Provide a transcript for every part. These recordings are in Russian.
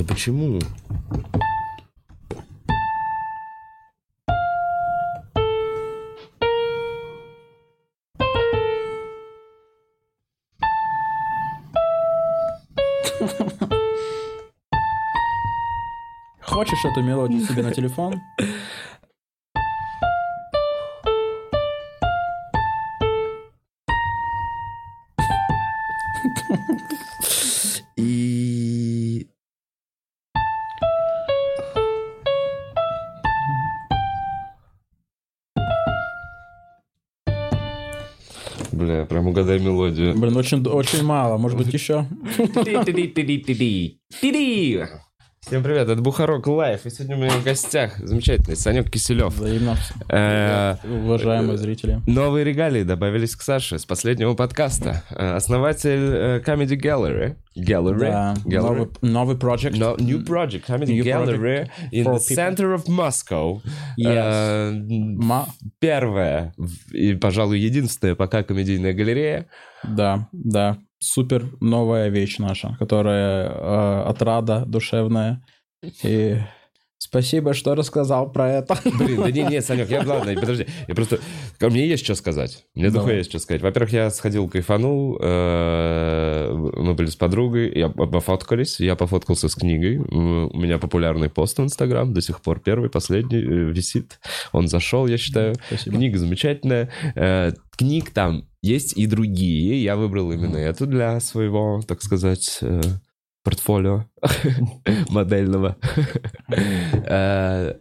Да почему? Хочешь эту мелодию себе на телефон? Блин, очень, очень мало. Может быть, еще? Всем привет, это Бухарог Лайв, и сегодня у меня в гостях замечательный Санек Киселев. Взаимно. Э, Уважаемые зрители. Новые регалии добавились к Саше с последнего подкаста. Э, Основатель э, Comedy Gallery. Gallery. Да, Gallery. новый, новый project. No, new project, Comedy New Gallery in for the people. center of Moscow. Yes. Э, Ма- Первая и, пожалуй, единственная пока комедийная галерея. Да, да. Супер новая вещь наша, которая э, отрада душевная. И спасибо, что рассказал про это. Блин, да не, не, Санек, я главное, подожди, я просто, мне есть что сказать, мне духой есть что сказать. Во-первых, я сходил, кайфанул, э, мы были с подругой, я пофоткались, я пофоткался с книгой, у меня популярный пост в Инстаграм, до сих пор первый, последний, э, висит, он зашел, я считаю. Спасибо. Книга замечательная. Э, Книг там есть и другие. Я выбрал именно эту для своего, так сказать, портфолио модельного. Э,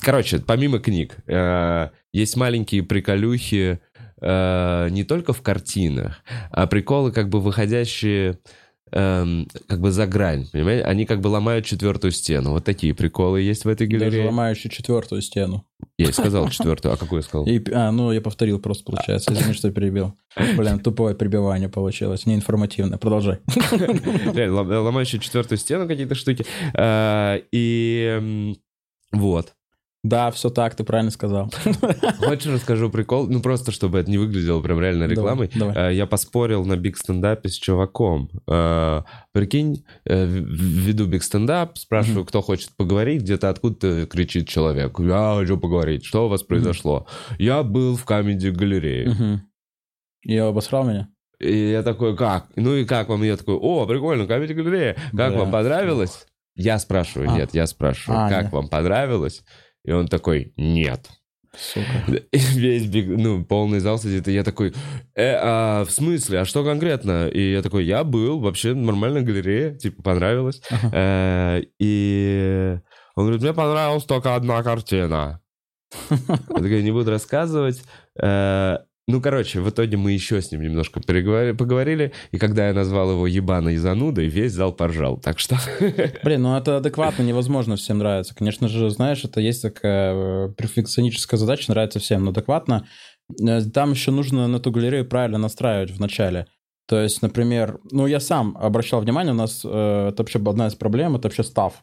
Короче, помимо книг, э, есть маленькие приколюхи э, не только в картинах, а приколы как бы выходящие эм, как бы за грань, понимаете? Они как бы ломают четвертую стену. Вот такие приколы есть в этой Даже галерее. ломающий четвертую стену. Я и сказал четвертую, а какую я сказал? И, а, ну, я повторил просто, получается. Извини, что перебил. Блин, тупое прибивание получилось. Неинформативное. Продолжай. Ломающие четвертую стену какие-то штуки. А, И вот. Да, все так, ты правильно сказал. Хочешь расскажу прикол? Ну, просто, чтобы это не выглядело прям реально рекламой. Давай, давай. А, Я поспорил на биг стендапе с чуваком. А, Прикинь, э, веду биг стендап, спрашиваю, кто хочет поговорить, где-то откуда кричит человек. Я хочу поговорить. Что у вас произошло? Я был в камеди галерее. Мгм. Я обосрал меня? И я такой, как? Ну и как вам? И Я такой, о, прикольно, камеди галерея. Как Бля. вам понравилось? Я спрашиваю, А. нет, я спрашиваю, А, как нет. вам понравилось? И он такой, нет. Сука. Весь биг- ну, полный зал сидит, и я такой, «Э, а, в смысле, а что конкретно? И я такой, я был, вообще нормальная галерея, типа, понравилось. Э, И он говорит, мне понравилась только одна картина. Я такой, не буду рассказывать. Э, Ну, короче, в итоге мы еще с ним немножко поговорили, и когда я назвал его ебаной занудой, весь зал поржал. Так что... Блин, ну это адекватно, невозможно всем нравится. Конечно же, знаешь, это есть такая э, перфекционическая задача, нравится всем, но адекватно. Э, Там еще нужно на ту галерею правильно настраивать в начале. То есть, например, ну я сам обращал внимание, у нас э, это вообще одна из проблем, это вообще став.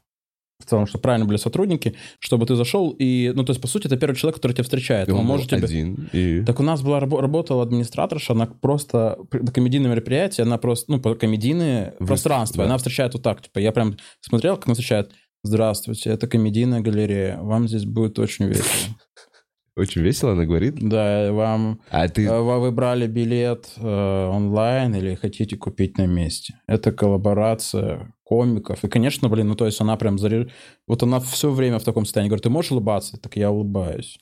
В целом, что правильно были сотрудники, чтобы ты зашел и, ну то есть, по сути, это первый человек, который тебя встречает. Он, Он был может тебе... один, и... Так у нас была рабо- работала администраторша, она просто на комедийное мероприятие, она просто, ну, по комедийное Вы- пространство, да. она встречает вот так, типа, я прям смотрел, как она встречает, здравствуйте, это комедийная галерея, вам здесь будет очень весело. Очень весело, она говорит. Да, вам, А ты... э, вы выбрали билет э, онлайн или хотите купить на месте. Это коллаборация комиков. И, конечно, блин, ну, то есть она прям... заря- Вот она все время в таком состоянии. Говорит, ты можешь улыбаться? Так я улыбаюсь.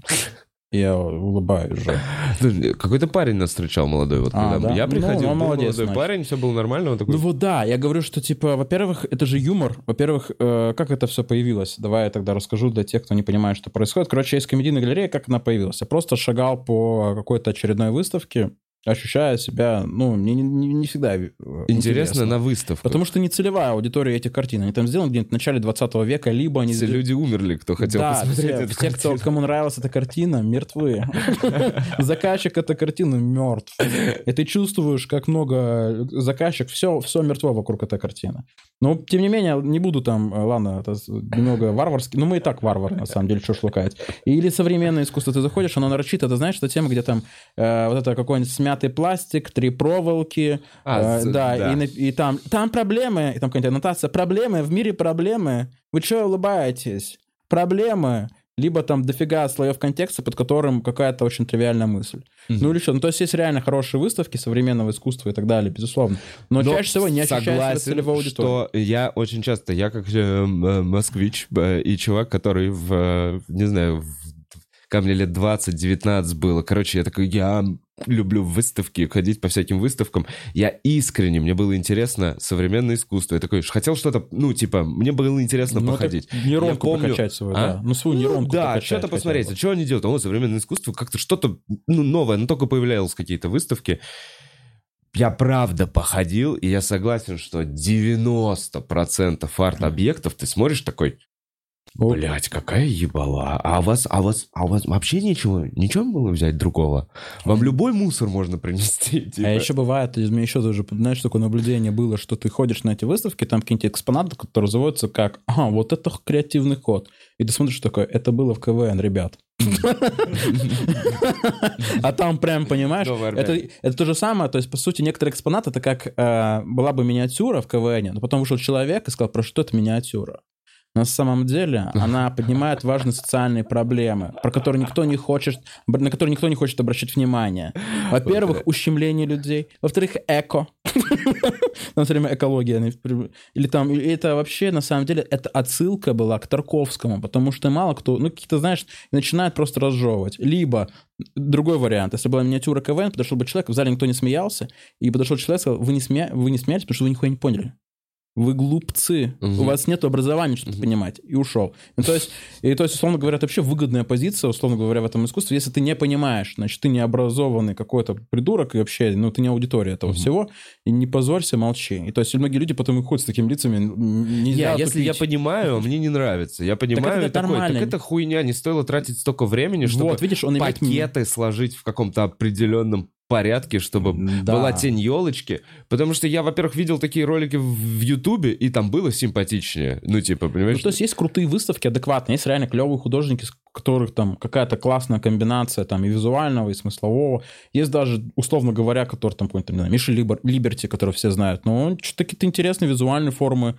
Я улыбаюсь же. Слушай, Какой-то парень нас встречал молодой. Вот А, когда да? я Ну, приходил, он был молодец, молодой значит. парень, все было нормально, он такой... Ну вот да, я говорю, что типа, во-первых, это же юмор. Во-первых, э, как это все появилось? Давай я тогда расскажу для тех, кто не понимает, что происходит. Короче, есть комедийная галерея, как она появилась. Я просто шагал по какой-то очередной выставке, ощущая себя, ну, мне не, не- не всегда э, Интересно на выставку. Потому что не целевая аудитория этих картин. Они там сделаны где-нибудь в начале 20 века, либо они... Все люди умерли, кто хотел да, посмотреть все, эту все, кто, картину. кому нравилась эта картина, мертвы. Заказчик этой картины мертв. И ты чувствуешь, как много заказчик, все, все мертво вокруг этой картины. Но, тем не менее, не буду там, э, ладно, это немного варварский, ну мы и так варвары, на самом деле, что ж лукать. Или современное искусство, ты заходишь, оно нарочито, это знаешь, эта тема, где там э, вот это какое-нибудь с мясом мятый пластик, три проволоки, А, э, да, да. И, и там, там проблемы, и там какая-то аннотация, проблемы, в мире проблемы, вы что улыбаетесь? Проблемы, либо там дофига слоев контекста, под которым какая-то очень тривиальная мысль. Мгм. Ну или что, ну то есть есть реально хорошие выставки современного искусства и так далее, безусловно. Но, Но чаще всего не согласен, целевой аудиторией. что я очень часто, я как э, э, москвич э, и чувак, который в, э, не знаю, в- ко мне лет 20-19 было. Короче, я такой, я люблю выставки, ходить по всяким выставкам. Я искренне, мне было интересно современное искусство. Я такой, хотел что-то, ну, типа, мне было интересно Ну, походить. нейронку Я помню- прокачать свою, А? да. Ну, свою нейронку да, что-то посмотреть. бы. А что они делают? О, современное искусство, как-то что-то ну, новое, но только появлялось какие-то выставки. Я правда походил, и я согласен, что 90% арт-объектов ты смотришь такой, О, блядь, какая ебала. А у вас, а у вас, а у вас вообще ничего, ничего было взять другого? Вам любой мусор можно принести. типа. А еще бывает, из меня еще даже, знаешь, такое наблюдение было, что ты ходишь на эти выставки, там какие-нибудь экспонаты, которые называются как, ага, вот это креативный код. И ты смотришь такое, это было в КВН, ребят. А там прям, понимаешь, это то же самое, то есть, по сути, некоторые экспонаты, это как э, была бы миниатюра в КВН, но потом вышел человек и сказал, про что это миниатюра. На самом деле она поднимает важные социальные проблемы, про которые никто не хочет, на которые никто не хочет обращать внимание. Во-первых, ущемление людей. Во-вторых, эко. На все время экология. Или там, это вообще, на самом деле, это отсылка была к Тарковскому, потому что мало кто, ну, какие-то, знаешь, начинают просто разжевывать. Либо другой вариант, если была миниатюра КВН, подошел бы человек, в зале никто не смеялся, и подошел человек и сказал, вы не, смея... вы не смеялись, потому что вы нихуя не поняли. Вы глупцы, Мгм. у вас нет образования, чтобы понимать, и ушел. Ну, то есть, и, то есть, условно говоря, это вообще выгодная позиция, условно говоря, в этом искусстве. Если ты не понимаешь, значит, ты не образованный какой-то придурок, и вообще, ну, ты не аудитория этого всего, и не позорься, молчи. И то есть, многие люди потом и ходят с такими лицами, нельзя Я, если я понимаю, мне не нравится. Я понимаю, это и такой, так это хуйня, не стоило тратить столько времени, чтобы Вот, видишь, он имеет... пакеты сложить в каком-то определенном порядке, чтобы Да. была тень елочки. Потому что я, во-первых, видел такие ролики в Ютубе, и там было симпатичнее. Ну, типа, понимаешь? Ну, то есть есть крутые выставки адекватные, есть реально клевые художники, с которых там какая-то классная комбинация там и визуального, и смыслового. Есть даже, условно говоря, который там какой-то, не знаю, Миша Либер, Либерти, которого все знают, но он что-то какие-то интересные визуальные формы,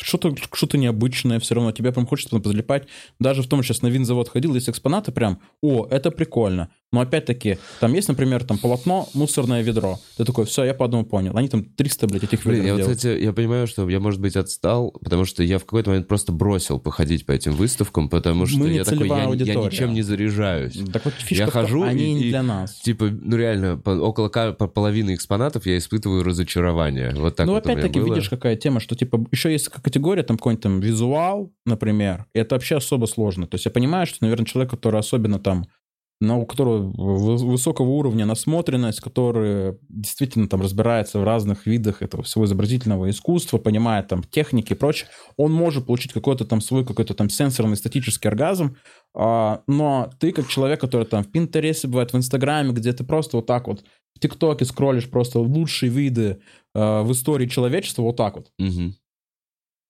что-то, что-то необычное все равно, тебе прям хочется потом позалипать. Даже в том, сейчас на винзавод ходил, есть экспонаты прям, о, это прикольно. Но опять-таки, там есть, например, там полотно, мусорное ведро. Ты такой, все, я по одному понял. Они там 300, блядь, этих Блин, я вот, делают. кстати, я понимаю, что я, может быть, отстал, потому что я в какой-то момент просто бросил походить по этим выставкам, потому что Мы я такой, я, я ничем не заряжаюсь. Так вот фишка, Я хожу они и- не и- для нас. Типа, ну реально, по- около по- половины экспонатов я испытываю разочарование. Вот так ну, вот опять-таки, видишь, какая тема, что, типа, еще есть категория, там, какой-нибудь там визуал, например, и это вообще особо сложно. То есть я понимаю, что, наверное, человек, который особенно там, на, у которого вы- высокого уровня насмотренность, который действительно там разбирается в разных видах этого всего изобразительного искусства, понимает там техники и прочее, он может получить какой-то там свой какой-то там сенсорный статический оргазм, а, но ты как человек, который там в Пинтересте бывает, в Инстаграме, где ты просто вот так вот в ТикТоке скроллишь просто лучшие виды э, в истории человечества вот так вот.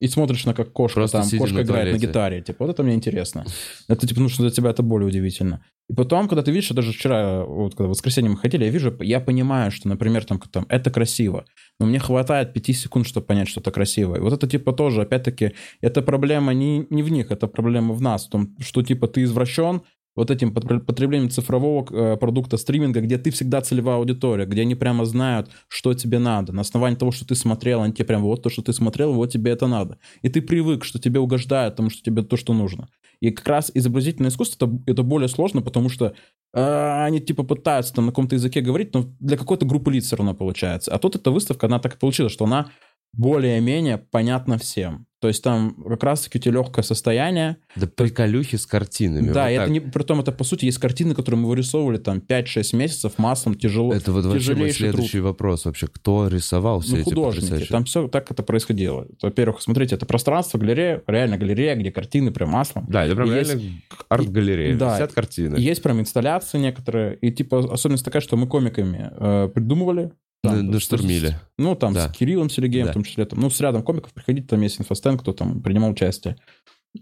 И смотришь на как кошка Просто там, кошка на играет на туалете. гитаре. Типа, вот это мне интересно. Это типа, ну, что для тебя это более удивительно. И потом, когда ты видишь, даже вчера, вот когда в воскресенье мы ходили, я вижу, я понимаю, что, например, там, там это красиво. Но мне хватает пяти секунд, чтобы понять, что это красиво. И вот это типа тоже, опять-таки, это проблема не, не в них, это проблема в нас. В том, что типа ты извращен, вот этим потр- потреблением цифрового э, продукта стриминга, где ты всегда целевая аудитория, где они прямо знают, что тебе надо. На основании того, что ты смотрел, они тебе прям вот то, что ты смотрел, вот тебе это надо. И ты привык, что тебе угождают, потому что тебе то, что нужно. И как раз изобразительное искусство это, это более сложно, потому что э, они типа пытаются там на каком-то языке говорить, но для какой-то группы лиц все равно получается. А тут эта выставка, она так и получилась, что она более-менее понятна всем. То есть там как раз-таки у тебя легкое состояние, Да приколюхи с картинами. да, вот это так. не, при том это по сути есть картины, которые мы вырисовывали там 5-6 месяцев маслом, тяжело. Это вот вообще мой тяжелейший труд. следующий вопрос вообще. Кто рисовал все Ну, эти художники, потрясающие- там все так это происходило. Во-первых, смотрите, это пространство, галерея, реально галерея, где картины прям маслом. Да, это прям И реально арт-галерея. да. Висят картины. И есть прям инсталляции некоторые, и типа особенность такая, что мы комиками э, придумывали. Там, на с- штурмиле. Ну, там Да. с Кириллом Сергеем, Да. в том числе. Там, ну, с рядом комиков приходить, там есть инфостенд, кто там принимал участие.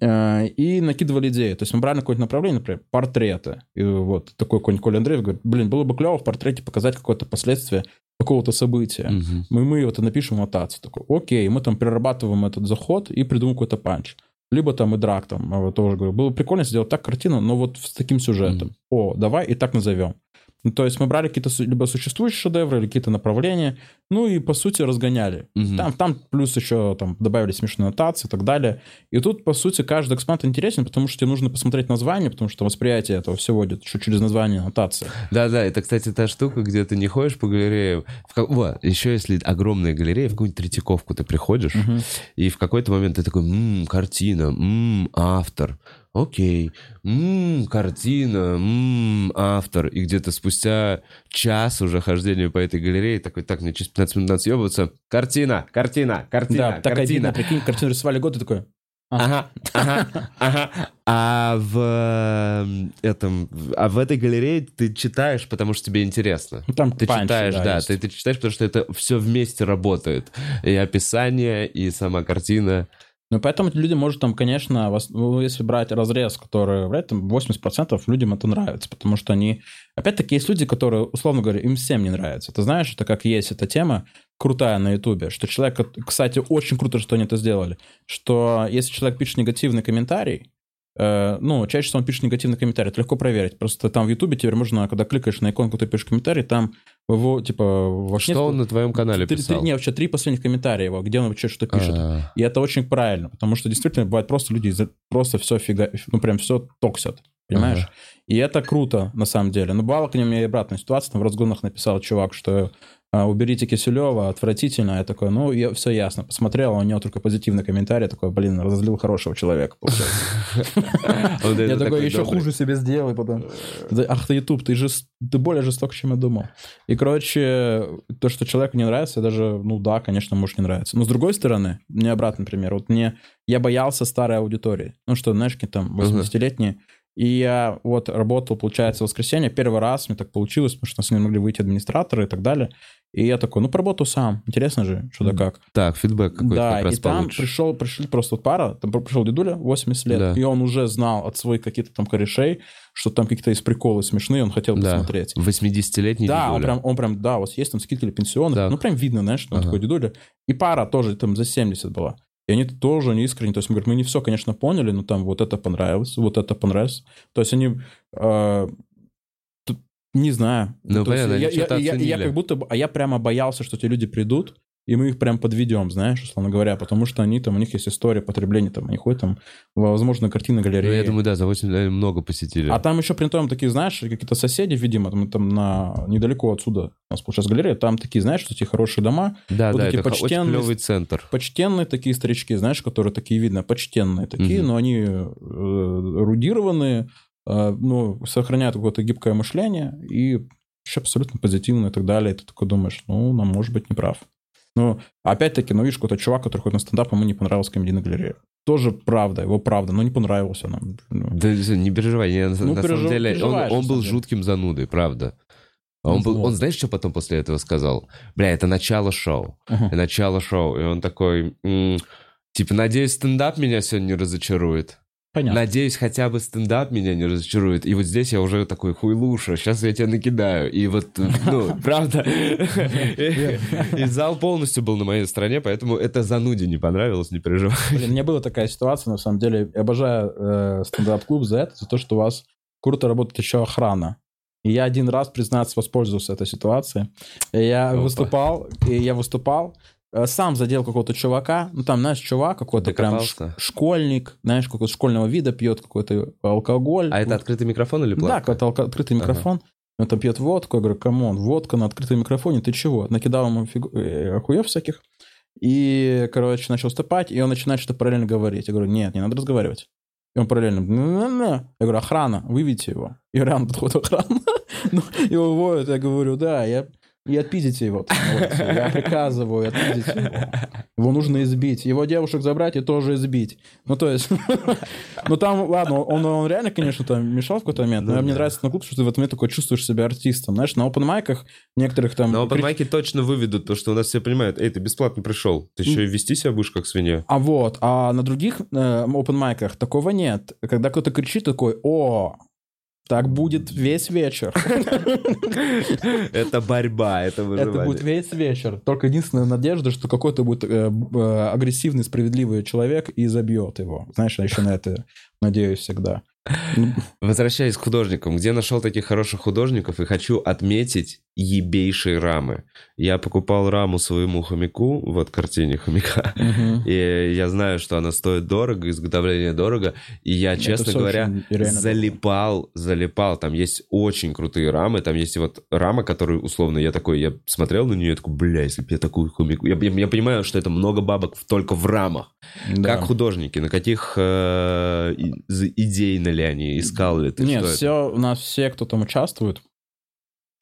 э, и накидывали идеи. То есть мы брали какое-то направление, например, портреты. И вот такой какой-нибудь Коля Андреев говорит, блин, было бы клево в портрете показать какое-то последствие какого-то события. Мгм. Мы, мы это напишем аннотацию. Такой, окей, мы там перерабатываем этот заход и придумаем какой-то панч. Либо там и драк там, вот тоже говорю. Было прикольно сделать так картину, но вот с таким сюжетом. О, давай и так назовем. Ну, то есть мы брали какие-то либо существующие шедевры, или какие-то направления, ну и, по сути, разгоняли. Мгм. Там, там плюс еще там добавили смешные нотации и так далее. И тут, по сути, каждый экспонат интересен, потому что тебе нужно посмотреть название, потому что восприятие этого всего идет еще через название нотации. Да-да, это, кстати, та штука, где ты не ходишь по галереям. В как- Во, еще если огромная галерея, в какую-нибудь Третьяковку ты приходишь, Мгм. и в какой-то момент ты такой, ммм, картина, ммм, автор, окей, ммм, картина, ммм, автор. И где-то спустя час уже хождения по этой галерее такой, так, мне через 15 минут надо съебываться. Картина, картина, картина, да, так картина. обидно, прикинь, картину рисовали год, и такой, Ага, ага, ага. А в эм, этом, а в этой галерее ты читаешь, потому что тебе интересно. ну, там Ты панчи, читаешь, да, есть. ты, ты читаешь, потому что это все вместе работает. И описание, и сама картина. Ну, поэтому людям может там, конечно, ну, если брать разрез, который, брать, там 80% людям это нравится, потому что они... Опять-таки, есть люди, которые, условно говоря, им всем не нравится. Ты знаешь, это как есть эта тема крутая на Ютубе, что человек... Кстати, очень круто, что они это сделали, что если человек пишет негативный комментарий, ну, чаще всего он пишет негативный комментарий, это легко проверить. Просто там в Ютубе теперь можно, когда кликаешь на иконку, ты пишешь комментарий, там его, типа... вообще Что он на твоем канале три- три- писал? Не, вообще три последних комментария его, где он вообще что пишет. А, И это очень правильно, потому что действительно бывает просто люди просто все фига, ну прям все токсят, понимаешь? Ага. И это круто на самом деле. Но бывало к ним и обратная ситуация, там в разгонах написал чувак, что уберите Киселева, отвратительно. Я такой, ну, я, все ясно. Посмотрел, а у него только позитивный комментарий, такой, блин, разозлил хорошего человека. Я такой, еще хуже себе сделай потом. Ах ты, YouTube, ты, жест... ты более жесток, чем я думал. И, короче, то, что человеку не нравится, даже, ну да, конечно, может не нравиться. Но с другой стороны, мне обратный пример. Вот мне, я боялся старой аудитории. Ну что, знаешь, какие там 80-летние. И я вот работал, получается, в воскресенье. Первый раз мне так получилось, потому что нас не могли выйти администраторы и так далее. И я такой, ну, поработаю сам. Интересно же, что да как. Так, фидбэк какой-то Да, как раз и там получишь. пришел, пришли просто вот пара, там пришел дедуля, 80 лет, Да. и он уже знал от своих каких-то там корешей, что там какие-то есть приколы смешные, он хотел Да. посмотреть. 80-летний Да, он дедуля. прям, он прям, да, у вас есть там скидки или пенсионных, Так. ну прям видно, знаешь, что он Ага. такой дедуля. И пара тоже там за 70 была. И они тоже не искренне, то есть, мы говорим, мы не все, конечно, поняли, но там вот это понравилось, вот это понравилось. То есть они, э, не знаю. Ну, есть понятно, они я, я- я- я как будто, а я прямо боялся, что эти люди придут, и мы их прям подведем, знаешь, условно говоря, потому что они там, у них есть история потребления, там, они ходят там, возможно, картины Ну, галереи. я думаю, да, за 8 лет много посетили. А там еще при том такие, знаешь, какие-то соседи, видимо, там, там на, недалеко отсюда, у нас получается галерея, там такие, знаешь, эти хорошие дома, да, вот да, такие это х- очень почтенные- клевый центр. почтенные такие старички, знаешь, которые такие видно, почтенные такие, Мгм. но они э, эрудированные, э, ну, сохраняют какое-то гибкое мышление и еще абсолютно позитивно и так далее. И ты такой думаешь, ну, нам может быть неправ. Ну, опять-таки, ну, видишь, какой-то чувак, который ходит на стендап, ему не понравилась комедийная галерея. Тоже правда, его правда, но не понравился нам. Ну, Да не переживай, я, на- Ну, на пережив- самом деле, он, он был деле. жутким занудой, правда. А Он, был, он знаешь, что потом после этого сказал? Бля, это начало шоу. Ага. Начало шоу. И он такой, типа, надеюсь, стендап меня сегодня не разочарует. Понятно. Надеюсь, хотя бы стендап меня не разочарует. И вот здесь я уже такой хуйлуша, сейчас я тебя накидаю. И вот, ну, правда. И зал полностью был на моей стороне, поэтому это зануде не понравилось, не переживай. Блин, мне была такая ситуация, на самом деле. Я обожаю э, стендап-клуб за это, за то, что у вас круто работает еще охрана. И я один раз, признаться, воспользовался этой ситуацией. И я Опа. выступал, и я выступал, сам задел какого-то чувака, ну там, знаешь, чувак какой-то прям ш- школьник, знаешь, какого-то школьного вида, пьет какой-то алкоголь. А это открытый микрофон или Да, платка? какой-то алко- открытый Ага. микрофон. Он там пьет водку, я говорю, come on, водка на открытом микрофоне, ты чего? Накидал ему фигу... э, охуев всяких. И, короче, начал выступать, и он начинает что-то параллельно говорить. Я говорю, нет, не надо разговаривать. И он параллельно, «На-на-на». я говорю, охрана, выведите его. И реально подходит охрана, ну, его выводят, я говорю, да, я и отпиздите его. Я приказываю, отпиздите его. Его нужно избить. Его девушек забрать и тоже избить. Ну, то есть... Ну, там, ладно, он, он реально, конечно, там мешал в какой-то момент, но Ну мне да. нравится на клуб, что ты в этот момент такой чувствуешь себя артистом. Знаешь, на опен-майках некоторых там... На крич- опенмайке точно выведут, потому что у нас все понимают, эй, ты бесплатно пришел, ты еще и вести себя будешь как свинья. А вот, а на других опен-майках такого нет. Когда кто-то кричит такой, о, так будет весь вечер. Это борьба, это Это выживание. будет весь вечер. Только единственная надежда, что какой-то будет э, э, агрессивный, справедливый человек и забьет его. Знаешь, я еще на это надеюсь всегда. Возвращаясь к художникам, где нашел таких хороших художников, и хочу отметить ебейшие рамы. Я покупал раму своему хомяку, вот картине хомяка, мгм. и я знаю, что она стоит дорого, изготовление дорого, и я, честно говоря, залипал, залипал. Там есть очень крутые рамы, там есть вот рама, которую, условно, я такой, я смотрел на нее, я такой, бля, если бы я такую хомяку... Я, я- я понимаю, что это много бабок только в рамах. Да. Как художники, на каких э, и- за- идейно ли они, искал ли ты, Нет, что это? все, у нас все, кто там участвует,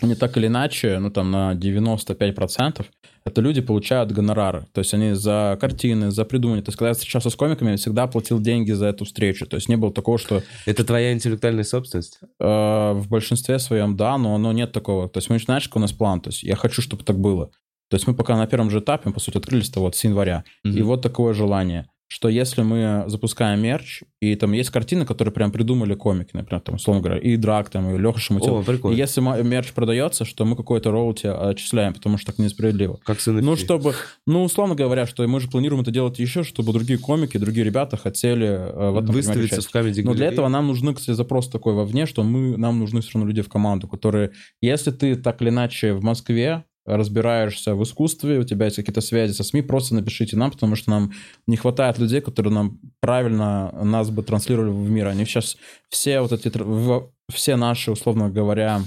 они так или иначе, ну там на 95%, это люди получают гонорары. То есть они за картины, за придумывание. То есть когда я встречался с комиками, я всегда платил деньги за эту встречу. То есть не было такого, что Это твоя интеллектуальная собственность? э, в большинстве своем да, но, но нет такого. То есть мы знаешь, какой у нас план? То есть я хочу, чтобы так было. То есть мы пока на первом же этапе, мы, по сути, открылись-то вот с января. И Мгм. вот такое желание, что если мы запускаем мерч, и там есть картины, которые прям придумали комики, например, там, условно говоря, и Драк, там, и Леха Шамутил. О, И прикольно. если ма- мерч продается, что мы какой-то роути отчисляем, потому что так несправедливо. Как с NFT. Ну, чтобы, ну, условно говоря, что мы же планируем это делать еще, чтобы другие комики, другие ребята хотели э, в этом Выставиться в камеди Но для этого нам нужны, кстати, запрос такой вовне, что мы, нам нужны все равно люди в команду, которые, если ты так или иначе в Москве разбираешься в искусстве, у тебя есть какие-то связи со СМИ, просто напишите нам, потому что нам не хватает людей, которые нам правильно нас бы транслировали в мир. Они сейчас все вот эти, все наши, условно говоря,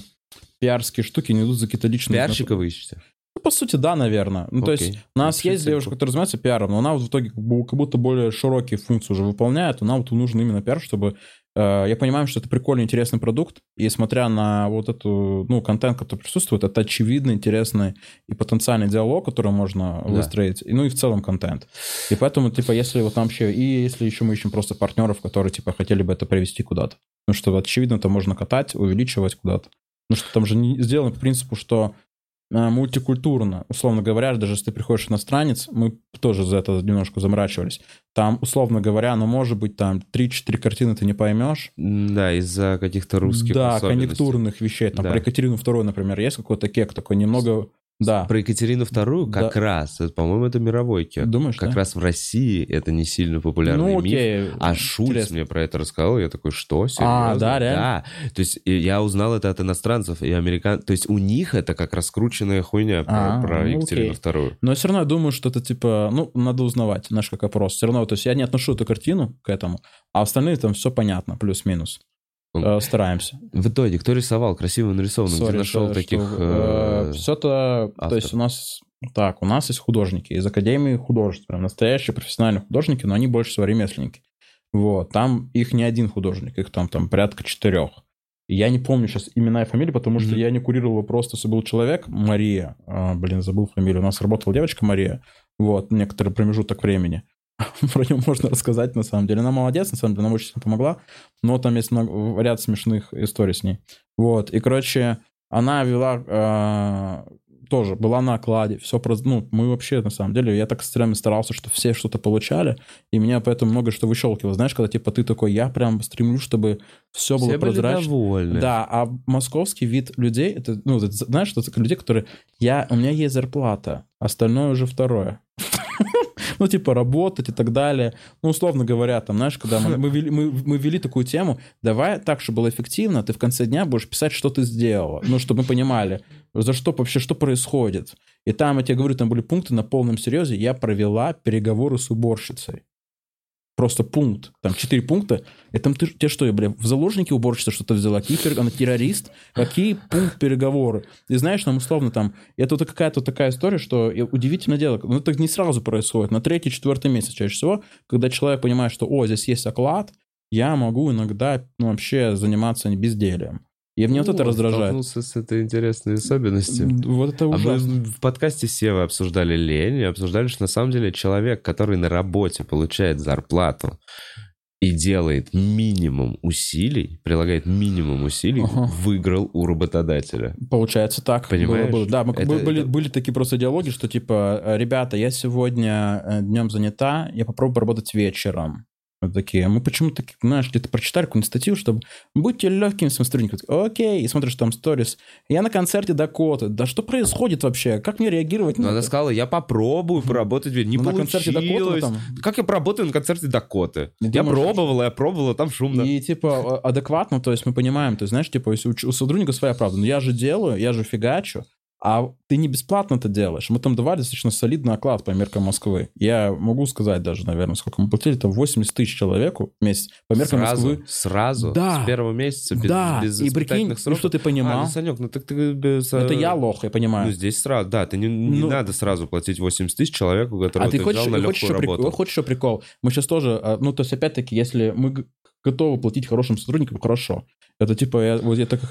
пиарские штуки не идут за какие-то личные... Пиарщика вы ищете? Ну, по сути, да, наверное. Ну, то есть у нас Вообще есть девушка, которая занимается пиаром, но она вот в итоге как будто более широкие функции уже выполняет, она вот нужен именно пиар, чтобы... э, я понимаю, что это прикольный, интересный продукт, и смотря на вот эту, ну, контент, который присутствует, это очевидно интересный и потенциальный диалог, который можно Да. выстроить, и, ну и в целом контент. И поэтому, типа, если вот нам вообще... И если еще мы ищем просто партнеров, которые, типа, хотели бы это привести куда-то. Ну, что, очевидно, это можно катать, увеличивать куда-то. Ну, что там же не сделано по принципу, что мультикультурно. Условно говоря, даже если ты приходишь иностранец, мы тоже за это немножко заморачивались. Там, условно говоря, ну, может быть, там 3-4 картины ты не поймешь. Да, из-за каких-то русских да, конъюнктурных вещей. Там Да. про Екатерину вторую, например, есть какой-то кек такой немного... Да. Про Екатерину вторую как раз, это, по-моему, это мировой кек. Думаешь, Как да? раз в России это не сильно популярный Ну, миф. окей. А Шульц Интересно. мне про это рассказал, я такой, что, серьезно? А, да, реально? Да, то есть я узнал это от иностранцев и американ... То есть у них это как раскрученная хуйня про, А, про ну, Екатерину окей. вторую. Но все равно я думаю, что это типа, ну, надо узнавать, знаешь, как опрос. Все равно, то есть я не отношу эту картину к этому, а остальные там все понятно, плюс-минус. Ну, Э, стараемся. В итоге, кто рисовал? Красиво нарисовано. Где Сори, нашел что- таких... что, э, э, Все это, то есть у нас, так, у нас есть художники из Академии художеств, прям настоящие профессиональные художники, но они больше всего ремесленники. Вот, там их не один художник, их там, там порядка четырех. Я не помню сейчас имена и фамилии, потому что я не курировал его просто, если был человек, Мария, а, блин, забыл фамилию, у нас работала девочка Мария, вот, некоторый промежуток времени. Про нее можно рассказать, на самом деле. Она молодец, на самом деле, она очень сильно помогла, но там есть много, ряд смешных историй с ней. Вот, и, короче, она вела э, тоже, была на окладе, все, ну, мы вообще, на самом деле, я так время старался, что все что-то получали, и меня поэтому много что выщелкивало. Знаешь, когда, типа, ты такой, я прям стремлюсь, чтобы все было Все были прозрачно. довольны. Да, а московский вид людей, это, ну, это, знаешь, это люди, которые, я, у меня есть зарплата, остальное уже второе. Ну, типа, работать и так далее. Ну, условно говоря, там, знаешь, когда мы, мы, вели, мы, мы вели такую тему, давай так, чтобы было эффективно, ты в конце дня будешь писать, что ты сделала. Ну, чтобы мы понимали, за что вообще, что происходит. И там, я тебе говорю, там были пункты на полном серьезе, я провела переговоры с уборщицей. Просто пункт. Там четыре пункта. Там ты, тебе что, я, бля, в заложники уборщица что-то взяла? Какие, она террорист? Какие пункт переговоры? И знаешь, там условно там, это вот какая-то такая история, что и удивительное дело, ну это не сразу происходит, на третий, четвертый месяц чаще всего, когда человек понимает, что, о, здесь есть оклад, я могу иногда ну, вообще заниматься безделием. И мне вот О, это раздражает. столкнулся с этой интересной особенностью. Вот это А мы ужасно. в подкасте Сева обсуждали лень, и обсуждали, что на самом деле человек, который на работе получает зарплату и делает минимум усилий, прилагает минимум усилий, Ага. выиграл у работодателя. Получается так. Понимаешь? Было, было. Да, мы, Это- бы- были, это- были такие просто диалоги, что типа, ребята, я сегодня э, днем занята, я попробую поработать вечером. Вот такие. «А Мы почему-то, знаешь, где-то прочитали какую-нибудь статью, чтобы будьте легкими своим сотрудником. Окей, и смотришь там сторис. Я на концерте Дакоты. Да что происходит вообще? Как мне реагировать на она сказала, я попробую поработать, не Ну, на концерте Дакоты получилось. там. Как я поработаю на концерте Дакоты? Не Я думаешь, пробовала, я пробовала, там шумно. И типа а- адекватно, то есть мы понимаем, то есть знаешь, типа если у, у сотрудника своя правда, но я же делаю, я же фигачу, а ты не бесплатно это делаешь. Мы там давали достаточно солидный оклад по меркам Москвы. Я могу сказать даже, наверное, сколько мы платили, там 80 тысяч человеку в месяц по меркам сразу, Москвы. сразу, Да. с первого месяца, без, да, без и прикинь, ну сроков. что ты А, понимал? ну, Санек, ну так ты без... это э, я лох, я понимаю. Ну, здесь сразу, да, ты не, не Ну- надо сразу платить 80 тысяч человеку, которого а ты ты хочешь, взял на хочешь, легкую еще работу. прикол, хочешь еще прикол? Мы сейчас тоже, а, ну, то есть, опять-таки, если мы готовы платить хорошим сотрудникам, хорошо. Это типа, я, вот я так...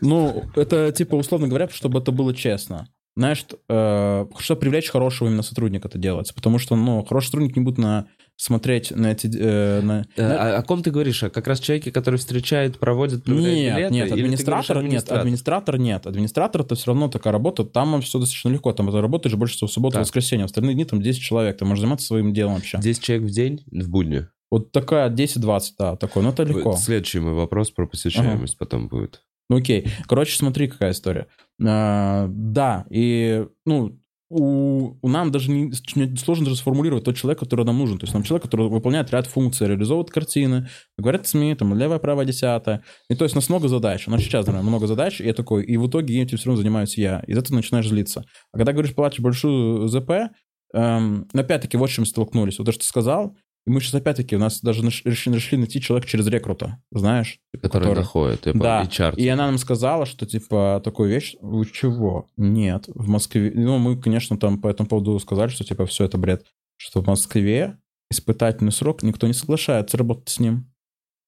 Ну, это типа, условно говоря, чтобы это было честно. Знаешь, э, чтобы привлечь хорошего именно сотрудника это делается. Потому что, ну, хороший сотрудник не будет на, смотреть на эти... э, на- Э, на- а о ком ты говоришь? А как раз человеки, которые встречают, проводят, проверяют Нет, билеты? нет, ты говоришь администратор, нет, администратор? администратор нет. Администратор это все равно такая работа, там все достаточно легко, там ты работаешь больше всего в субботу, Так. воскресенье, в остальные дни там 10 человек, ты можешь заниматься своим делом вообще. 10 человек в день в будни? Вот такая 10-20, да, такой, ну это легко. Следующий мой вопрос про посещаемость потом будет. Ну окей. Короче, смотри, какая история. А, да, и, ну, у, у нам даже не, не сложно даже сформулировать тот человек, который нам нужен. То есть нам человек, который выполняет ряд функций, реализовывает картины, говорят СМИ, там, левая, правая, десятая. И то есть у нас много задач. У нас сейчас, наверное, много задач, и я такой, и в итоге этим все равно занимаюсь я. И из этого начинаешь злиться. А когда говоришь, платишь большую ЗП, эм, опять-таки, вот с чем столкнулись. Вот то, что ты сказал, и мы сейчас опять-таки, у нас даже решили, решили найти человека через рекрута, знаешь? Который, который- находит, я Да, HR. и она нам сказала, что, типа, такую вещь, вы чего? Нет, в Москве... Ну, мы, конечно, там по этому поводу сказали, что, типа, все это бред. Что в Москве испытательный срок, никто не соглашается работать с ним.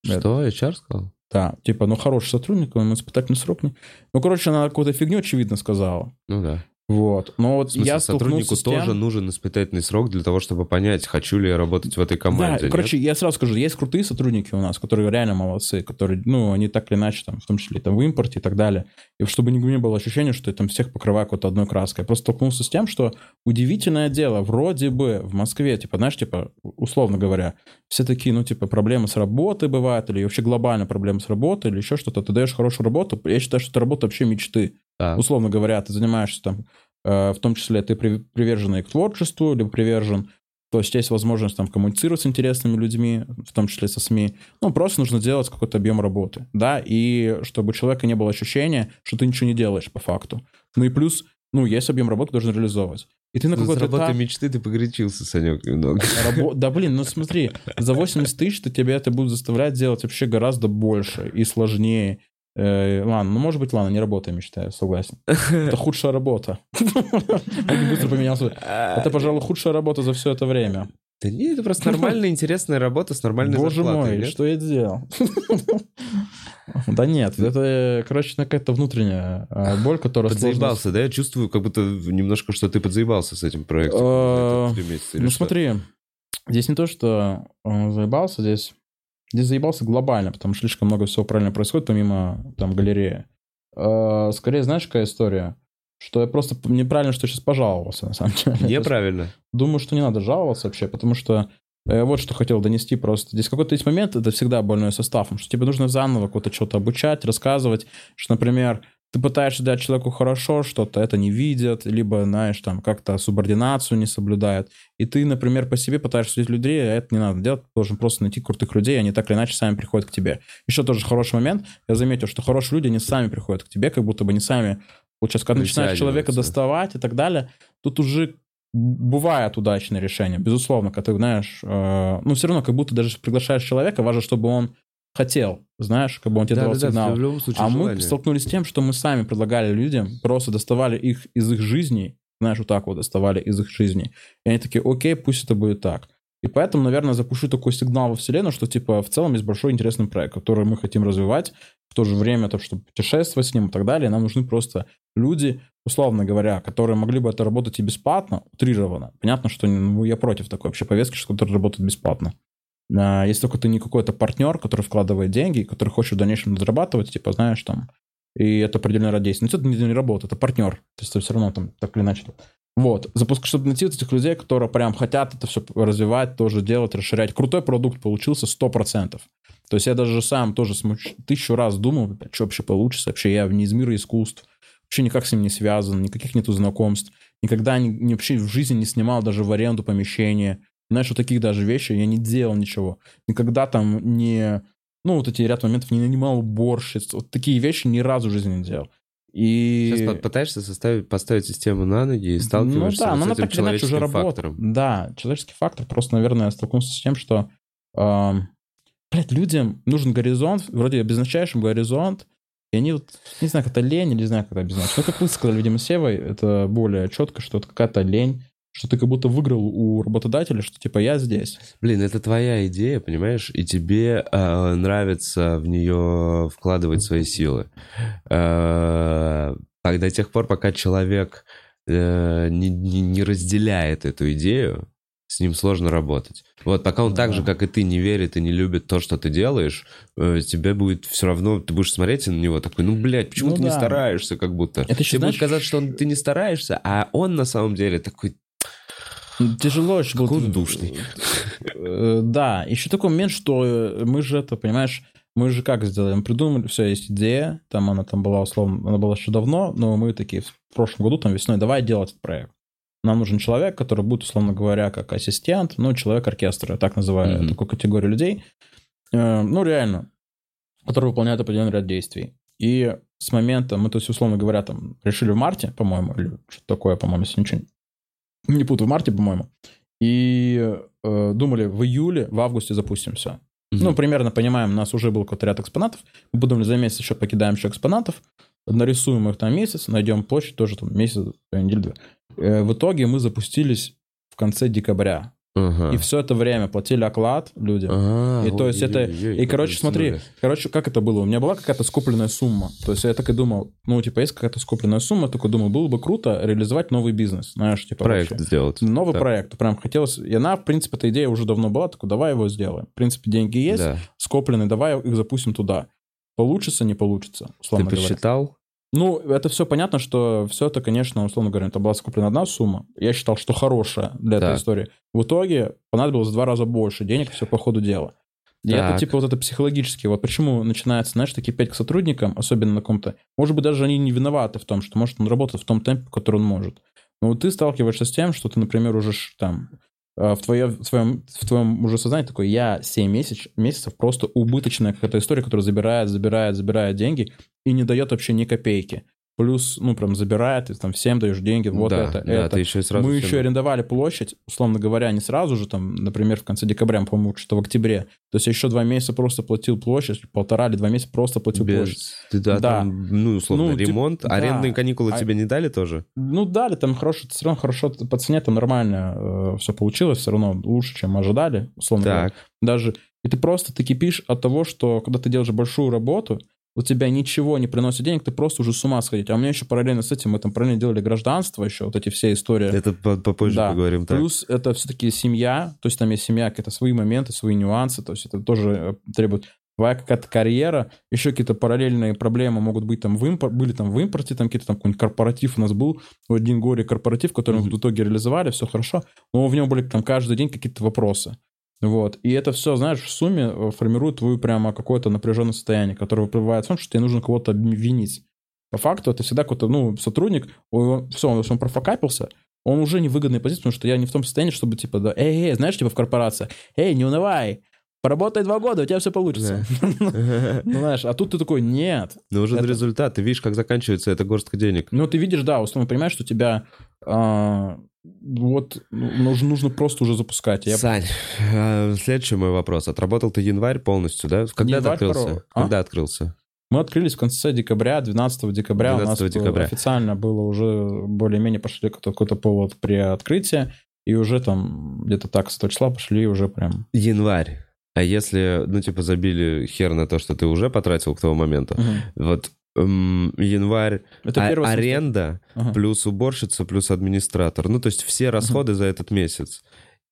Что, HR сказал? Да, типа, ну, хороший сотрудник, но испытательный срок не... Ну, короче, она какую-то фигню, очевидно, сказала. Ну да. Вот. Но вот В смысле, я сотруднику с тем... тоже нужен испытательный срок для того, чтобы понять, хочу ли я работать в этой команде. Да, нет? короче, я сразу скажу, есть крутые сотрудники у нас, которые реально молодцы, которые, ну, они так или иначе, там, в том числе там, в импорте и так далее. И чтобы не было ощущения, что я там всех покрываю какой-то одной краской. Я просто столкнулся с тем, что удивительное дело, вроде бы в Москве, типа, знаешь, типа, условно говоря, все такие, ну, типа, проблемы с работой бывают, или вообще глобально проблемы с работой, или еще что-то. Ты даешь хорошую работу, я считаю, что это работа вообще мечты Так. условно говоря, ты занимаешься там, э, в том числе ты при- привержен и к творчеству, либо привержен, то есть есть возможность там коммуницировать с интересными людьми, в том числе со СМИ. Ну, просто нужно делать какой-то объем работы, да, и чтобы у человека не было ощущения, что ты ничего не делаешь по факту. Ну и плюс, ну, есть объем работы, должен реализовывать. И ты на какой-то работы этап... мечты ты погорячился, Санек, немного. Рабо- Да блин, ну смотри, за 80 тысяч то тебе это будет заставлять делать вообще гораздо больше и сложнее. Э, ладно, ну может быть, ладно, не работа, я считаю, согласен. Это худшая работа. Быстро поменялся. Это, пожалуй, худшая работа за все это время. Да нет, это просто нормальная, интересная работа с нормальной Боже зарплатой. мой, нет? что я делал? Да нет, это, короче, какая-то внутренняя а, боль, которая. Подзаебался, да? Я чувствую, как будто немножко, что ты подзаебался с этим проектом. Или Ну смотри, здесь не то, что э, заебался, здесь, здесь заебался глобально, потому что слишком много всего правильно происходит, помимо там галереи. Э, Скорее, знаешь, какая история? Что я просто неправильно, что сейчас пожаловался, на самом деле. Неправильно. Думаю, что не надо жаловаться вообще, потому что э, вот что хотел донести просто. Здесь какой-то есть момент, это всегда больной составом, что тебе нужно заново кого-то что-то обучать, рассказывать, что, например, ты пытаешься дать человеку хорошо что-то, это не видят, либо, знаешь, там как-то субординацию не соблюдают. И ты, например, по себе пытаешься судить людей, а это не надо делать, ты должен просто найти крутых людей, они так или иначе сами приходят к тебе. Еще тоже хороший момент, я заметил, что хорошие люди, они сами приходят к тебе, как будто бы не сами, получается, когда начинаешь человека доставать и так далее, тут уже бывает удачное решение, безусловно, когда ты, знаешь, э, ну, все равно, как будто даже приглашаешь человека, важно, чтобы он хотел, знаешь, как бы он тебе давал Да-да-да, сигнал. в любом случае А мы желание. столкнулись с тем, что мы сами предлагали людям, просто доставали их из их жизней, знаешь, вот так вот доставали из их жизней. И они такие, окей, пусть это будет так. И поэтому, наверное, запущу такой сигнал во вселенную, что, типа, в целом есть большой интересный проект, который мы хотим развивать, в то же время, то, чтобы путешествовать с ним и так далее. Нам нужны просто люди, условно говоря, которые могли бы это работать и бесплатно, утрированно. Понятно, что ну, я против такой вообще повестки, что который работает бесплатно. А, если только ты не какой-то партнер, который вкладывает деньги, который хочет в дальнейшем зарабатывать, типа, знаешь, там, и это определенное ради действия. Но это не, работает, это партнер. То есть это все равно там так или иначе. Вот. Запуск, чтобы найти вот этих людей, которые прям хотят это все развивать, тоже делать, расширять. Крутой продукт получился 100%. То есть я даже сам тоже смуч... тысячу раз думал, что вообще получится. Вообще я не из мира искусств. Вообще никак с ним не связан, никаких нету знакомств. Никогда не, не, вообще в жизни не снимал даже в аренду помещение. Знаешь, вот таких даже вещей я не делал ничего. Никогда там не... Ну, вот эти ряд моментов не нанимал уборщиц. Вот такие вещи ни разу в жизни не делал. И... Сейчас пытаешься составить, поставить систему на ноги и сталкиваешься ну, да, с но этим так уже человеческим работает. фактором. Да, человеческий фактор. Просто, наверное, столкнулся с тем, что... Э, блядь, людям нужен горизонт, вроде обозначающим горизонт, и они вот, не знаю, как это лень, или не знаю, как это обозначить. Ну, как вы сказали, видимо, Севой, это более четко, что это какая-то лень, что ты как будто выиграл у работодателя, что типа я здесь. Блин, это твоя идея, понимаешь, и тебе э, нравится в нее вкладывать свои силы. Э, а до тех пор, пока человек э, не, не, не разделяет эту идею, с ним сложно работать. Вот пока он Да. так же, как и ты, не верит и не любит то, что ты делаешь, э, тебе будет все равно, ты будешь смотреть на него такой, ну, блядь, почему Ну ты не да. стараешься, как будто. Это Тебе будет знаешь, казаться, что он- ты не стараешься, а он на самом деле такой, Тяжело очень. Вот, он душный. э, Да, еще такой момент, что мы же это, понимаешь, мы же как сделали? Мы придумали, все, есть идея, там она там была, условно, она была еще давно, но мы такие в прошлом году, там весной, давай делать этот проект. Нам нужен человек, который будет, условно говоря, как ассистент, ну, человек оркестра, так называю Мгм. такую категорию людей. Э, Ну, реально, который выполняет определенный ряд действий. И с момента, мы, то есть, условно говоря, там, решили в марте, по-моему, или что-то такое, по-моему, если ничего не путаю, в марте, по-моему, и э, думали, в июле, в августе запустим все. Ну, примерно понимаем, у нас уже был какой-то ряд экспонатов. Мы подумали, за месяц еще покидаем еще экспонатов, нарисуем их там месяц, найдем площадь тоже там месяц, неделю-две. Э, В итоге мы запустились в конце декабря. Ага. И все это время платили оклад люди. И то есть это- И, короче, смотри, короче, как это было? У меня была какая-то скопленная сумма. То есть я так и думал, ну, типа, есть какая-то скопленная сумма, такой думал, было бы круто реализовать новый бизнес, знаешь, типа, проект вообще. сделать. Новый Да. проект. Прям хотелось... И она, в принципе, эта идея уже давно была, такой, давай его сделаем. В принципе, деньги есть, Да. скоплены, давай их запустим туда. Получится, не получится, Ты посчитал? Ну, это все понятно, что все это, конечно, условно говоря, это была скоплена одна сумма. Я считал, что хорошая для этой Так. истории. В итоге понадобилось в два раза больше денег, все по ходу дела. И это Так. типа вот это психологически. Вот почему начинается, знаешь, такие пять к сотрудникам, особенно на каком-то... Может быть, даже они не виноваты в том, что, может, он работает в том темпе, который он может. Но вот ты сталкиваешься с тем, что ты, например, уже там в, твоем, в, твоем, в твоем уже сознании такой, я 7 месяц, месяцев просто убыточная какая-то история, которая забирает, забирает, забирает деньги и не дает вообще ни копейки. Плюс, ну, прям забирает, ты там всем даешь деньги, вот да, это, да, это. ты еще и сразу Мы всем- еще арендовали площадь, условно говоря, не сразу же, там, например, в конце декабря, по-моему, что в октябре. То есть я еще два месяца просто платил площадь, полтора или два месяца просто платил Без- площадь. ты- да, Да. там, ну, условно, Ну, тип- ремонт. да. Арендные каникулы А- тебе не дали тоже? Ну, дали, там хорошо, все равно хорошо по цене, там нормально все получилось, все равно лучше, чем ожидали, условно говоря. Так. Даже, и ты просто, ты кипишь от того, что когда ты делаешь большую работу, у тебя ничего не приносит денег, ты просто уже с ума сходить. А у меня еще параллельно с этим, мы там параллельно делали гражданство еще, вот эти все истории. Это по- попозже Да. поговорим. Так. Плюс это все-таки семья, то есть там есть семья, какие-то свои моменты, свои нюансы, то есть это тоже э, требует твоя какая-то карьера, еще какие-то параллельные проблемы могут быть там в импор... были там в импорте, там какие-то там какой-нибудь корпоратив у нас был, в один горе корпоратив, который мы Мгм. в итоге реализовали, все хорошо, но в нем были там каждый день какие-то вопросы. Вот. И это все, знаешь, в сумме э, формирует твою прямо какое-то напряженное состояние, которое выплывает в том, что тебе нужно кого-то обвинить. По факту это всегда какой-то, ну, сотрудник, все, он, он профокапился, он уже не в выгодной позиции, потому что я не в том состоянии, чтобы, типа, да, эй, эй, знаешь, типа в корпорации, эй, не унывай, поработай два года, у тебя все получится. Ну, знаешь, а тут ты такой, нет. Нужен Это- результат. Ты видишь, как заканчивается эта горстка денег. Ну, ты видишь, да, условно понимаешь, что тебя а, вот ну, нужно, нужно просто уже запускать. Я Сань, э, следующий мой вопрос. Отработал ты январь полностью, да? Когда ты Январь открылся? второго. А? Когда открылся? Мы открылись в конце декабря, 12 декабря. 12 у нас декабря. официально было уже более-менее пошли какой-то, какой-то повод при открытии. и уже там где-то так, 100 числа пошли уже прям... Январь. А если, ну, типа, забили хер на то, что ты уже потратил к тому моменту, вот эм, январь, Это а- аренда, Ага. плюс уборщица, плюс администратор. Ну, то есть все расходы за этот месяц.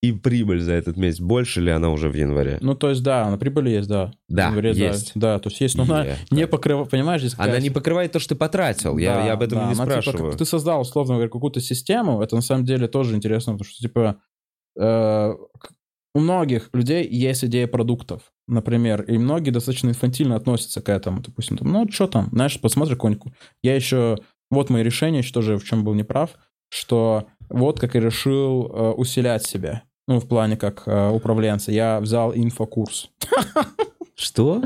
И прибыль за этот месяц. Больше ли она уже в январе? Ну, то есть, да, на прибыли есть, да. Да, В январе, да. есть. Да, то есть есть, но она Е, не покрывает, понимаешь, здесь Она не покрывает то, что ты потратил. я, Да, я об этом да, не она, типа, спрашиваю. как ты создал, условно говоря, какую-то систему, это на самом деле тоже интересно, потому что, типа, э, у многих людей есть идея продуктов, например, и многие достаточно инфантильно относятся к этому. Допустим, там, ну, что там, знаешь, посмотри какой-нибудь... Я еще... Вот мои решения, что же, в чем был неправ, что вот как я решил э, усилять себя. Ну, в плане как э, управленца. Я взял инфокурс. Что?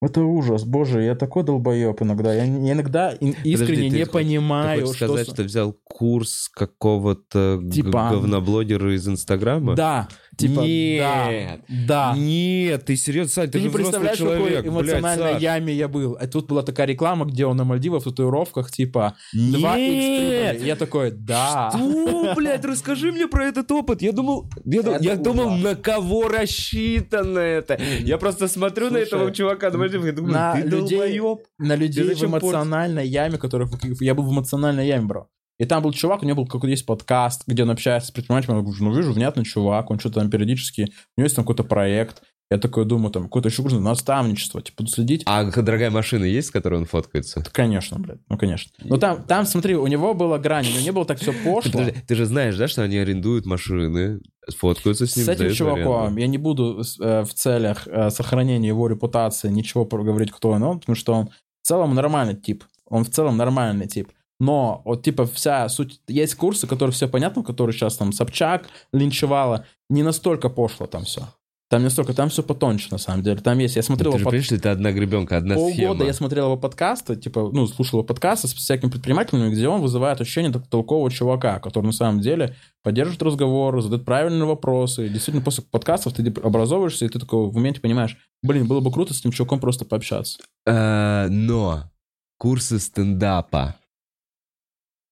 Это ужас, боже, я такой долбоеб иногда. Я, я иногда ин- искренне ты не понимаю, Ты хочешь что... сказать, что взял курс какого-то Типа- говноблогера из Инстаграма? Да, типа, Нет. да, да. Нет, ты серьезно, Сань, ты, Ты же не представляешь, человек. какой эмоциональной блядь, яме я был. А тут была такая реклама, где он на Мальдивах в татуировках, типа 2 Нет! Я такой, да. Что, блядь, расскажи мне про этот опыт. Я думал, я, Это я думал, на кого рассчитано это. Я просто смотрю на Слушай, этого чувака на Мальдивах и думаю, на ты людей- долбоеб. На людей в эмоциональной яме, которых... Я был в эмоциональной яме, бро. И там был чувак, у него был какой-то есть подкаст, где он общается с предпринимателями. Я говорю, ну, вижу, внятный чувак, он что-то там периодически... У него есть там какой-то проект. Я такой думаю, там, какой-то еще курс наставничество, типа, следить. А дорогая машина есть, с которой он фоткается? Конечно, блядь, ну, конечно. Ну, там, там, смотри, у него была грань, у него не было так все пошло. Подожди, ты же знаешь, да, что они арендуют машины, фоткаются с ним. С этим чуваком аренду. я не буду э, в целях э, сохранения его репутации ничего говорить, кто он, он, потому что он в целом нормальный тип. Он в целом нормальный тип. Но вот типа вся суть... Есть курсы, которые все понятно, которые сейчас там Собчак линчевала. Не настолько пошло там все. Там не настолько, там все потоньше, на самом деле. Там есть, я смотрел Ты же его под- понимаешь, это одна гребенка, одна полгода схема. я смотрел его подкасты, типа, ну, слушал его подкасты с всякими предпринимателями, где он вызывает ощущение толкового чувака, который на самом деле поддерживает разговор, задает правильные вопросы. И действительно, после подкастов ты образовываешься, и ты такой в моменте понимаешь, блин, было бы круто с этим чуваком просто пообщаться. Э, но курсы стендапа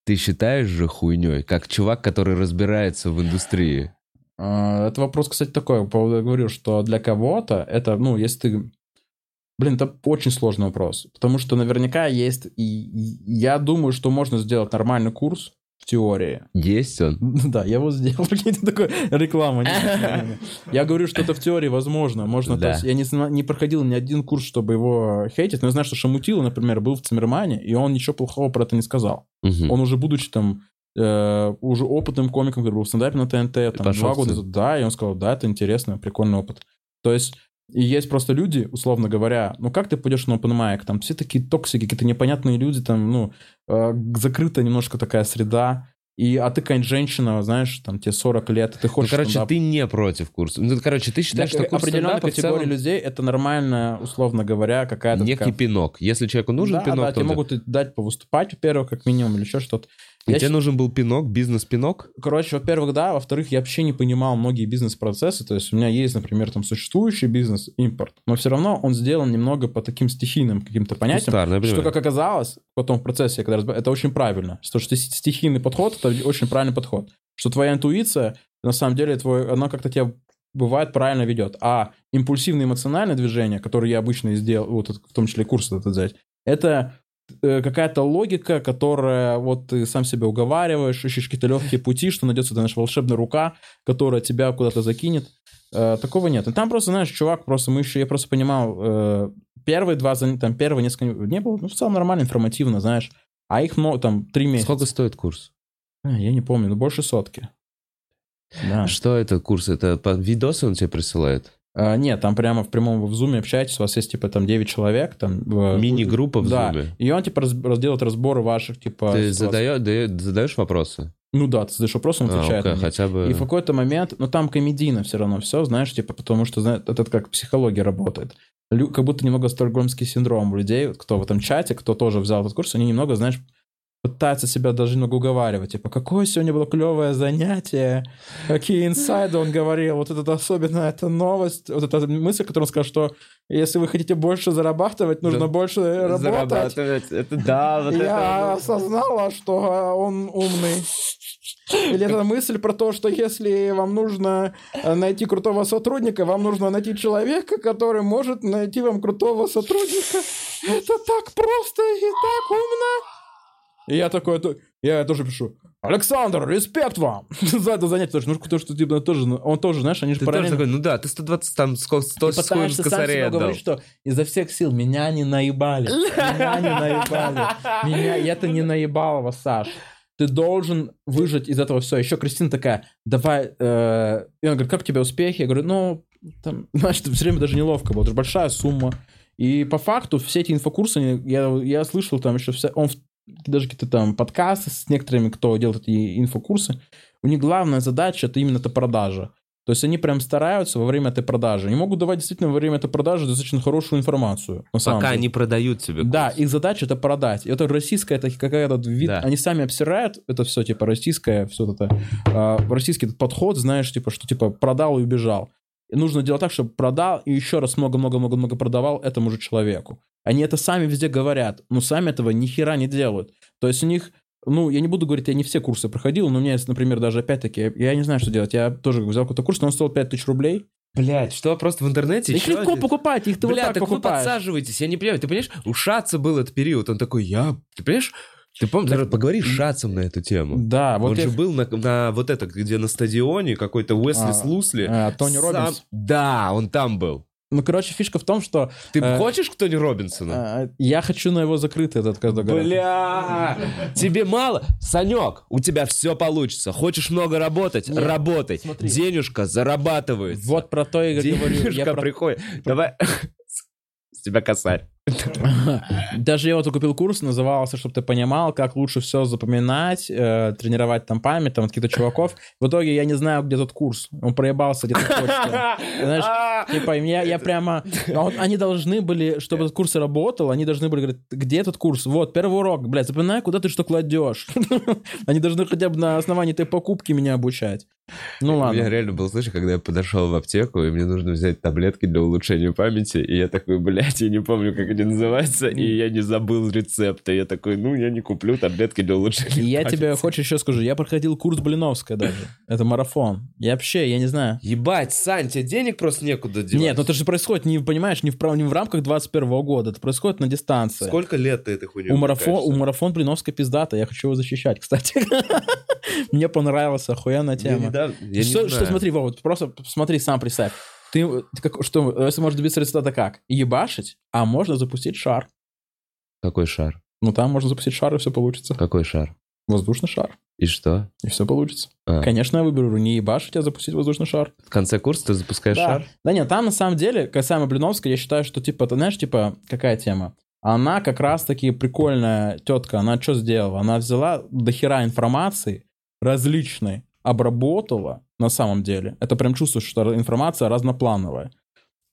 ты считаешь же хуйней, как чувак, который разбирается в индустрии? А, Это вопрос, кстати, такой. Я говорю, что для кого-то это, ну, если ты... Блин, это очень сложный вопрос. Потому что наверняка есть... И, я думаю, что можно сделать нормальный курс теории. Есть он? Да, я вот сделал. Прикиньте, такой реклама. Я говорю, что это в теории возможно. Можно, Да. я не, проходил ни один курс, чтобы его хейтить, но я знаю, что Шамутила, например, был в Циммермане, и он ничего плохого про это не сказал. Он уже, будучи там э, уже опытным комиком, который был в стендапе на ТНТ, там, два в года, да, и он сказал, да, это интересно, прикольный опыт. То есть, и есть просто люди, условно говоря, ну как ты пойдешь на open mic, там все такие токсики, какие-то непонятные люди, там, ну, э, закрытая немножко такая среда, и, а ты какая-нибудь женщина, знаешь, там, тебе 40 лет, ты Ну, хочешь короче, стендап. ты не против курса. Ну, короче, ты считаешь, Для что курс определенной категории целом людей это нормально, условно говоря, какая-то некий такая- пинок. Если человеку нужен да, пинок, да, то тебе могут дать повыступать, во-первых, как минимум, или еще что-то. И Я тебе щ- нужен был пинок, бизнес-пинок? Короче, во-первых, да, во-вторых, я вообще не понимал многие бизнес-процессы, то есть у меня есть, например, там существующий бизнес, импорт, но все равно он сделан немного по таким стихийным каким-то понятиям, Кустарно, что, как оказалось, потом в процессе, когда разб- это очень правильно, что, что стихийный подход, это очень правильный подход, что твоя интуиция, на самом деле, твой, она как-то тебя бывает правильно ведет, а импульсивное эмоциональное движение, которое я обычно и сделал, вот в том числе курс этот взять, это какая-то логика, которая вот ты сам себя уговариваешь, ищешь какие-то легкие пути, что найдется, знаешь, волшебная рука, которая тебя куда-то закинет. Э, такого нет. И там просто, знаешь, чувак, просто мы еще, я просто понимал, э, первые два, там, первые несколько, не было, ну, в целом нормально, информативно, знаешь, а их, много, там, три месяца. Сколько стоит курс? А, я не помню, ну, больше сотки. Да. Что это курс? Это по видосы он тебе присылает? А, нет, там прямо в прямом в зуме общаетесь, у вас есть, типа, там 9 человек, там... э, Мини-группа в да. зуме? И он, типа, раз- разделает разборы ваших, типа... Ты задаю- даю- задаешь вопросы? Ну да, ты задаешь вопрос, он А, отвечает. на них. хотя бы... И в какой-то момент, ну там комедийно все равно все, знаешь, типа, потому что, знаешь, это как психология работает. Лю- как будто немного стокгольмский синдром у людей, кто в этом чате, кто тоже взял этот курс, они немного, знаешь, пытаются себя даже немного уговаривать. Типа, какое сегодня было клевое занятие, какие инсайды он говорил, вот это особенно эта новость, вот эта мысль, которую он сказал, что если вы хотите больше зарабатывать, нужно Да. больше работать. Зарабатывать. Это да, вот Я это... осознала, что он умный. Или это мысль про то, что если вам нужно найти крутого сотрудника, вам нужно найти человека, который может найти вам крутого сотрудника. Это так просто и так умно. И я такой, я тоже пишу, Александр, респект вам за это занятие. Тоже, ну, потому что, типа, тоже, он тоже, знаешь, они же Ты тоже параллельно... такой, ну да, ты 120 там, сколько, 100 И с пытаешься сам себе говорить, что изо всех сил меня не наебали. Меня не наебали. Меня, это не наебалово, Саш. Ты должен выжать из этого все. Еще Кристина такая, давай... э, И он говорит, как у тебя успехи? Я говорю, ну, там, знаешь, все время даже неловко было. Это же большая сумма. И по факту все эти инфокурсы, я, я слышал там еще вся... Он в- даже какие-то там подкасты с некоторыми, кто делает эти инфокурсы, у них главная задача это именно эта продажа. То есть они прям стараются во время этой продажи. Они могут давать действительно во время этой продажи достаточно хорошую информацию. На самом Пока деле. они продают тебе. Да, курс. их задача это продать. Это российская, это какая-то вид. Да. Они сами обсирают это все, типа, российское, все это. а, российский этот подход, знаешь, типа, что типа продал и убежал. Нужно делать так, чтобы продал и еще раз много-много-много-много продавал этому же человеку. Они это сами везде говорят, но сами этого ни хера не делают. То есть у них, ну, я не буду говорить, я не все курсы проходил, но у меня есть, например, даже опять-таки, я, я не знаю, что делать. Я тоже взял какой-то курс, но он стоил 5000 рублей. Блять, что просто в интернете? Их легко они- покупать, их ты Бля, вот так, так вы покупаешь. подсаживаетесь, я не понимаю. Ты понимаешь, у Шаца был этот период, он такой, я... Ты понимаешь? Ты помнишь, даже поговори с Шацем на эту тему. Да, вот он я- же был на, на вот это, где на стадионе какой-то Уэсли А, Слусли. а, Тони Сам- Робинс. Да, он там был. Ну, короче, фишка в том, что Ты Э, хочешь к Тони Робинсону? э, я хочу на его закрытый этот, говорят. Бля, тебе мало? Санек, у тебя все получится. Хочешь много работать? Нет, Работай. смотри. Денежка зарабатывается. Вот про то я говорю. Я Денежка про- приходит. Давай. С тебя косарь. Даже я вот купил курс, назывался, чтобы ты понимал, как лучше все запоминать, э, тренировать там память, там каких-то чуваков. В итоге я не знаю, где тот курс. Он проебался где-то в почте. Знаешь, Типа, я, я прямо... а вот они должны были, чтобы этот курс работал, они должны были говорить, где этот курс? Вот, первый урок, блядь, запоминай, куда ты что кладешь. Они должны хотя бы на основании этой покупки меня обучать. Ну У меня ладно. реально был случай, когда я подошел в аптеку, и мне нужно взять таблетки для улучшения памяти, и я такой, блядь, я не помню, как они называются, и я не забыл рецепта. Я такой, ну, я не куплю таблетки для улучшения я памяти. тебе, хочешь еще скажу, я проходил курс Блиновская даже. Это марафон. Я вообще, я не знаю. Ебать, Сань, тебе денег просто некуда девать. Нет, ну это же происходит, не понимаешь, не в, не в рамках 21 года, это происходит на дистанции. Сколько лет ты этой хуйней У марафон, у марафон Блиновская пиздата, я хочу его защищать, кстати. Мне понравилась охуенная тема. Недавно- я Что, что смотри, Вова, просто смотри, сам представь. Ты, ты как, что, если можно добиться результата как? Ебашить, а можно запустить шар. Какой шар? Ну там можно запустить шар, и все получится. Какой шар? Воздушный шар, И что? и все получится. А, Конечно, я выберу не ебашить, а запустить воздушный шар. В конце курса ты запускаешь Да. шар? Да нет, там на самом деле, касаемо Блиновской, я считаю, что типа, ты знаешь, типа, какая тема? Она как раз-таки прикольная тетка, она что сделала? Она взяла дохера информации различной, обработала на самом деле. Это прям чувствуешь, что информация разноплановая.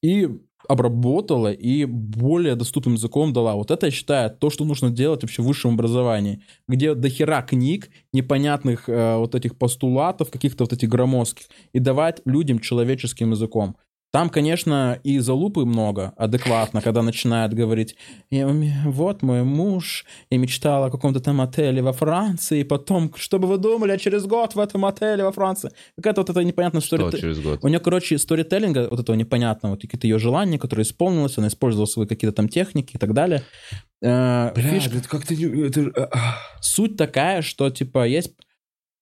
И обработала и более доступным языком дала. Вот это, я считаю, то, что нужно делать вообще в высшем образовании, где дохера книг, непонятных э, вот этих постулатов, каких-то вот этих громоздких, и давать людям человеческим языком. Там, конечно, и залупы много, адекватно, когда начинают говорить, «Я ум- вот мой муж, и мечтал о каком-то там отеле во Франции, и потом, что бы вы думали, а через год в этом отеле во Франции. Какая-то вот эта непонятная Что через год? У нее, короче, сторителлинга вот этого непонятного, вот какие-то ее желания, которые исполнилось, она использовала свои какие-то там техники и так далее. Э, Бля, фишка- это как-то это- а, суть такая, что, типа, есть...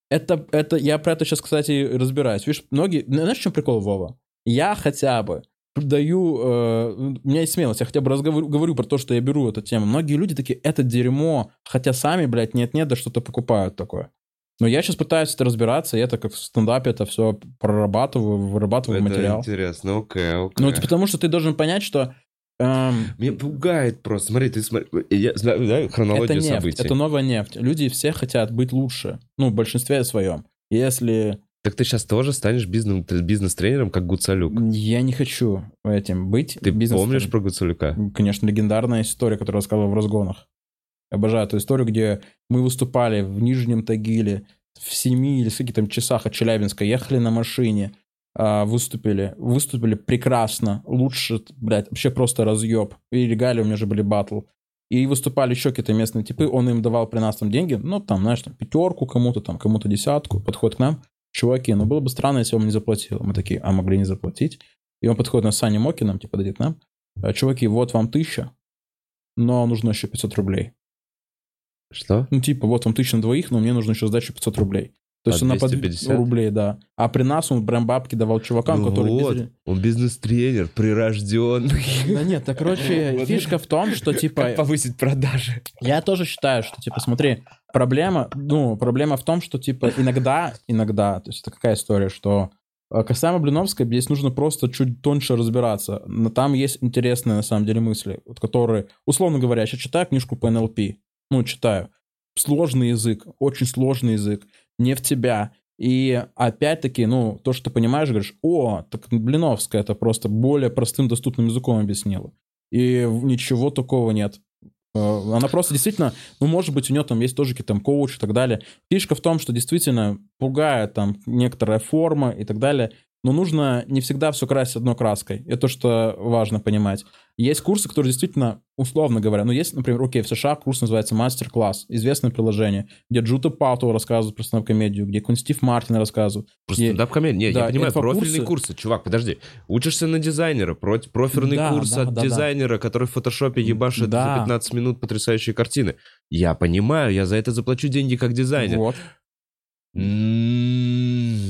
Это, это, я про это сейчас, кстати, разбираюсь. Видишь, многие... Знаешь, в чем прикол, Вова? Я хотя бы даю... э, у меня есть смелость, я хотя бы разговор, говорю про то, что я беру эту тему. Многие люди такие, это дерьмо, хотя сами, блядь, нет-нет, да что-то покупают такое. Но я сейчас пытаюсь это разбираться, я это как в стендапе это все прорабатываю, вырабатываю Это материал. интересно, окей, окей. Ну, это потому что ты должен понять, что эм, Меня пугает просто. Смотри, ты смотри, я знаю да, это хронологию нефть, событий. это новая нефть. Люди все хотят быть лучше, ну, в большинстве своем. Если Так ты сейчас тоже станешь бизнес- бизнес-тренером, как Гуцалюк. я не хочу этим быть, Ты бизнес- помнишь про Гуцалюка? Конечно, легендарная история, которую рассказывал в разгонах. Обожаю эту историю, где мы выступали в Нижнем Тагиле в 7 или скольких там часах от Челябинска, ехали на машине, а, выступили, выступили прекрасно, лучше, блядь, вообще просто разъеб. И регалии у меня же были батл. и выступали еще какие-то местные типы, он им давал при нас там деньги, ну, там, знаешь, там, пятерку кому-то, там, кому-то десятку, подходит к нам, чуваки, ну, было бы странно, если он не заплатил. Мы такие, а могли не заплатить? И он подходит на Сане Мокином, типа, дадит нам, «А, чуваки, вот вам тысяча, но нужно еще 500 рублей. Что? Ну, типа, вот вам тысяча на двоих, но мне нужно еще сдачу 500 рублей. То По есть он на под 250? рублей, да. А при нас он прям бабки давал чувакам, Ну которые... без вот, ре- он бизнес-тренер, прирожденный. Да нет, так, короче, фишка в том, что, типа, Как повысить продажи? Я тоже считаю, что, типа, смотри, проблема, ну, проблема в том, что, типа, иногда, иногда, то есть это какая история, что э, касаемо Блиновской, здесь нужно просто чуть тоньше разбираться. Но там есть интересные, на самом деле, мысли, вот, которые, условно говоря, я сейчас читаю книжку по НЛП, ну, читаю. Сложный язык, очень сложный язык, не в тебя. И опять-таки, ну, то, что ты понимаешь, говоришь, о, так Блиновская это просто более простым, доступным языком объяснила. И ничего такого нет. Э, Она просто действительно, ну, может быть, у нее там есть тоже какие-то там коуч и так далее. Фишка в том, что действительно пугает там некоторая форма и так далее, но нужно не всегда все красить одной краской. Это то, что важно понимать. Есть курсы, которые действительно, условно говоря, ну, есть, например, окей, в США курс называется «Мастер-класс», известное приложение, где Джута Пауту рассказывает про стендап-комедию, где какой-нибудь Стив Мартин рассказывает. Просто И- стендап-комедия. Не, да, я понимаю, профильные курсы. Чувак, подожди. Учишься на дизайнера, про- профильный Да, курс да, от да, да. дизайнера, который в фотошопе ебашит Да. за 15 минут потрясающие картины. Я понимаю, я за это заплачу деньги как дизайнер. Вот. М.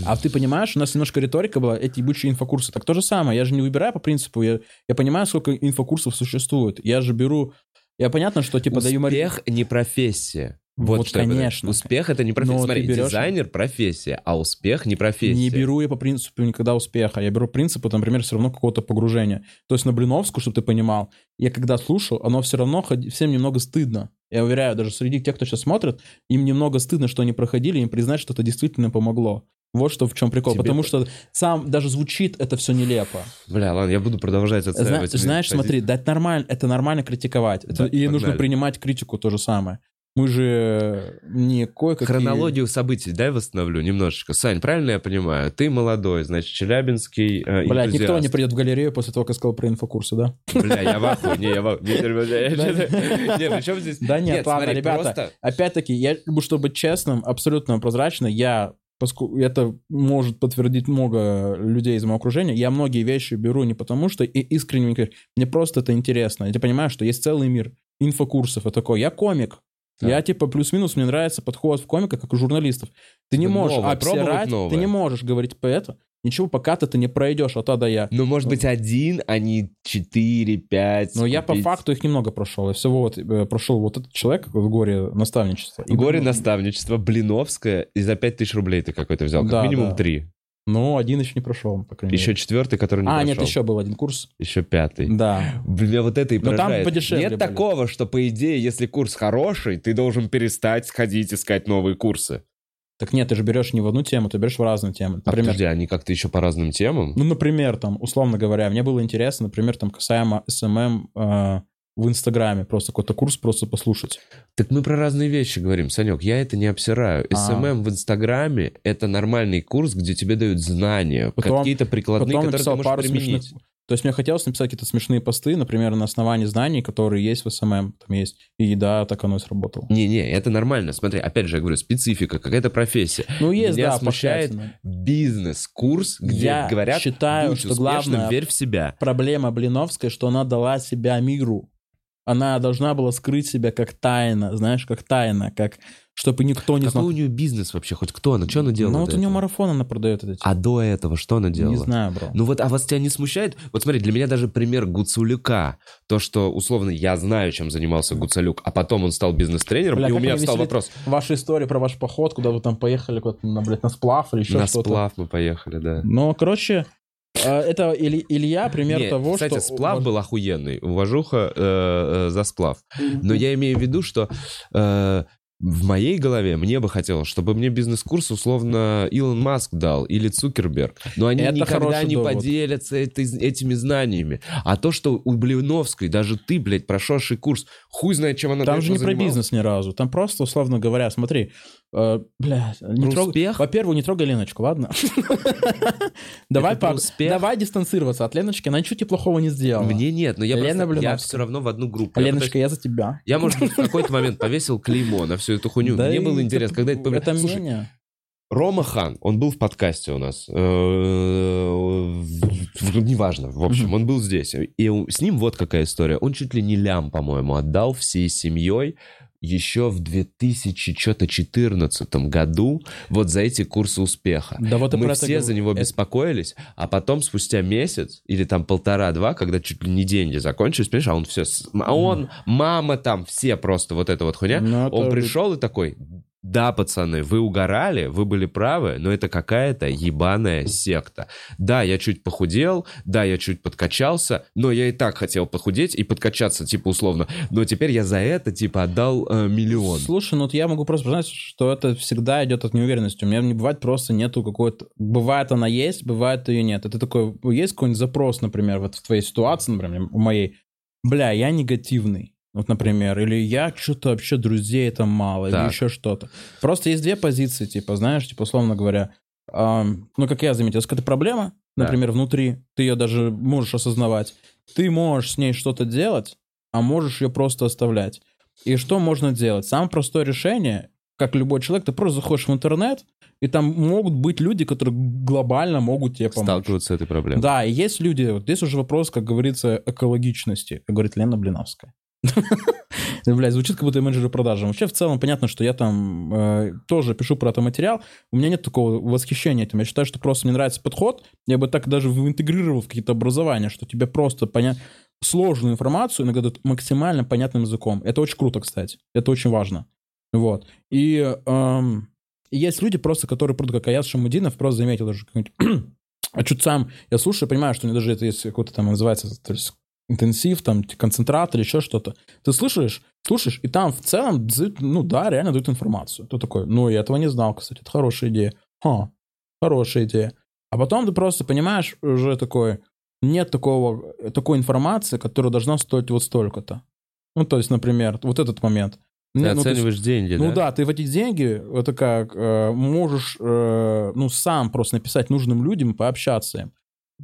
А ты понимаешь, у нас немножко риторика была, эти ебучие инфокурсы. Так то же самое, я же не выбираю по принципу, я, я понимаю, сколько инфокурсов существует. Я же беру... Я понятно, что типа даю... Успех не профессия. Вот, Вот, конечно. Успех это не профессия. Но Смотри, ты берешь- дизайнер профессия, а успех не профессия. Не беру я по принципу никогда успеха. Я беру принципы, например, все равно какого-то погружения. То есть на Блиновскую, чтобы ты понимал, я когда слушал, оно все равно всем немного стыдно. Я уверяю, даже среди тех, кто сейчас смотрит, им немного стыдно, что они проходили, им признать, что это действительно помогло. Вот что в чем прикол. Тебе Потому по- что сам даже звучит это все нелепо. Бля, ладно, я буду продолжать Зна- отстаивать. знаешь, позицию. смотри, дать нормально, это нормально критиковать. Это- Да, и нужно погнали. принимать критику то же самое. Мы же не кое-какие... Хронологию событий дай восстановлю немножечко. Сань, правильно я понимаю? Ты молодой, значит, челябинский э, Блядь, никто не придет в галерею после того, как сказал про инфокурсы, да? Бля, я в ахуе. Не, я в ахуе. Не, не, не, при чем здесь? Да нет, ладно, ребята, Опять-таки, я чтобы честным, абсолютно прозрачно. Я, поскольку это может подтвердить много людей из моего окружения, я многие вещи беру не потому, что и искренне мне просто это интересно. Я понимаю, что есть целый мир инфокурсов. И такой, я комик. Да. Я типа плюс-минус, мне нравится подход в комика, как у журналистов. Ты не Ну, можешь новое, обсирать, ты новое. не можешь говорить по это, ничего, пока ты, ты не пройдешь от А до Я. Ну, может быть, один, а не четыре, пять. Но я по факту их немного прошел. Я всего вот э, прошел вот этот человек в горе наставничества. И Горе ну, наставничество, Блиновская, и за пять тысяч рублей ты какой-то взял. Как Да, минимум да. три. Ну, один еще не прошел, по крайней Еще мере. четвертый, который не А, прошел. нет, еще был один курс. Еще пятый. Да. Меня вот это и Но там поражает. подешевле Нет были. такого, что, по идее, если курс хороший, ты должен перестать сходить искать новые курсы. Так нет, ты же берешь не в одну тему, ты берешь в разные темы. А, Например, подожди, они как-то еще по разным темам? ну, например, там, условно говоря, мне было интересно, например, там, касаемо SMM э, в Инстаграме, просто какой-то курс просто послушать. Так мы про разные вещи говорим, Санек, я это не обсираю. А. SMM в Инстаграме — это нормальный курс, где тебе дают знания, Потом- какие-то прикладные, Потом которые ты можешь пару применить. смешных... То есть мне хотелось написать какие-то смешные посты, например, на основании знаний, которые есть в SMM, там есть. И да, так оно и сработало. Не-не, это нормально. Смотри, опять же, я говорю, специфика, какая-то профессия. Ну, есть, Меня да, смущает бизнес-курс, где Я говорят, считаю, будь что успешным, главное- верь в себя. проблема Блиновской, что она дала себя миру. Она должна была скрыть себя как тайна, знаешь, как тайна, как чтобы никто не Какой знал. у нее бизнес вообще? Хоть кто она? Что она делала Ну вот у нее этого? марафон она продает эти. А до этого что она делала? Не знаю, бро. Ну вот, а вас тебя не смущает? Вот смотри, для меня даже пример Гуцулюка. То, что, условно, я знаю, чем занимался Гуцулюк, а потом он стал бизнес-тренером, Бля, и у меня встал вопрос. Ваша история про ваш поход, куда вы там поехали, куда-то на, блядь, на сплав или еще На что-то. сплав мы поехали, да. Ну, короче, это Или- Илья пример Не, того, кстати, что... сплав был охуенный. Уважуха э, э, за сплав. Но я имею в виду, что э, в моей голове мне бы хотелось, чтобы мне бизнес-курс условно Илон Маск дал или Цукерберг. Но они Это никогда не довод. поделятся этой- этими знаниями. А то, что у Блиновской, даже ты, блядь, прошедший курс, хуй знает, чем она Там же не про занималась. бизнес ни разу. Там просто, условно говоря, смотри, бля, не Про трог- успех? Во-первых, не трогай Леночку, ладно? Давай, давай дистанцироваться от Леночки, она ничего тебе плохого не сделала. Мне нет, но я, я все равно в одну группу. Леночка, я за тебя. Я, может быть, в какой-то момент повесил клеймо на всю эту хуйню. Мне было интересно, когда это... Это Слушай, мнение. Рома Хан, он был в подкасте у нас. Э, Неважно, в общем, он был здесь. И с ним вот какая история. Он чуть ли не лям, по-моему, отдал всей семьей еще в 2014 году вот за эти курсы успеха. Да вот Мы это все говорю. за него Это- беспокоились, а потом спустя месяц или там полтора-два, когда чуть ли не деньги закончились, понимаешь, а он все... А он, мама там, все просто вот эта вот хуйня. Ну, это- Он пришел и такой, да, пацаны, вы угорали, вы были правы, но это какая-то ебаная секта. Да, я чуть похудел, да, я чуть подкачался, но я и так хотел похудеть и подкачаться, типа, условно. Но теперь я за это, типа, отдал э, миллион. Слушай, ну вот я могу просто признать, что это всегда идет от неуверенности. У меня не бывает просто нету какой-то... Бывает она есть, бывает ее нет. Это такой... Есть какой-нибудь запрос, например, вот в твоей ситуации, например, у моей. Бля, я негативный. Вот, например, или я что-то вообще друзей там мало, или Так. еще что-то. Просто есть две позиции, типа, знаешь, типа, условно говоря, ам, ну, как я заметил, если какая-то проблема, Да. например, внутри, ты ее даже можешь осознавать, ты можешь с ней что-то делать, а можешь ее просто оставлять. И что можно делать? Самое простое решение, как любой человек, ты просто заходишь в интернет, и там могут быть люди, которые глобально могут тебе помочь. Сталкиваться с этой проблемой. Да, и есть люди, вот здесь уже вопрос, как говорится, экологичности, как говорит Лена Блиновская. Блядь, звучит как будто я менеджер продажи. Вообще, в целом, понятно, что я там э, тоже пишу про это материал. У меня нет такого восхищения этим. Я считаю, что просто мне нравится подход. Я бы так даже интегрировал в какие-то образования, что тебе просто понять сложную информацию иногда дают максимально понятным языком. Это очень круто, кстати. Это очень важно. Вот. И эм, есть люди просто, которые, просто как Аяс Шамудинов, просто заметил даже какой-нибудь а чуть сам, я слушаю, понимаю, что у него даже это есть какой-то там называется то есть интенсив, там, концентрат или еще что-то. Ты слышишь, слушаешь, и там в целом, ну да, реально дают информацию. Ты такой, ну, я этого не знал, кстати, это хорошая идея. Ха, хорошая идея. А потом ты просто понимаешь уже такой, нет такого, такой информации, которая должна стоить вот столько-то. Ну, то есть, например, вот этот момент. Ты Не, ну, то есть- оцениваешь деньги, ну да? да, ты в эти деньги, это как, э, можешь, э, ну, сам просто написать нужным людям, пообщаться им.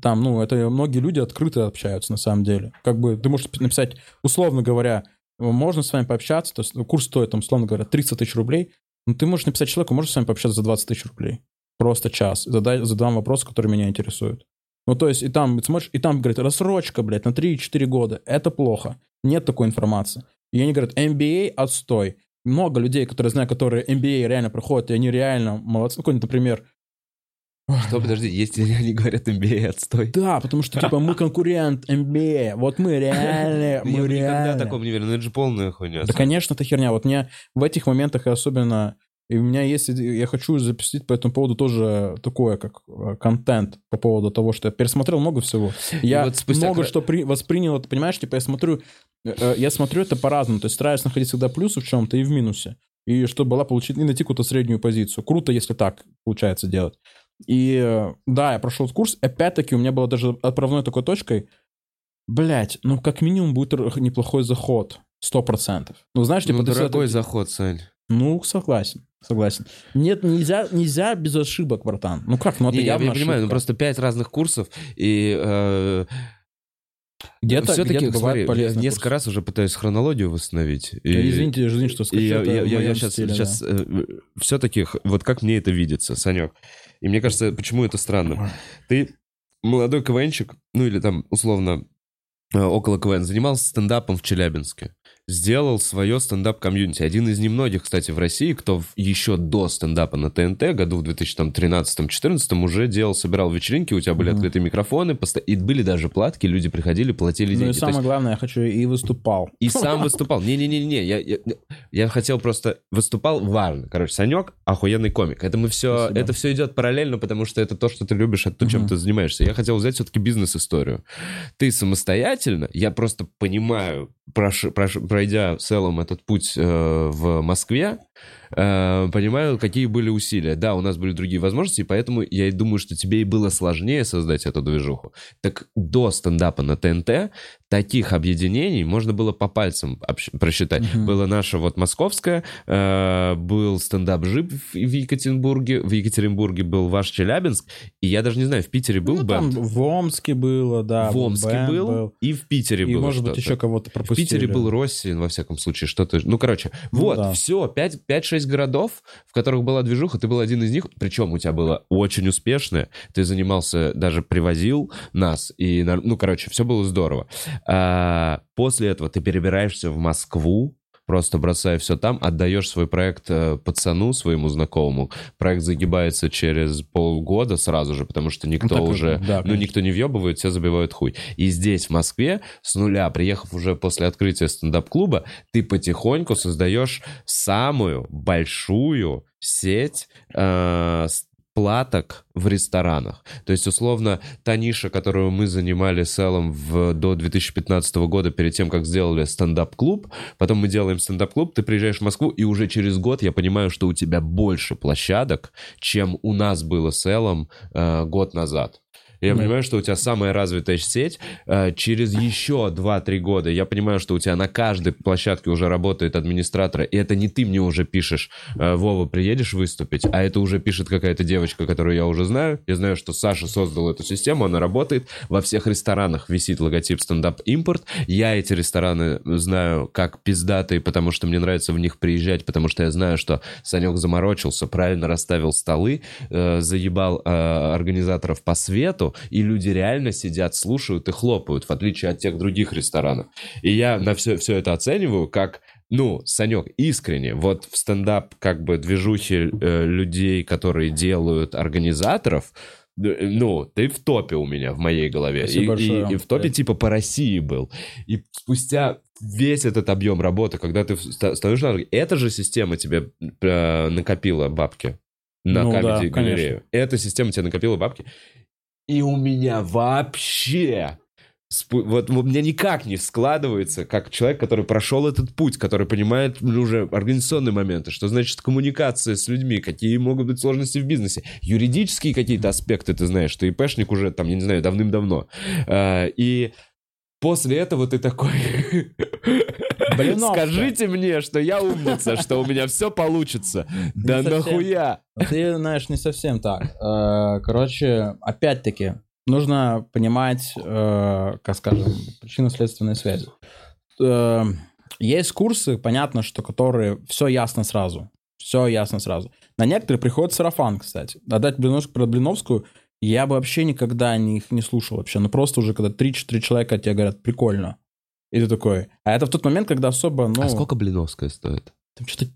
Там, ну, это многие люди открыто общаются на самом деле. Как бы ты можешь написать, условно говоря, можно с вами пообщаться, то есть ну, курс стоит, там, условно говоря, 30 тысяч рублей, но ты можешь написать человеку, можешь с вами пообщаться за 20 тысяч рублей. Просто час. Задай, задам вопрос, который меня интересует. Ну, то есть, и там, смотришь, и там, говорит, рассрочка, блядь, на 3-4 года. Это плохо. Нет такой информации. И они говорят, MBA отстой. Много людей, которые знаю, которые MBA реально проходят, и они реально молодцы. Ну, какой-нибудь, например, Что, подожди, если они говорят MBA отстой? да, потому что, типа, мы конкурент MBA. Вот мы реально, Я мы бы никогда реально. такого не верю, ну это же полная хуйня. Да, конечно, это херня. Вот мне в этих моментах и особенно... И у меня есть... Я хочу запустить по этому поводу тоже такое, как э, контент по поводу того, что я пересмотрел много всего. Я вот спустя много кра- что при- воспринял, это, понимаешь, типа я смотрю... э, э, Я смотрю это по-разному. То есть стараюсь находить всегда плюсы в чем-то и в минусе. И чтобы была получить... И найти какую-то среднюю позицию. Круто, если так получается делать. И да, я прошел курс. Опять-таки у меня было даже отправной такой точкой. Блять, ну как минимум будет неплохой заход. Сто процентов. Ну, знаешь, типа... Ну, дорогой всё-таки- заход, Сань. ну, согласен, согласен. Нет, нельзя, нельзя без ошибок, братан. Ну как, ну это Не, я, явно я понимаю, ну просто пять разных курсов, и э, где-то, все-таки, смотри, бывает я полезно. несколько раз уже пытаюсь хронологию восстановить. И, Извините, извините, что скажу. я, я, я, моем сейчас, стиле, да. сейчас все-таки, вот как мне это видится, Санек. И мне кажется, почему это странно. Ты молодой КВНчик, ну или там, условно, э, около КВН, занимался стендапом в Челябинске. Сделал свое стендап-комьюнити. Один из немногих, кстати, в России, кто еще до стендапа на ТНТ, году в 2013-2014, уже делал, собирал вечеринки, у тебя были Мгм. открытые микрофоны, поста- и были даже платки, люди приходили, платили Ну деньги. и То самое есть- главное, я хочу и выступал. и сам выступал. Не-не-не-не, я, я, я хотел просто... Выступал важно. Короче, Санек охуенный комик. Это мы все... Спасибо. Это все идет параллельно, потому что это то, что ты любишь, это то, чем Мгм. ты занимаешься. Я хотел взять все-таки бизнес-историю. Ты самостоятельно, я просто понимаю, прош- прош- пройдя в целом этот путь э, в Москве, э, понимаю, какие были усилия. Да, у нас были другие возможности, поэтому я и думаю, что тебе и было сложнее создать эту движуху. Так до стендапа на ТНТ таких объединений можно было по пальцам просчитать. Угу. Было наше вот московское, э, был стендап Жип в Екатеринбурге, в Екатеринбурге был ваш Челябинск, и я даже не знаю, в Питере был ну, бэнд? Там в Омске было, да. В Омске был, был, и в Питере и, было может быть, еще кого-то пропустили. В Питере был Россин, во всяком случае, что-то... Ну, короче, ну, вот, да. все, 5-6 городов, в которых была движуха, ты был один из них, причем у тебя было очень успешное, ты занимался, даже привозил нас, и, ну, короче, все было здорово. А, после этого ты перебираешься в Москву, просто бросая все там, отдаешь свой проект э, пацану, своему знакомому. Проект загибается через полгода сразу же, потому что никто ну, уже, да, ну, никто не въебывает, все забивают хуй. И здесь, в Москве, с нуля, приехав уже после открытия стендап-клуба, ты потихоньку создаешь самую большую сеть э, платок в ресторанах. То есть, условно, та ниша, которую мы занимали селом в, до 2015 года, перед тем, как сделали стендап-клуб, потом мы делаем стендап-клуб, ты приезжаешь в Москву, и уже через год я понимаю, что у тебя больше площадок, чем у нас было селом э, год назад. Я mm понимаю, что у тебя самая развитая сеть. Э, через еще 2-3 года я понимаю, что у тебя на каждой площадке уже работает администратор, и это не ты мне уже пишешь, э, Вова, приедешь выступить, а это уже пишет какая-то девочка, которую я уже знаю. Я знаю, что Саша создал эту систему, она работает. Во всех ресторанах висит логотип стендап импорт. Я эти рестораны знаю как пиздатые, потому что мне нравится в них приезжать, потому что я знаю, что Санек заморочился, правильно расставил столы, э, заебал организаторов по свету, и люди реально сидят, слушают и хлопают, в отличие от тех других ресторанов. И я на все, все это оцениваю как ну, Санек, искренне, вот в стендап как бы движухи э, людей, которые делают организаторов, ну, ты в топе у меня, в моей голове. и, и, и в топе типа по России был. И спустя весь этот объем работы, когда ты становишься... Эта же система тебе э, накопила бабки на ну, Comedy да, галерею. Эта система тебе накопила бабки. И у меня вообще вот у меня никак не складывается, как человек, который прошел этот путь, который понимает уже организационные моменты, что значит коммуникация с людьми, какие могут быть сложности в бизнесе, юридические какие-то аспекты, ты знаешь, что ИПшник уже там, я не знаю, давным-давно. А, и после этого ты такой... Блиновка. Скажите мне, что я умница, что у меня все получится. Да нахуя? Ты знаешь, не совсем так. Э, короче, опять-таки, нужно понимать, э, как скажем, причинно-следственные связи. Э, есть курсы, понятно, что которые все ясно сразу. Все ясно сразу. На некоторые приходит сарафан, кстати. Отдать Блиновскую про Блиновскую я бы вообще никогда не, их не слушал вообще. Ну просто уже когда 3-4 человека тебе говорят, прикольно. И ты такой. А это в тот момент, когда особо, ну... А сколько Блиновская стоит? Там что-то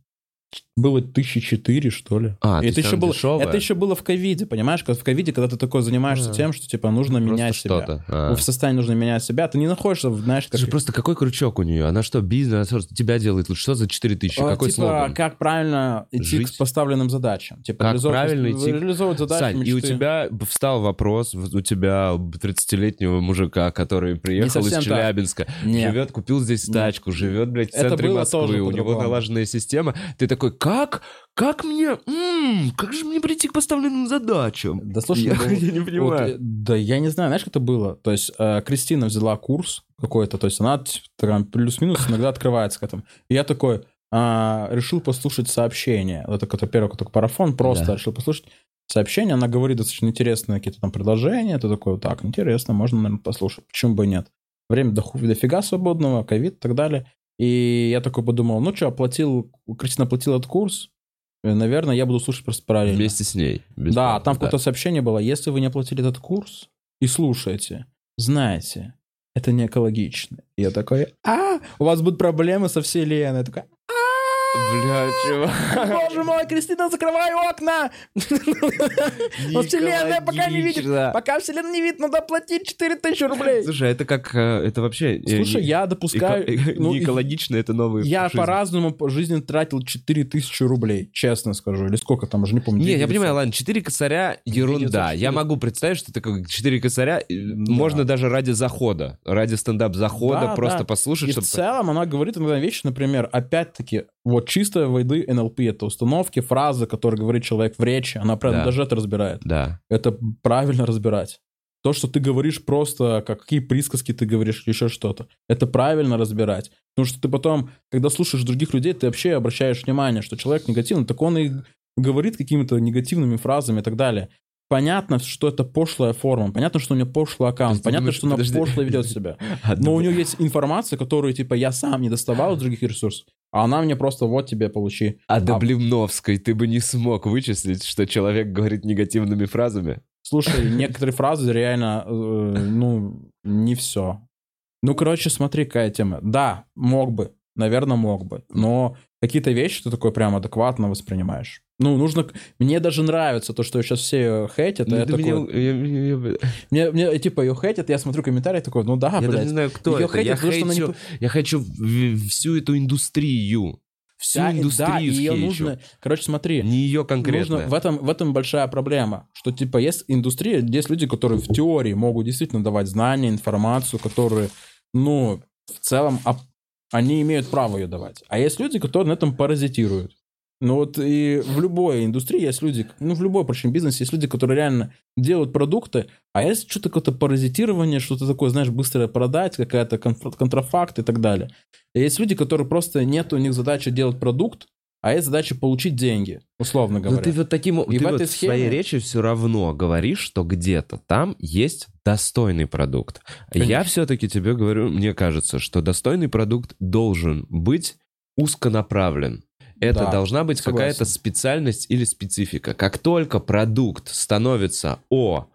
было тысячи четыре, что ли. А, это еще было, дешевое? это еще было в ковиде, понимаешь? Как в ковиде, когда ты такой занимаешься а, тем, что типа нужно менять себя. А. В состоянии нужно менять себя, ты не находишься, знаешь, как... Слушай, просто какой крючок у нее? Она что, бизнес, она что, тебя делает лучше? Что за 4 тысячи? А, какой типа, слоган? как правильно идти Жить? к поставленным задачам. Типа, как правильно идти? Реализовывать задачи, Сань, мечты. и у тебя встал вопрос, у тебя 30-летнего мужика, который приехал из Челябинска, живет, купил здесь тачку, живет, блядь, в центре Москвы, у него налаженная система. Ты такой, как? Как мне, м-м, как же мне прийти к поставленным задачам? Да слушай, я, ну, я не понимаю. Вот, да я не знаю, знаешь, как это было? То есть э, Кристина взяла курс какой-то, то есть она там, плюс-минус иногда открывается к этому. И я такой, а, решил послушать сообщение. Это, это первый такой парафон, просто да. решил послушать сообщение. Она говорит достаточно интересные какие-то там предложения. Ты такой, так, интересно, можно, наверное, послушать. Почему бы и нет? Время до, дофига свободного, ковид и так далее. И я такой подумал, ну что, оплатил, Кристина оплатила этот курс, Э, наверное, я буду слушать просто параллельно. Вместе с ней. Да, там какое-то сообщение было. Если вы не оплатили этот курс и слушаете, знаете, это не экологично. И я такой, а, у вас будут проблемы со вселенной. Я такой, Бля, чувак. Боже мой, Кристина, закрывай окна! Но вселенная пока не видит. Пока вселенная не видит, надо платить 4000 рублей. Слушай, это как... Э, это вообще... Э, Слушай, я допускаю... Ну, не экологично, это новый Я по-разному по жизни тратил 4000 рублей, честно скажу. Или сколько там, уже не помню. Не, я понимаю, ладно, 4 косаря — ерунда. Я могу представить, что такое 4 косаря можно даже ради захода, ради стендап-захода просто послушать. И в целом она говорит иногда вещи, например, опять-таки, Вот чистая воды НЛП — это установки, фразы, которые говорит человек в речи. Она прям Да. даже это разбирает. Да. Это правильно разбирать. То, что ты говоришь просто, как, какие присказки ты говоришь или еще что-то. Это правильно разбирать. Потому что ты потом, когда слушаешь других людей, ты вообще обращаешь внимание, что человек негативный, так он и говорит какими-то негативными фразами и так далее. Понятно, что это пошлая форма, понятно, что у него пошлый аккаунт, ты понятно, думаешь, что он подожди. пошло ведет себя. Но у него есть информация, которую, типа, я сам не доставал из других ресурсов, а она мне просто вот тебе получи. А до А- Блимновской ты бы не смог вычислить, что человек говорит негативными фразами? Слушай, некоторые фразы реально, э, ну, не все. Ну, короче, смотри, какая тема. Да, мог бы, наверное, мог бы, но какие-то вещи ты такой прям адекватно воспринимаешь. Ну, нужно... Мне даже нравится то, что сейчас все хейтят, Ну, а я такой... меня- я- я- я- Мне, мне, типа, ее хейтят, я смотрю комментарии, такой, ну да, Я даже не блядь. знаю, кто Её это. Я хейтят, потому что она не хейчу, я хочу всю эту индустрию. Всю Да, и- да, индустрию ее хейчу. нужно... Короче, смотри, Не ее конкретно. Нужно, в, этом, в этом большая проблема, что типа есть индустрия, есть люди, которые в теории могут действительно давать знания, информацию, которые, ну, в целом, они имеют право ее давать. А есть люди, которые на этом паразитируют. Ну вот и в любой индустрии есть люди, ну в любой, причем бизнесе есть люди, которые реально делают продукты, а есть что-то какое-то паразитирование, что-то такое, знаешь, быстро продать, какая-то контрафакт и так далее. И есть люди, которые просто нет у них задачи делать продукт, а есть задача получить деньги, условно Но говоря. ты вот таким И ты в вот этой в своей схеме- речи все равно говоришь, что где-то там есть достойный продукт. Я Конечно. все-таки тебе говорю, мне кажется, что достойный продукт должен быть узконаправлен. Это Да, должна быть какая-то специальность или специфика. Как только продукт становится о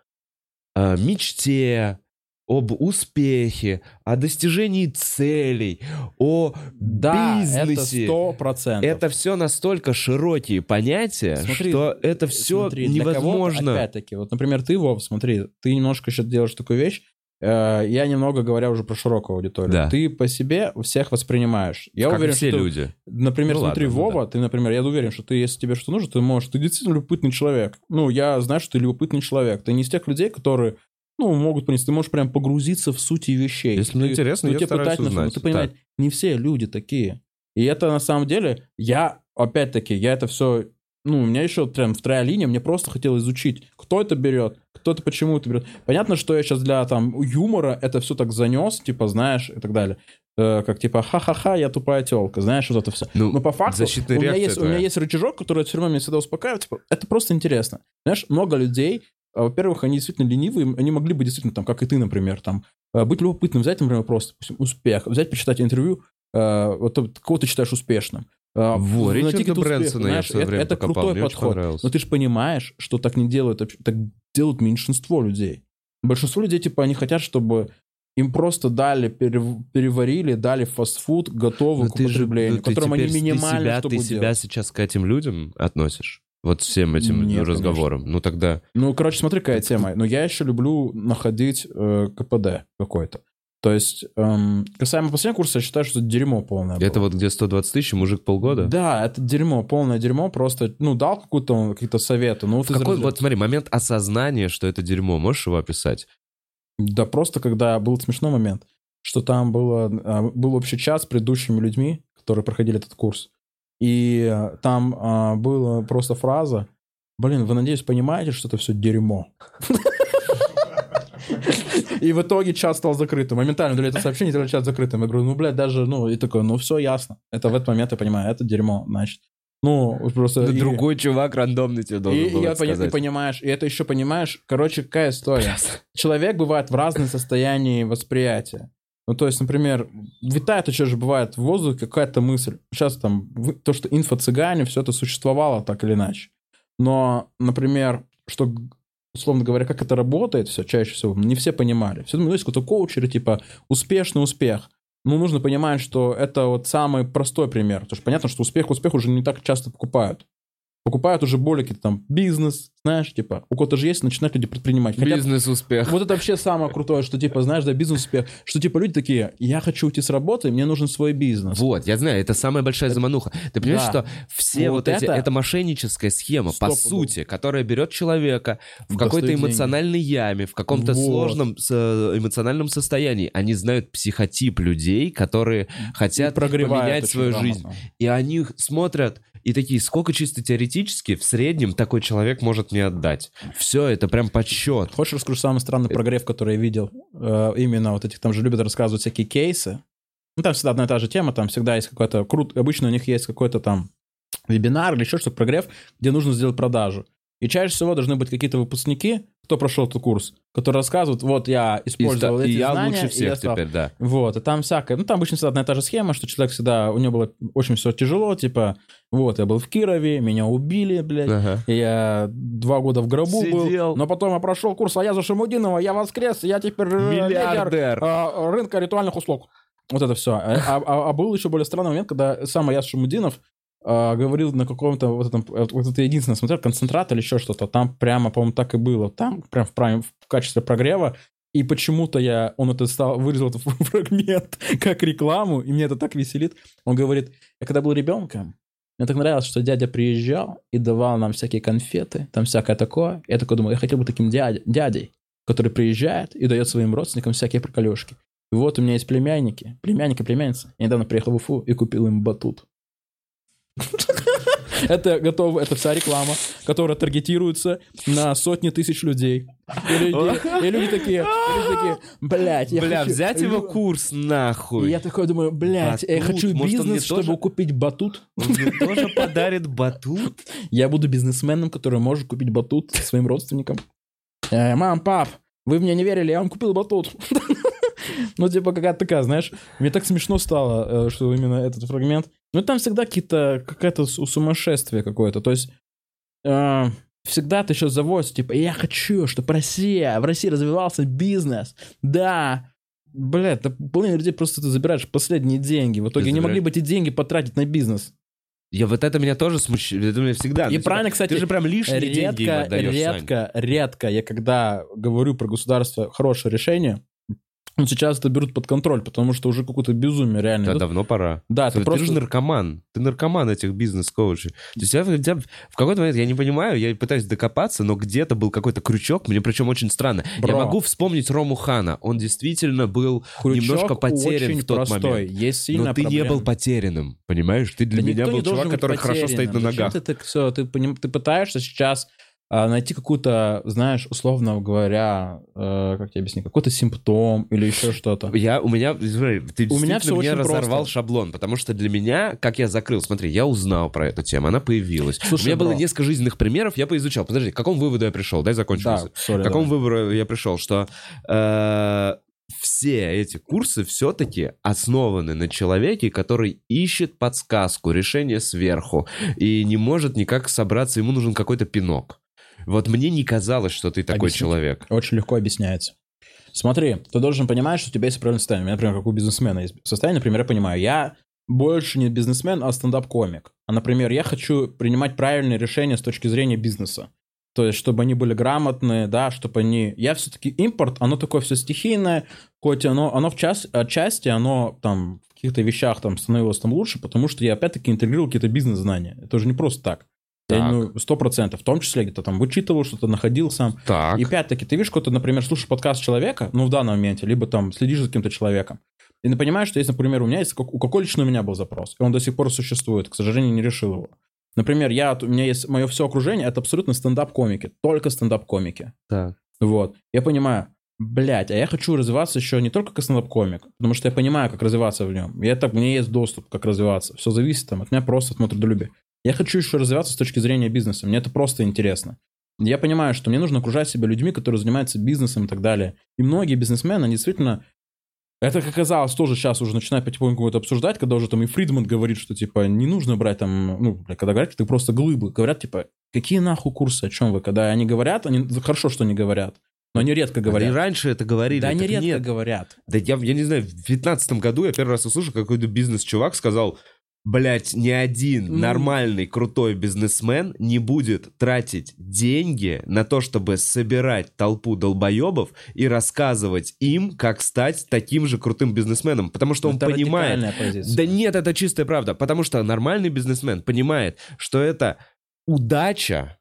э, мечте, об успехе, о достижении целей, о Да, это бизнесе, сто процентов. это все настолько широкие понятия, Смотри, что это все Смотри, невозможно. Опять-таки, вот, например, ты, Вов, смотри, ты немножко сейчас делаешь такую вещь, э, я немного говоря уже про широкую аудиторию. Да. Ты по себе всех воспринимаешь. Я как уверен, все что ты- люди. Например, Ну смотри, ладно, ну Вова, ты, например, я уверен, что ты, если тебе что нужно, ты можешь, ты действительно любопытный человек. Ну, я знаю, что ты любопытный человек. Ты не из тех людей, которые, ну, могут принести, ты можешь прям погрузиться в суть вещей. Если мне Ты- интересно, ну, я тебе стараюсь пытать узнать. Ты понимаешь, не все люди такие. И это на самом деле, я, опять-таки, я это все, ну, у меня еще прям вторая линия, мне просто хотелось изучить, кто это берет, кто это почему это берет. Понятно, что я сейчас для там юмора это все так занес, типа, знаешь, и так далее. Э, как типа, ха-ха-ха, я тупая телка, знаешь, вот это все. Ну, Но по факту у меня, есть, у меня твоя. есть рычажок, который все равно меня всегда успокаивает. Типа, это просто интересно. Знаешь, много людей, а, во-первых, они действительно ленивые, они могли бы действительно, там, как и ты, например, там, э, быть любопытным, взять, например, просто, допустим, успех, взять, почитать интервью, э, вот кого ты считаешь успешным. Э, Во, найти Ричарда Брэнсона я в это, время это покопал, крутой подход. Но ты же понимаешь, что так не делают, так делают меньшинство людей. Большинство людей, типа, они хотят, чтобы им просто дали, перев- переварили, дали фастфуд, готовый Ну, к ты же- употреблению, ну, которым они теперь- ты минимально себя, ты себя делать. сейчас к этим людям относишь? Вот всем этим Нет, разговорам. Ну тогда... Ну, короче, смотри, какая тема. Но я еще люблю находить э, КПД какой-то. То есть, эм, касаемо последнего курса, я считаю, что это дерьмо полное. Это было. вот где 120 тысяч, мужик полгода? Да, это дерьмо, полное дерьмо. Просто, ну, дал какую-то какие-то советы. Ну, вот какой, разряда- вот смотри, момент осознания, что это дерьмо, можешь его описать? Да просто, когда был смешной момент, что там было, а, был общий чат с предыдущими людьми, которые проходили этот курс. И а, там а, была просто фраза, блин, вы, надеюсь, понимаете, что это все дерьмо. И в итоге чат стал закрытым. Моментально удалили это сообщение, сделали чат закрытым. Я говорю, ну, блядь, даже, ну, и такой, ну, все ясно. Это в этот момент я понимаю, это дерьмо, значит. Ну, просто... Ну, и- другой чувак рандомный тебе должен и, был и я это поня- и сказать. понимаешь, и это еще понимаешь, короче, какая история. Человек бывает в разном состоянии восприятия. Ну, то есть, например, витает еще же бывает в воздухе какая-то мысль. Сейчас там то, что инфо-цыгане, все это существовало так или иначе. Но, например, что, условно говоря, как это работает все чаще всего, не все понимали. Все думают, ну, есть какой-то коучер, типа, успешный успех. Ну, нужно понимать, что это вот самый простой пример. Потому что понятно, что успех успех уже не так часто покупают. Покупают уже более какие-то там бизнес, знаешь, типа, у кого-то же есть, начинают люди предпринимать. Хотят- Бизнес-успех. вот это вообще самое крутое, что типа, знаешь, да, бизнес-успех, что типа люди такие, я хочу уйти с работы, мне нужен свой бизнес. Вот, я знаю, это самая большая замануха. Ты понимаешь, Да. что все вот, Вот эти, это- это мошенническая схема, по Стопудово. сути, которая берет человека в какой-то деньги. эмоциональной яме, в каком-то Вот. сложном э, эмоциональном состоянии. Они знают психотип людей, которые хотят поменять свою грамотно. жизнь. И они смотрят и такие, сколько чисто теоретически в среднем такой человек может мне отдать. Все, это прям подсчет. Хочешь расскажу самый странный прогрев, который я видел? Э, именно вот этих, там же любят рассказывать всякие кейсы. Ну, там всегда одна и та же тема, там всегда есть какой-то крут... Обычно у них есть какой-то там вебинар или еще что-то, прогрев, где нужно сделать продажу. И чаще всего должны быть какие-то выпускники, кто прошел этот курс, которые рассказывают, вот я И, использовал и эти я знания, лучше и всех я стал- теперь, да. Вот, и там всякое. Ну, там обычно всегда одна и та же схема, что человек всегда, у него было очень все тяжело, типа, вот, я был в Кирове, меня убили, блядь, Ага. и Я два года в гробу Сидел. был, но потом я прошел курс Аяза Шамудинова, я воскрес, я теперь э, Миллиардер. э, рынка ритуальных услуг. Вот это все. А, а- а был еще более странный момент, когда сам Аяз Шамудинов говорил на каком-то, вот этом, вот это единственное, смотрел, концентрат или еще что-то, там прямо, по-моему, так и было, там прям в, прайм- в качестве прогрева, и почему-то я, он это стал, вырезал этот фрагмент как рекламу, и мне это так веселит. Он говорит, я когда был ребенком, мне так нравилось, что дядя приезжал и давал нам всякие конфеты, там всякое такое. Я такой думаю, я хотел быть таким дядя, дядей, который приезжает и дает своим родственникам всякие приколюшки. И вот у меня есть племянники, племянник и племянница. Я недавно приехал в Уфу и купил им батут. Это готово, это вся реклама, которая таргетируется на сотни тысяч людей. И люди, и люди такие, и люди такие, блядь, я Бля, хочу- взять его курс И нахуй. я такой думаю, блядь, я хочу может, бизнес, чтобы тоже- купить батут. Он мне тоже подарит батут. Я буду бизнесменом, который может купить батут своим родственникам. Э, мам, пап, вы мне не верили, я вам купил батут. Ну, типа, какая-то такая, знаешь, мне так смешно стало, э, что именно этот фрагмент. Ну, там всегда какие-то, какое-то су- сумасшествие какое-то. То есть, э, всегда ты еще заводишь, типа, я хочу, чтобы Россия, в России развивался бизнес. Да, Блядь, да половина людей просто ты забираешь последние деньги. В итоге не могли бы эти деньги потратить на бизнес. Я вот это меня тоже смущает. Это меня всегда. И ну, типа, правильно, кстати, Ты же прям лишние деньги им редко, отдаешь, Сань. редко, редко я когда говорю про государство хорошее решение, ну, сейчас это берут под контроль, потому что уже какое-то безумие реально. Да, идет. давно пора. Да, Ты, ты просто... же наркоман. Ты наркоман этих бизнес-коучей. То есть я, я в какой-то момент, я не понимаю, я пытаюсь докопаться, но где-то был какой-то крючок, мне причем очень странно. Бро. Я могу вспомнить Рому Хана. Он действительно был Крючок немножко потерян в тот простой. момент. Есть сильная Но ты не проблема. был потерянным, понимаешь? Ты для Да меня был не чувак, который хорошо стоит на ногах. Ты, так всё, ты, ты пытаешься сейчас а, найти какую-то, знаешь, условно говоря, э, как тебе объяснить, какой-то симптом или еще что-то. Я, у меня, смотри, ты У меня всё мне очень разорвал просто. шаблон, потому что для меня, как я закрыл, смотри, я узнал про эту тему, она появилась. Слушай, у меня было бро. несколько жизненных примеров, я поизучал. Подожди, к какому выводу я пришел? Дай закончу. Да, сори, К какому давай. выводу я пришел? Что э, все эти курсы все-таки основаны на человеке, который ищет подсказку, решение сверху, и не может никак собраться, ему нужен какой-то пинок. Вот мне не казалось, что ты такой Объясните. человек. Очень легко объясняется. Смотри, ты должен понимать, что у тебя есть определенное состояние. У меня, например, как у бизнесмена есть состояние, например, я понимаю, я больше не бизнесмен, а стендап-комик. А, например, я хочу принимать правильные решения с точки зрения бизнеса. То есть, чтобы они были грамотные, да, чтобы они... Я все-таки импорт, оно такое все стихийное, хоть оно, оно в час, отчасти, оно там в каких-то вещах там становилось там лучше, потому что я опять-таки интегрировал какие-то бизнес-знания. Это уже не просто так. Так. ну, сто процентов. В том числе где-то там вычитывал, что-то находил сам. Так. И опять-таки, ты видишь, какой-то, например, слушаешь подкаст человека, ну, в данном моменте, либо там следишь за каким-то человеком, и ты понимаешь, что есть, например, у меня есть, у какой лично у меня был запрос, и он до сих пор существует, к сожалению, не решил его. Например, я, у меня есть мое все окружение, это абсолютно стендап-комики, только стендап-комики. Так. Вот. Я понимаю, блядь, а я хочу развиваться еще не только как стендап-комик, потому что я понимаю, как развиваться в нем. Так, у меня есть доступ, как развиваться. Все зависит там от меня просто от моего трудолюбия. Я хочу еще развиваться с точки зрения бизнеса. Мне это просто интересно. Я понимаю, что мне нужно окружать себя людьми, которые занимаются бизнесом и так далее. И многие бизнесмены, они действительно... Это, как оказалось, тоже сейчас уже начинают потихоньку это обсуждать, когда уже там и Фридман говорит, что, типа, не нужно брать там... Ну, когда говорят, ты просто глыбы. Говорят, типа, какие нахуй курсы, о чем вы? Когда они говорят, они... Хорошо, что они говорят, но они редко говорят. Они раньше это говорили. Да, они редко нет. говорят. Да я, я не знаю, в 2015 году я первый раз услышал, какой-то бизнес-чувак сказал, блядь, ни один Ну. нормальный, крутой бизнесмен не будет тратить деньги на то, чтобы собирать толпу долбоебов и рассказывать им, как стать таким же крутым бизнесменом. Потому что он Это понимает... радикальная позиция. Да нет, это чистая правда. Потому что нормальный бизнесмен понимает, что это удача,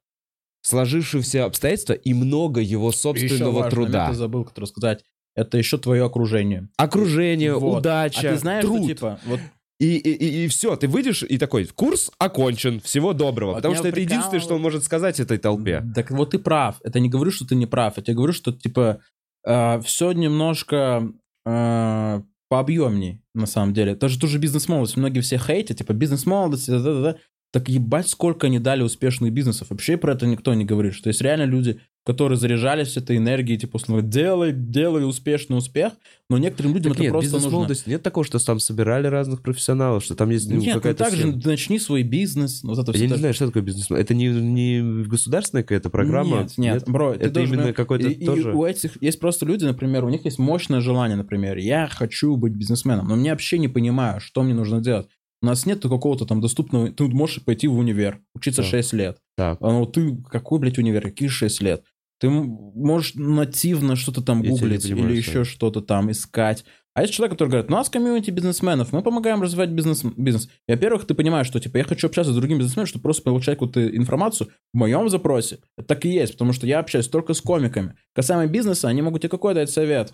сложившиеся обстоятельства и много его Еще собственного важный труда. момент я забыл, который сказать. Это еще твое окружение. Окружение, Вот. удача, А ты знаешь, труд. что типа, вот И, и, все, ты выйдешь и такой, курс окончен, всего доброго. Вот потому что это единственное, что он может сказать этой толпе. Так вот ты прав. Это не говорю, что ты не прав. Я тебе говорю, что типа все немножко э, пообъемней на самом деле. Тоже тоже бизнес-молодость. Многие все хейтят, типа бизнес-молодость, да-да-да. Так ебать, сколько они дали успешных бизнесов. Вообще про это никто не говорит. Что есть реально люди, которые заряжались этой энергией, типа, условно, делай, делай успешный успех. Но некоторым людям Так это нет, просто нужно. бизнес-молодость нет такого, что там собирали разных профессионалов, что там есть ну, Нет, ну какая-то так же схема. начни свой бизнес. Вот это Я не так- знаю, что такое бизнес. Это не, не государственная какая-то программа? Нет, нет, бро, ты Это должен именно какой-то и- и тоже- у этих есть просто люди, например, у них есть мощное желание, например, я хочу быть бизнесменом, но мне вообще не понимаю, что мне нужно делать. У нас нет какого-то там доступного... Ты можешь пойти в универ, учиться Да. 6 лет. Так. А ну ты... Какой, блядь, универ? Какие 6 лет? Ты можешь нативно что-то там Я гуглить или еще что-то там искать. А есть человек, который говорит, у нас комьюнити бизнесменов, мы помогаем развивать бизнес. бизнес. И, во-первых, ты понимаешь, что типа я хочу общаться с другими бизнесменами, чтобы просто получать какую-то информацию в моем запросе. Это так и есть, потому что я общаюсь только с комиками. Касаемо бизнеса, они могут тебе какой дать совет?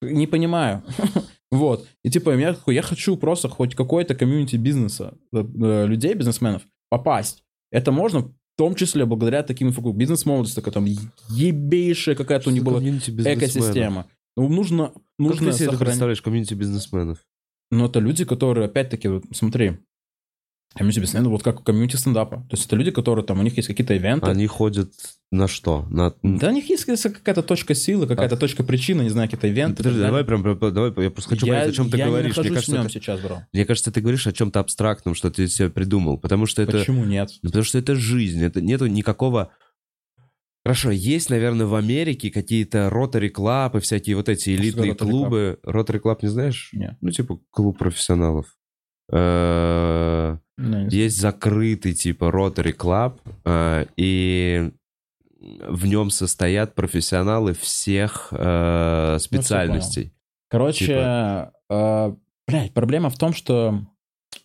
Не понимаю. Вот. И типа, я, я хочу просто хоть какой-то комьюнити бизнеса, э, э, людей, бизнесменов, попасть. Это можно в том числе благодаря таким фигу- бизнес-молодости, такая там ебейшая какая-то у них была экосистема. Ну, нужно, Как нужно ты себе это сохранить. представляешь, комьюнити бизнесменов? Но это люди, которые, опять-таки, вот смотри, комьюнити бизнесмены, вот как комьюнити стендапа. То есть это люди, которые там, у них есть какие-то ивенты. Они ходят на что? На... Да, у них есть какая-то точка силы, какая-то точка причины, не знаю, какие-то ивенты. Подожди, давай прям, давай, я просто хочу я, понять, о чем ты говоришь. не Мне кажется, это- сейчас, бро. мне кажется, ты говоришь о чем-то абстрактном, что ты себе придумал, потому что это... Почему нет? Ну, потому что это жизнь, это нету никакого... Хорошо, есть, наверное, в Америке какие-то ротари клаб и всякие вот эти элитные клубы. Ротари клаб не знаешь? Нет. Ну, типа клуб профессионалов. Знаю. Есть закрытый типа ротари клаб, э, и в нем состоят профессионалы всех э, специальностей. Короче, Типа- э, блядь, проблема в том, что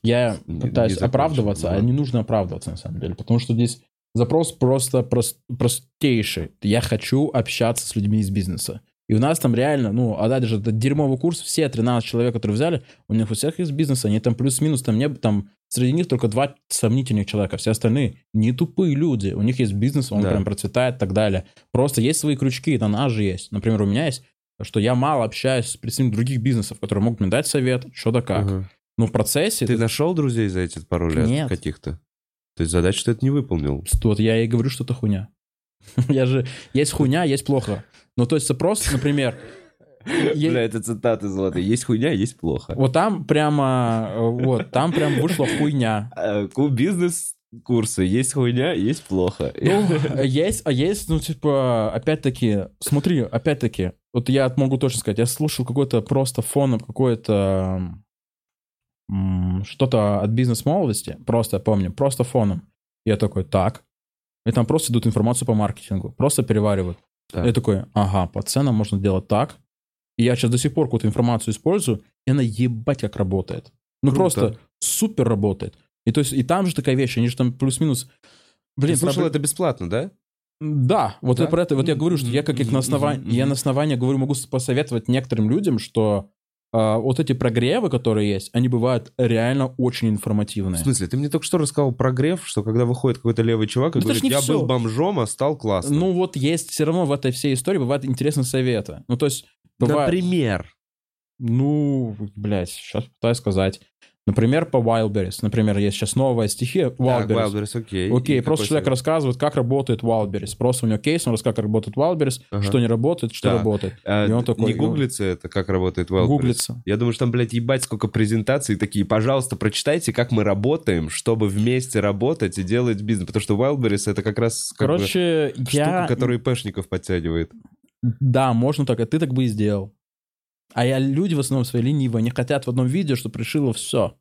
я пытаюсь не оправдываться, а да. не нужно оправдываться на самом деле, потому что здесь запрос просто прос- простейший. Я хочу общаться с людьми из бизнеса. И у нас там реально, ну, а даже этот дерьмовый курс, все 13 человек, которые взяли, у них у всех из бизнеса, они там плюс-минус, там не там среди них только два сомнительных человека, все остальные не тупые люди, у них есть бизнес, он Да. прям процветает и так далее. Просто есть свои крючки, это наш же есть. Например, у меня есть, что я мало общаюсь с представителями других бизнесов, которые могут мне дать совет, что да как. Ага. Но в процессе... Ты это- нашел друзей за эти пару лет Нет. каких-то? То есть задачу ты это не выполнил. Вот я и говорю, что это хуйня. Я же... Есть хуйня, есть плохо. Ну, то есть запрос, например... Бля, это цитаты золотые. Есть хуйня, есть плохо. Вот там прямо... э, Вот, там прям вышла хуйня. Э, Бизнес курсы. Есть хуйня, есть плохо. Ну, есть, а есть, ну, типа, опять-таки, смотри, опять-таки, вот я могу точно сказать, я слушал какой-то просто фоном, какое-то что-то от бизнес-молодости, просто я помню, просто фоном. Я такой, так. И там просто идут информацию по маркетингу, просто переваривают. Так. Я такой, ага, по ценам можно делать так. И я сейчас до сих пор какую-то информацию использую, и она ебать как работает. Ну, Круто. просто супер работает. И то есть, и там же такая вещь, они же там плюс-минус... Блин, Блин, слушал пробле- это бесплатно, да? да, вот Да? я про это, вот я говорю, что я как их на основании, я на основании говорю, могу посоветовать некоторым людям, что а, вот эти прогревы, которые есть, они бывают реально очень В информативные. смысле, ты мне только что рассказал про греф, что когда выходит какой-то левый чувак и Ну, говорит, я всё. был бомжом, а стал классным. Ну вот есть все равно в этой всей истории бывают интересные советы. Ну то есть бывает, Например. ну, блядь, сейчас пытаюсь сказать. Например, по Wildberries. Например, есть сейчас новая стихия Так, Wildberries. Wildberries, окей. Окей, И просто человек совет? рассказывает, как работает Wildberries. Просто у него кейс, он рассказывает, как работает Wildberries, Ага. что не работает, что Так. работает. А, И он такой, не гуглится это, как работает Wildberries? Гуглится. Я думаю, что там, блядь, ебать сколько презентаций такие. Пожалуйста, прочитайте, как мы работаем, чтобы вместе работать и делать бизнес. Потому что Wildberries это как раз как бы Короче, штука, я... которая ИПшников подтягивает. Да, можно так, а ты так бы и сделал. А я, люди в основном свои ленивые, они хотят в одном видео, чтобы решило все.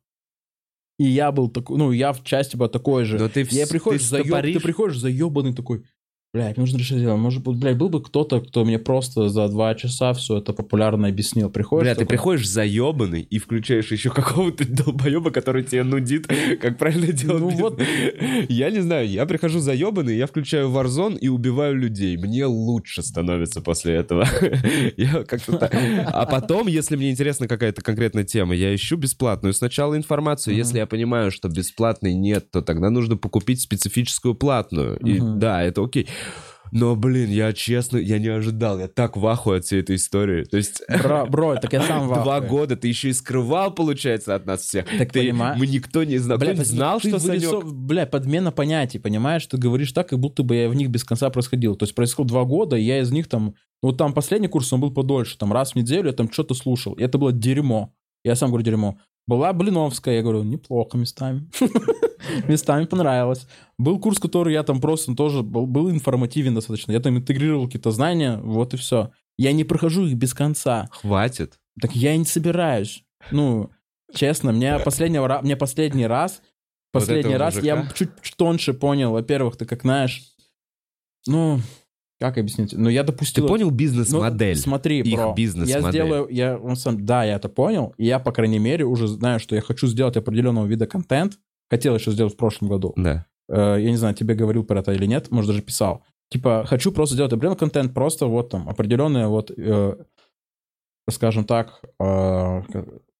И я был такой, ну, я в части был такой же. Но ты я приходишь, ты заёб- ты приходишь заебанный такой, блядь, нужно решить дело. Может быть, блядь, был бы кто-то, кто мне просто за два часа все это популярно объяснил. Приходишь, Бля, ты такой, приходишь заебанный и включаешь еще какого-то долбоеба, который тебе нудит, как правильно делать. Ну бизнес. вот. Я не знаю, я прихожу заебанный, я включаю Warzone и убиваю людей. Мне лучше становится после этого. Я как-то так. А потом, если мне интересна какая-то конкретная тема, я ищу бесплатную сначала информацию. Если я понимаю, что бесплатной нет, то тогда нужно покупить специфическую платную. И да, это окей. Но, блин, я честно, я не ожидал. Я так в ахуе от всей этой истории. То есть... Бро, бро, так я сам в Два ахуе. года ты еще и скрывал, получается, от нас всех. Так ты, понима- Мы никто не знал. Бля, ты- знал, ты что вырисов- Санек... Бля, подмена понятий, понимаешь? Ты говоришь так, как будто бы я в них без конца происходил. То есть происходило два года, и я из них там... Вот там последний курс, он был подольше. Там раз в неделю я там что-то слушал. И это было дерьмо. Я сам говорю дерьмо. Была Блиновская, я говорю, неплохо местами. Местами понравилось. Был курс, который я там просто тоже был, был информативен достаточно. Я там интегрировал какие-то знания, вот и все. Я не прохожу их без конца. Хватит. Так я и не собираюсь. Ну, честно, мне последнего мне последний раз, Вот последний этого раз я мужика? чуть чуть тоньше понял. Во-первых, ты как знаешь, ну, как объяснить? Ну, я Ты допустил... понял Ну, бизнес-модель? смотри, их бро, я бизнес-модель. сделаю, я, он сам, да, я это понял, и я, по крайней мере, уже знаю, что я хочу сделать определенного вида контент, хотел еще сделать в прошлом году. Да. Э, я не знаю, тебе говорил про это или нет, может, даже писал. Типа, хочу просто сделать определенный контент, просто вот там определенное вот, э, скажем так,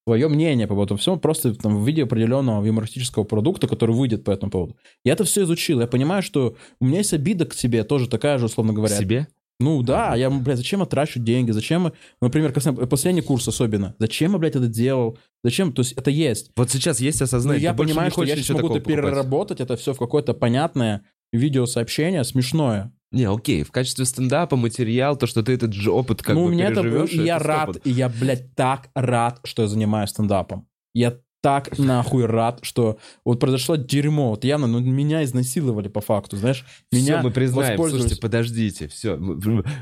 свое мнение по поводу всего, просто там в виде определенного юмористического продукта, который выйдет по этому поводу. Я это все изучил, я понимаю, что у меня есть обида к себе, тоже такая же, условно говоря. Себе? Ну да, я, блядь, зачем я трачу деньги, зачем, я- например, последний курс особенно, зачем я, блядь, это делал, зачем, то есть это есть. Вот сейчас есть Но осознание. я ты больше понимаю, что я сейчас могу это покупать. переработать, это все в какое-то понятное видеосообщение, смешное. Не, окей, в качестве стендапа материал, то, что ты этот же опыт как ну, у бы меня это, переживешь, и я это рад, и я, блядь, так рад, что я занимаюсь стендапом. Я так нахуй рад, что вот произошло дерьмо, вот явно, ну, меня изнасиловали по факту, знаешь, меня Все, мы признаем. Слушайте, подождите, все.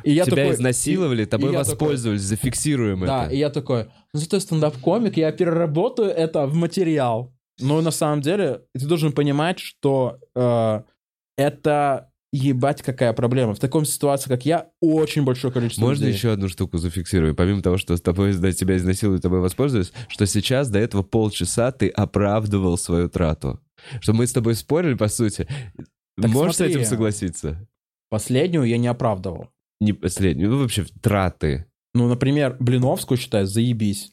И я Тебя такой- изнасиловали, тобой и воспользовались, зафиксируем Да, это. и я такой, ну зато стендап-комик, я переработаю это в материал. Но на самом деле ты должен понимать, что э, это ебать какая проблема. В таком ситуации, как я, очень большое количество Можно людей. еще одну штуку зафиксируем? Помимо того, что с тобой, да, тебя изнасилуют, тобой воспользовались, что сейчас до этого полчаса ты оправдывал свою трату. Что мы с тобой спорили, по сути. Так Можешь смотри. с этим согласиться? Последнюю я не оправдывал. Не последнюю, ну вообще траты. Ну, например, Блиновскую считаю, заебись.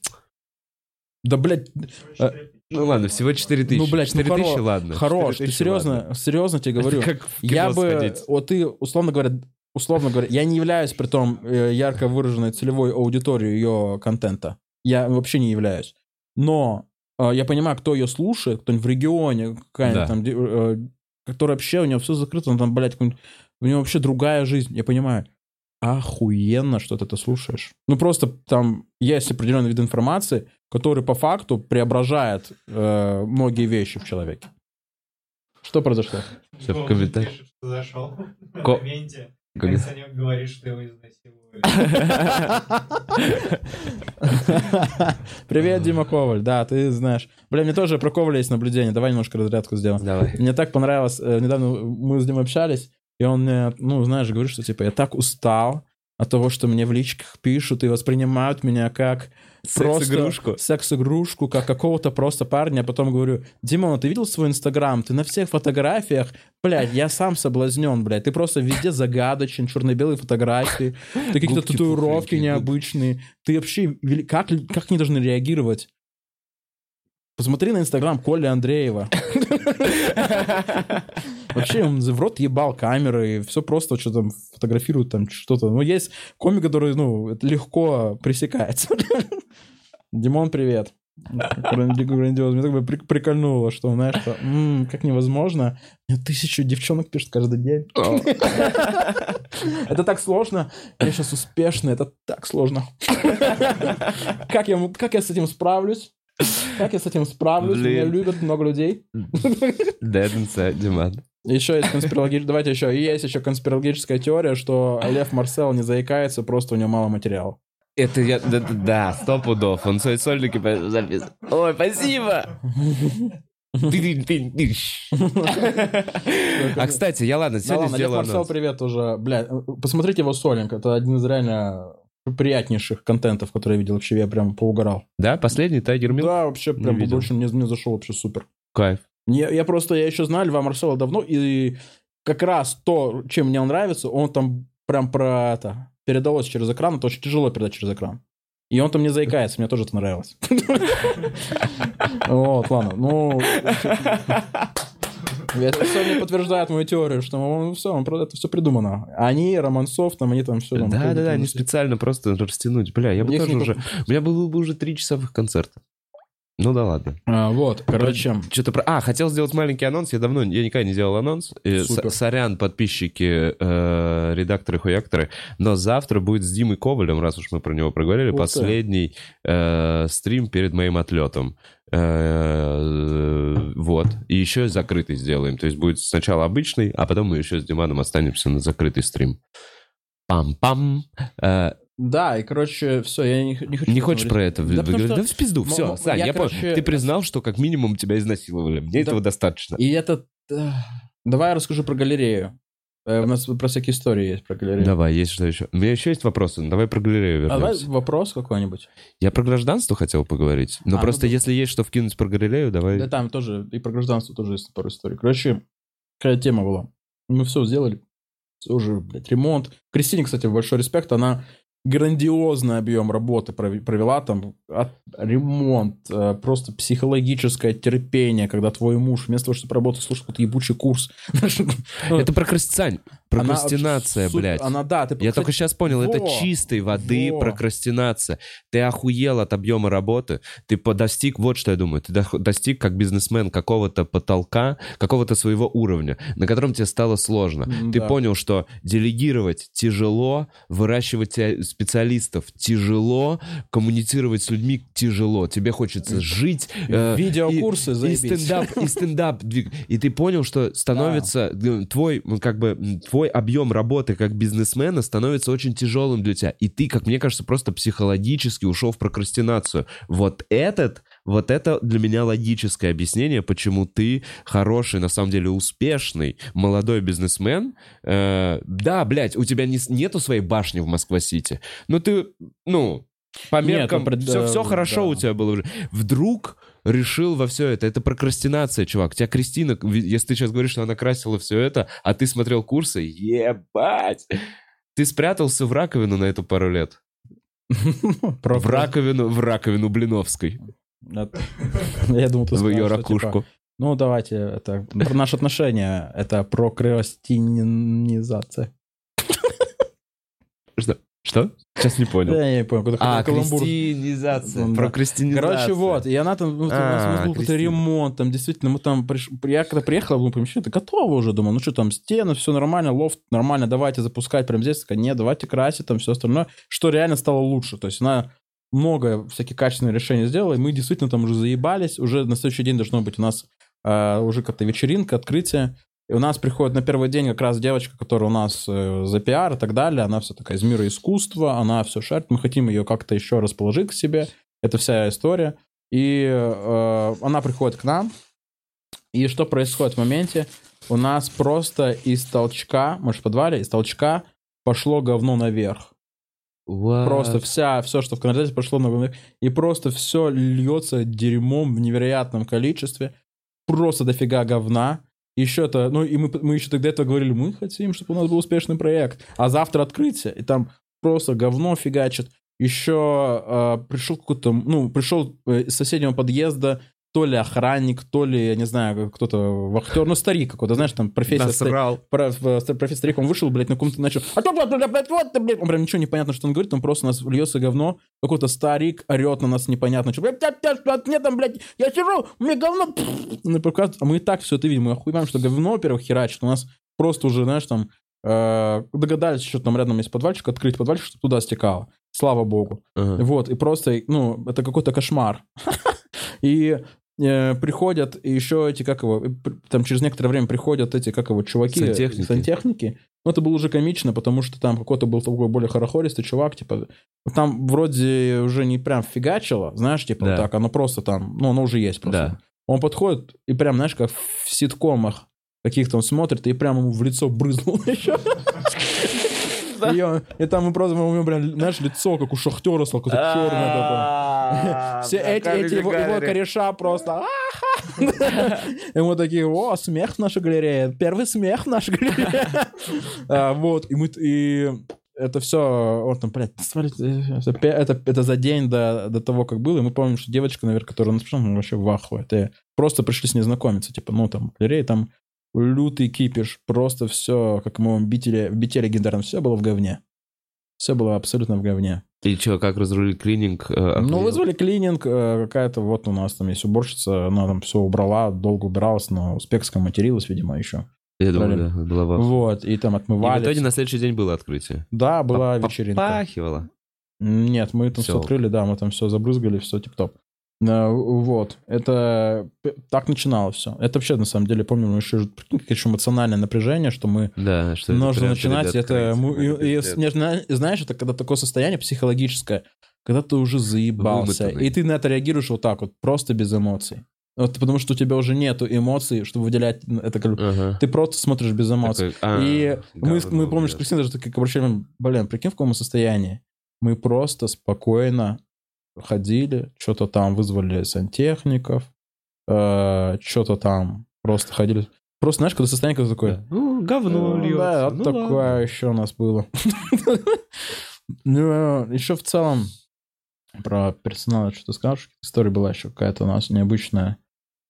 Да, блядь, э, Ну ладно, всего 4 тысячи. Ну, блядь, ну 4 тысячи, хоро- ладно. хорош, 4 ты серьезно, ладно. серьезно тебе говорю. Это как Я бы, сходить. вот ты, условно говоря, условно говоря, я не являюсь, при том, э, ярко выраженной целевой аудиторией ее контента. Я вообще не являюсь. Но э, я понимаю, кто ее слушает, кто-нибудь в регионе, какая-нибудь Да. там, э, который вообще, у него все закрыто, он там, блядь, у него вообще другая жизнь, я понимаю. Охуенно, что ты это слушаешь. Ну, просто там есть определенный вид информации, который по факту преображает э, многие вещи в человеке. Что произошло? Всё в комментариях. что зашел в Ко- моменте, Как- как Санек говорит, что его изнасиловали. Привет, Дима Коваль. Да, ты знаешь. Бля, мне тоже про Коваля есть наблюдение. Давай немножко разрядку сделаем. Давай. Мне так понравилось. э, Недавно мы с Димой общались, и он мне, ну, знаешь, говорит, что типа я так устал от того, что мне в личках пишут и воспринимают меня как Секс-игрушку. секс-игрушку, как какого-то просто парня. А потом говорю, Димон, ты видел свой инстаграм? Ты на всех фотографиях, блядь, я сам соблазнен, блядь. Ты просто везде загадочен, черно-белые фотографии, ты какие-то татуировки необычные. Ты вообще, как, как они должны реагировать? Посмотри на инстаграм Коли Андреева. Вообще, он в рот ебал камеры, и все просто что там фотографирует там что-то. Ну, есть комик, который, ну, легко пресекается. Димон, привет. Грандиозно. Мне так бы при- прикольнуло, что, знаешь, что, «М, как невозможно. Мне тысячу девчонок пишут каждый день. Это так сложно. Я сейчас успешный, это так сложно. Как я, как я с этим справлюсь? Как я с этим справлюсь? Меня любят много людей. Dead inside, Диман. Еще есть конспирологическая... Давайте еще. Есть еще конспирологическая теория, что Лев Марсел не заикается, просто у него мало материала. Это я... Да, да, сто пудов. Он свои сольники записывает. Ой, спасибо! А, кстати, я ладно, сегодня сделаю Марсел, привет уже. Бля, посмотрите его солинг. Это один из реально приятнейших контентов, который я видел. Вообще, я прям поугорал. Да, последний Тайгер Милл? Да, вообще, Не прям очень мне, мне зашел вообще супер. Кайф. Я, я просто, я еще знаю Льва Марсела давно, и как раз то, чем мне он нравится, он там прям про это передалось через экран, это очень тяжело передать через экран. И он там не заикается, мне тоже это нравилось. Вот, ладно, ну... Это все мне подтверждает мою теорию, что он все, он, это все придумано. Они, Романцов, там, они там все... там, Да, да, да, не все- специально просто растянуть. Бля, я бы тоже не уже... У меня было бы уже три часовых концерта. Ну да ладно. А, Вот, короче, Что-то про... А, хотел сделать маленький анонс. Я давно, я никогда не делал анонс. Супер. Сорян, подписчики, э, редакторы, хуякторы. Но завтра будет с Димой Ковалем, раз уж мы про него проговорили, ты. последний э, стрим перед моим отлетом. Э, вот. И еще закрытый сделаем. То есть будет сначала обычный, а потом мы еще с Диманом останемся на закрытый стрим. Пам-пам. Э, да, и, короче, все, я не, не хочу... не хочешь говорить. про это? Да вы- что- Да в пизду, все, м- Сань, я, я, понял. короче, Ты признал, что как минимум тебя изнасиловали. Мне Да. этого достаточно. И это... э, Давай я расскажу про галерею. Э, У нас про всякие истории есть про галерею. Давай, есть что еще? У меня еще есть вопросы. ну, Давай про галерею А давай вернемся. вопрос какой-нибудь. Я про гражданство хотел поговорить. Но А, просто ну если есть что вкинуть про галерею, давай. Да там тоже, и про гражданство тоже есть пару историй. Короче, какая тема была. Мы все сделали. Все уже, блядь, ремонт. Кристине, кстати, большой респект. Она грандиозный объем работы провела там. Ремонт, э, просто психологическое терпение, когда твой муж вместо того, чтобы работать, слушает какой-то ебучий курс. Это прокрасти- Она прокрастинация, супер- блядь. Она, да, ты, Я только сейчас понял, это во, чистой воды во. прокрастинация. Ты охуел от объема работы, ты достиг, вот что я думаю, ты достиг как бизнесмен какого-то потолка, какого-то своего уровня, на котором тебе стало сложно. М, Ты да. понял, что делегировать тяжело, выращивать специалистов тяжело, коммуницировать с людьми тяжело. Тебе хочется жить. э, Видеокурсы, и, и заебись. стендап, и стендап. И ты понял, что становится э, твой, как бы, м, твой объем работы как бизнесмена становится очень тяжелым для тебя. И ты, как мне кажется, просто психологически ушел в прокрастинацию. Вот этот, вот это для меня логическое объяснение, почему ты хороший, на самом деле успешный молодой бизнесмен. Э, да, блядь, у тебя не, нету своей башни в Москва-Сити, но ты, ну, по Нет, меркам, ну, пред- все, все да. хорошо у тебя было уже. Вдруг решил во все это. Это прокрастинация, чувак. Тебя Кристина, если ты сейчас говоришь, что она красила все это, а ты смотрел курсы, ебать! Ты спрятался в раковину на эту пару лет. В раковину, в раковину Блиновской. Я думал, ты В ее типа, ракушку. Ну, давайте, это про наши отношения, это прокрастинизация. Что? Что? Сейчас не понял. Я не понял, А, кристинизация. Да. Прокрастинизация. Короче, вот, и она там, ну, там, у нас- А, был какой-то Кристина. ремонт, там действительно, мы там, приш- я когда приехал, было помещение, это готово уже, думал, ну что там, стены, все нормально, лофт нормально, давайте запускать прямо здесь, такая, нет, давайте красить, там все остальное, что реально стало лучше, то есть она много всяких качественных решений сделала, и мы действительно там уже заебались, уже на следующий день должно быть у нас а, уже как-то вечеринка, открытие, и у нас приходит на первый день как раз девочка, которая у нас э, за пиар и так далее, она вся такая из мира искусства, она все шарит, мы хотим ее как-то еще расположить к себе, это вся история. И э, она приходит к нам, и что происходит в моменте? У нас просто из толчка, может, в подвале, из толчка пошло говно наверх. What? Просто вся, все, что в канализации, пошло наверх. И просто все льется дерьмом в невероятном количестве. Просто дофига говна. Еще это, ну и мы, мы еще тогда этого говорили, мы хотим, чтобы у нас был успешный проект. А завтра открытие, и там просто говно фигачит. Еще э, пришел какой-то, ну, пришел э, из соседнего подъезда то ли охранник, то ли, я не знаю, кто-то вахтер, ну, старик какой-то, знаешь, там профессия... ста- Насрал. про- профессор старик, он вышел, блядь, на каком-то начал... «А то, блядь, блядь, блядь, вот ты, блядь!» Он прям ничего не понятно, что он говорит, там просто у нас льется говно, какой-то старик орет на нас непонятно, что, блядь, мне там, блядь, я сижу, у меня говно, а мы и так все это видим, мы охуеваем, что говно, во-первых, херачит, у нас просто уже, знаешь, там, э, догадались, что там рядом есть подвальчик, открыть подвальчик, чтобы туда стекало, слава богу. Ага. Вот, и просто, ну, это какой-то кошмар. И э, приходят еще эти, как его, э, там через некоторое время приходят эти, как его, чуваки, Сантехники. сантехники. Ну, это было уже комично, потому что там какой-то был такой более хорохористый чувак, типа, там вроде уже не прям фигачило, знаешь, типа, Да. вот так, оно просто там, ну, оно уже есть просто. Да. Он подходит и прям, знаешь, как в ситкомах каких-то он смотрит и прям ему в лицо брызнул еще. И, там мы просто, у него прям, знаешь, лицо, как у шахтера, стало какое-то черное такое. Все эти, эти его, кореша просто... И мы такие, о, смех в нашей галерее. Первый смех в нашей галерее. А, Вот, и мы... И это все, он там, блядь, смотрите, это, это, это за день до, до того, как было, и мы помним, что девочка, наверное, которая нас пришла, мы вообще в ахуе. Это просто пришли с ней знакомиться, типа, ну, там, галерея, там лютый кипиш, просто все, как мы в бите, в бите легендарном, все было в говне. Все было абсолютно в говне. И что, как разрулили клининг? э, Ну, вызвали клининг, э, какая-то, вот у нас там есть уборщица, она там все убрала, долго убиралась, но узбекском материлась, видимо, еще. Я думаю, да, во- Вот, и там И в отмывали. итоге на следующий день было открытие. Да, была Поп- вечеринка. Попахивало. Нет, мы там все Всё. открыли, да, мы там все забрызгали, все тип-топ. Вот, это так начиналось все. Это вообще, на самом деле, помню, мы еще, какое еще эмоциональное напряжение, что мы Да, что нужно начинать, это, и- и- зна- знаешь, это когда такое состояние психологическое, когда ты уже заебался, Вымотанный. и ты на это реагируешь вот так вот, просто без эмоций. Вот потому что у тебя уже нету эмоций, чтобы выделять это как... Ага. Ты просто смотришь без эмоций. Такой, а, И мы, говно, мы помним, что блядь. Кристина даже такие обращали, блин, прикинь, в каком состоянии. Мы просто спокойно ходили, что-то там вызвали сантехников, что-то там просто ходили. Просто, знаешь, когда состояние когда такое... Да. Ну, говно «Ну, льется. Да, вот ну такое ладно. еще у нас было. Ну, еще в целом про персонал что-то скажешь? История была еще какая-то у нас необычная.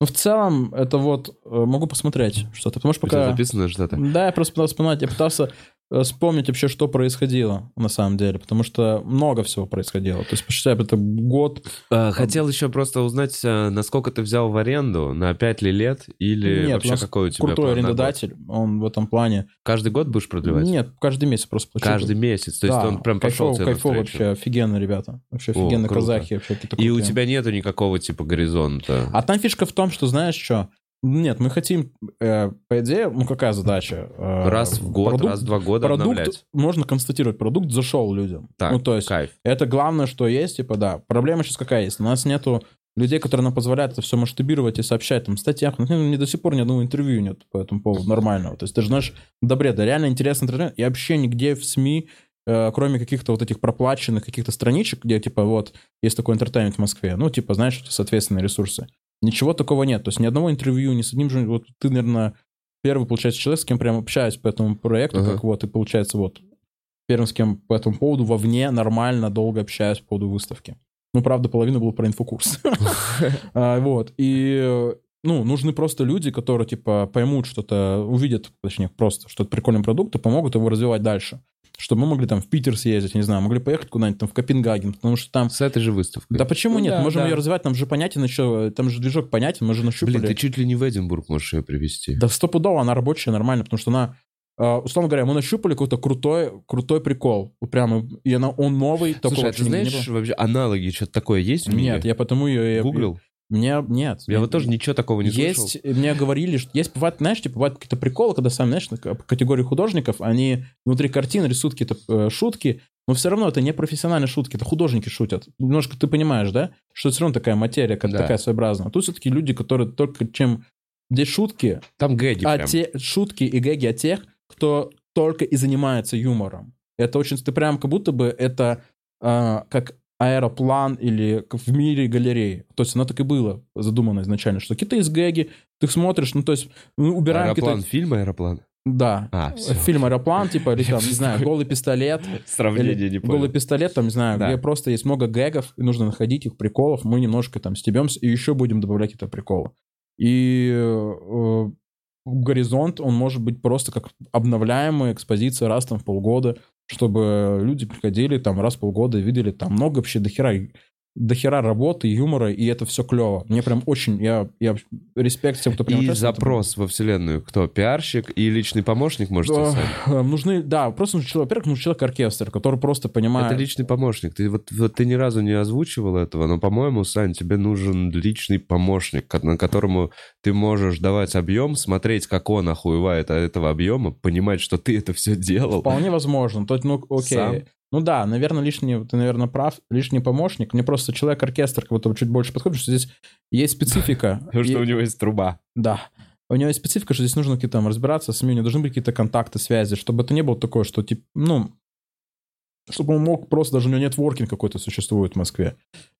Ну, в целом, это вот... э, Могу посмотреть что-то, потому что У тебя пока... записано что-то? Да, я просто пытался вспоминать, я пытался э, вспомнить вообще, что происходило на самом деле, потому что много всего происходило. То есть, посчитай, это год... А, Хотел еще просто узнать, а, насколько ты взял в аренду, на 5 ли лет, или Нет, вообще нас какой у тебя Крутой арендодатель, он в этом плане... Каждый год будешь продлевать? Нет, каждый месяц просто плачу. Каждый месяц, то есть Да, он прям пошел тебе навстречу. вообще, офигенно, ребята. Вообще О, офигенно круто. казахи, вообще какие-то И у тебя нету никакого типа горизонта. А там фишка в том, что, знаешь что, нет, мы хотим, э, по идее, ну какая задача? Э, раз в год, продукт- раз в два года Продукт, обновлять. можно констатировать, продукт зашел людям. Так, ну, то есть, кайф. это главное, что есть, типа, да. Проблема сейчас какая есть? У нас нету людей, которые нам позволяют это все масштабировать и сообщать там в статьях. Ну, мне до сих пор ни одного интервью нет по этому поводу нормального. То есть, ты же знаешь, до бреда. Реально интересный интернет. И вообще нигде в СМИ, э, кроме каких-то вот этих проплаченных каких-то страничек, где, типа, вот, есть такой entertainment в Москве, ну, типа, знаешь, соответственные ресурсы. Ничего такого нет. То есть, ни одного интервью, ни с одним же... Вот ты, наверное, первый, получается, человек, с кем прям общаюсь по этому проекту, Ага. как вот, и получается, вот, первым, с кем по этому поводу вовне нормально долго общаюсь по поводу выставки. Ну, правда, половина была про инфокурс. А, Вот. И, ну, нужны просто люди, которые, типа, поймут что-то, увидят, точнее, просто, что это прикольный продукт, и помогут его развивать дальше. Чтобы мы могли там в Питер съездить, не знаю, могли поехать куда-нибудь там в Копенгаген, потому что там... С этой же выставкой. Да почему Ну нет? да, Можем да. ее развивать, там же понятен еще, там же движок понятен, мы же нащупали. Блин, ты чуть ли не в Эдинбург можешь ее привезти. Да стопудово, она рабочая, нормально, потому что она, э, условно говоря, мы нащупали какой-то крутой, крутой прикол. Вот Прямо, и она, он новый, такого Слушай, а ты знаешь вообще аналоги, что-то такое есть в мире? Нет, я потому ее... Гуглил? Мне, нет. Я вот тоже ничего такого не слышал. Есть, мне говорили, что есть, бывает, знаешь, типа, бывают какие-то приколы, когда сам, знаешь, по категории художников, они внутри картин рисуют какие-то э, шутки, но все равно это не профессиональные шутки, это художники шутят. Немножко ты понимаешь, да, что это все равно такая материя, как Да. такая своеобразная. А тут все-таки люди, которые только чем... Здесь шутки, Там гэги а прям. те шутки и гэги от тех, кто только и занимается юмором. Это очень... Ты прям как будто бы это а, как аэроплан или в мире галереи. То есть оно так и было задумано изначально, что какие-то из гэги, ты смотришь, ну то есть мы убираем Аэроплан, какие-то... фильм «Аэроплан»? Да. А, всё. Фильм «Аэроплан», типа, или там, не знаю, «Голый пистолет». Сравнение не голый понял. пистолет, там, не знаю, Да. где просто есть много гэгов, и нужно находить их приколов. Мы немножко там стебемся, и еще будем добавлять какие-то приколы. И э, горизонт, он может быть просто как обновляемая экспозиция раз там в полгода, чтобы люди приходили там раз в полгода и видели там много вообще дохера, дохера работы, юмора, и это все клево. Мне прям очень, я, я респект всем, кто прям И этом. запрос во вселенную. Кто? Пиарщик и личный помощник, можете Да, сами? Нужны, да, просто нужен человек, во-первых, нужен человек-оркестр, который просто понимает... Это личный помощник. Ты вот, вот ты ни разу не озвучивал этого, но, по-моему, Сань, тебе нужен личный помощник, на которому ты можешь давать объем, смотреть, как он охуевает от этого объема, понимать, что ты это все делал. Вполне возможно. То ну, окей. Сам? Ну да, наверное, лишний, ты, наверное, прав, лишний помощник. Мне просто человек-оркестр как будто чуть больше подходит, потому что здесь есть специфика. Потому что у него есть труба. Да. У него есть специфика, что здесь нужно какие-то там разбираться с СМИ, у него должны быть какие-то контакты, связи, чтобы это не было такое, что, типа, ну, чтобы он мог просто, даже у него нетворкинг какой-то существует в Москве.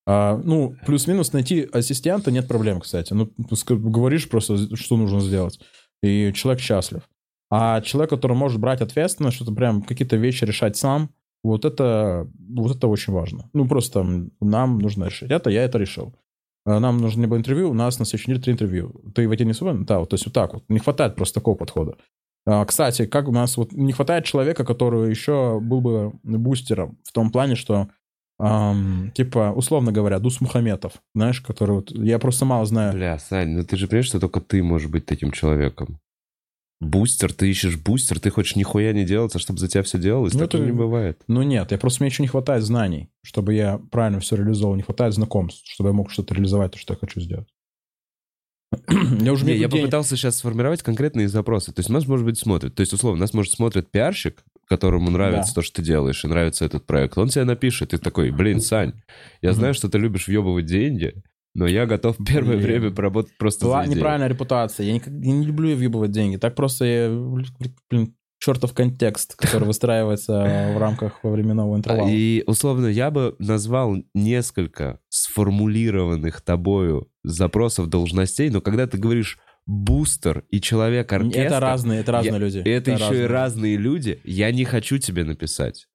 А, ну, плюс-минус найти ассистента нет проблем, кстати. Ну, говоришь просто, что нужно сделать, и человек счастлив. А человек, который может брать ответственность, что-то прям какие-то вещи решать сам, вот это, вот это очень важно. Ну, просто нам нужно решить это, я это решил. А Нам нужно не было интервью, у нас на следующей неделе три интервью. Ты в эти не свободен? Да, вот, то есть вот так вот. Не хватает просто такого подхода. А, Кстати, как у нас вот не хватает человека, который еще был бы бустером в том плане, что ам, типа, условно говоря, Дус Мухаметов, знаешь, который вот, я просто мало знаю. Бля, Сань, ну ты же понимаешь, что только ты можешь быть таким человеком. Бустер, ты ищешь бустер, ты хочешь нихуя не делать, а чтобы за тебя все делалось, Ну, такого это- не бывает. Ну нет, я просто мне еще не хватает знаний, чтобы я правильно все реализовал, не хватает знакомств, чтобы я мог что-то реализовать, то, что я хочу сделать. я уже Не, я день- попытался сейчас сформировать конкретные запросы. То есть нас, может быть, смотрит. То есть, условно, нас, может, смотрит пиарщик, которому нравится Да. то, что ты делаешь, и нравится этот проект. Он тебе напишет, и такой, блин, Сань, я знаю, что ты любишь въебывать деньги, но я готов первое Блин. время поработать просто Была за идею». неправильная репутация. Я, никак- я не люблю въебывать деньги. Так просто, я, блин, чертов контекст, который выстраивается в рамках временного интервала. И, условно, я бы назвал несколько сформулированных тобою запросов должностей, но когда ты говоришь бустер и человек-оркестр... Это разные, это разные я- люди. и это, еще и разные. разные люди, я не хочу тебе написать.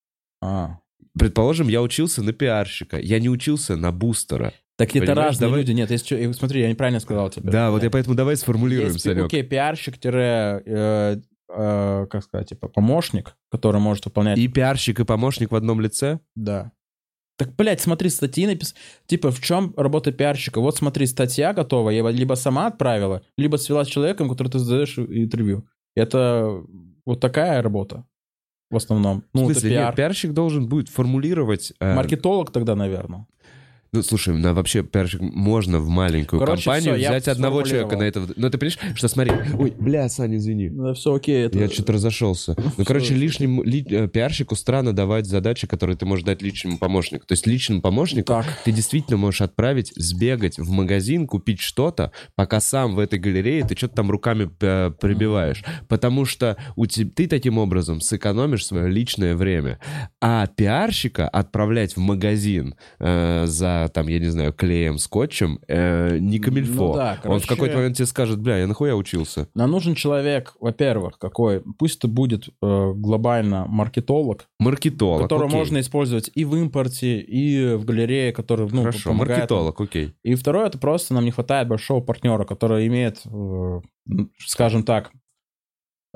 А. Предположим, я учился на пиарщика, я не учился на бустера. Так это Понимаешь, разные давай- люди. Нет, если, смотри, я неправильно сказал тебе. Да, вот я поэтому давай сформулируем, Есть, Санек. окей, пиарщик тире, э, как сказать, типа помощник, который может выполнять И пиарщик, и помощник в одном лице? Да. Так, блядь, смотри, статьи написаны. Типа, в чем работа пиарщика? Вот смотри, статья готова, я либо сама отправила, либо свела с человеком, который ты задаешь интервью. Это вот такая работа в основном. Ну, в это смысле, пиар. нет, пиарщик должен будет формулировать... э, Маркетолог тогда, наверное. Ну, слушай, на вообще пиарщик можно в маленькую Короче, компанию всё, я взять одного человека на это. Ну, ты понимаешь, что смотри. Ой, бля, Саня, извини. Да, все окей. Это... Я что-то разошелся. Ну, короче, лишнему ли- э, пиарщику странно давать задачи, которые ты можешь дать личному помощнику. То есть личному помощнику Так. ты действительно можешь отправить, сбегать в магазин, купить что-то, пока сам в этой галерее ты что-то там руками э, прибиваешь. Потому что у те- ты таким образом сэкономишь свое личное время. А пиарщика отправлять в магазин э, за, там, я не знаю, клеем, скотчем, э, не камильфо. Ну да, Он в короче- какой-то момент тебе скажет, бля, я нахуя учился? Нам нужен человек, во-первых, какой, пусть это будет э, глобально маркетолог, Маркетолог, которого окей. можно использовать и в импорте, и в галерее, который, ну, Хорошо, маркетолог, окей. И второе, это просто нам не хватает большого партнера, который имеет, э, ну, скажем так,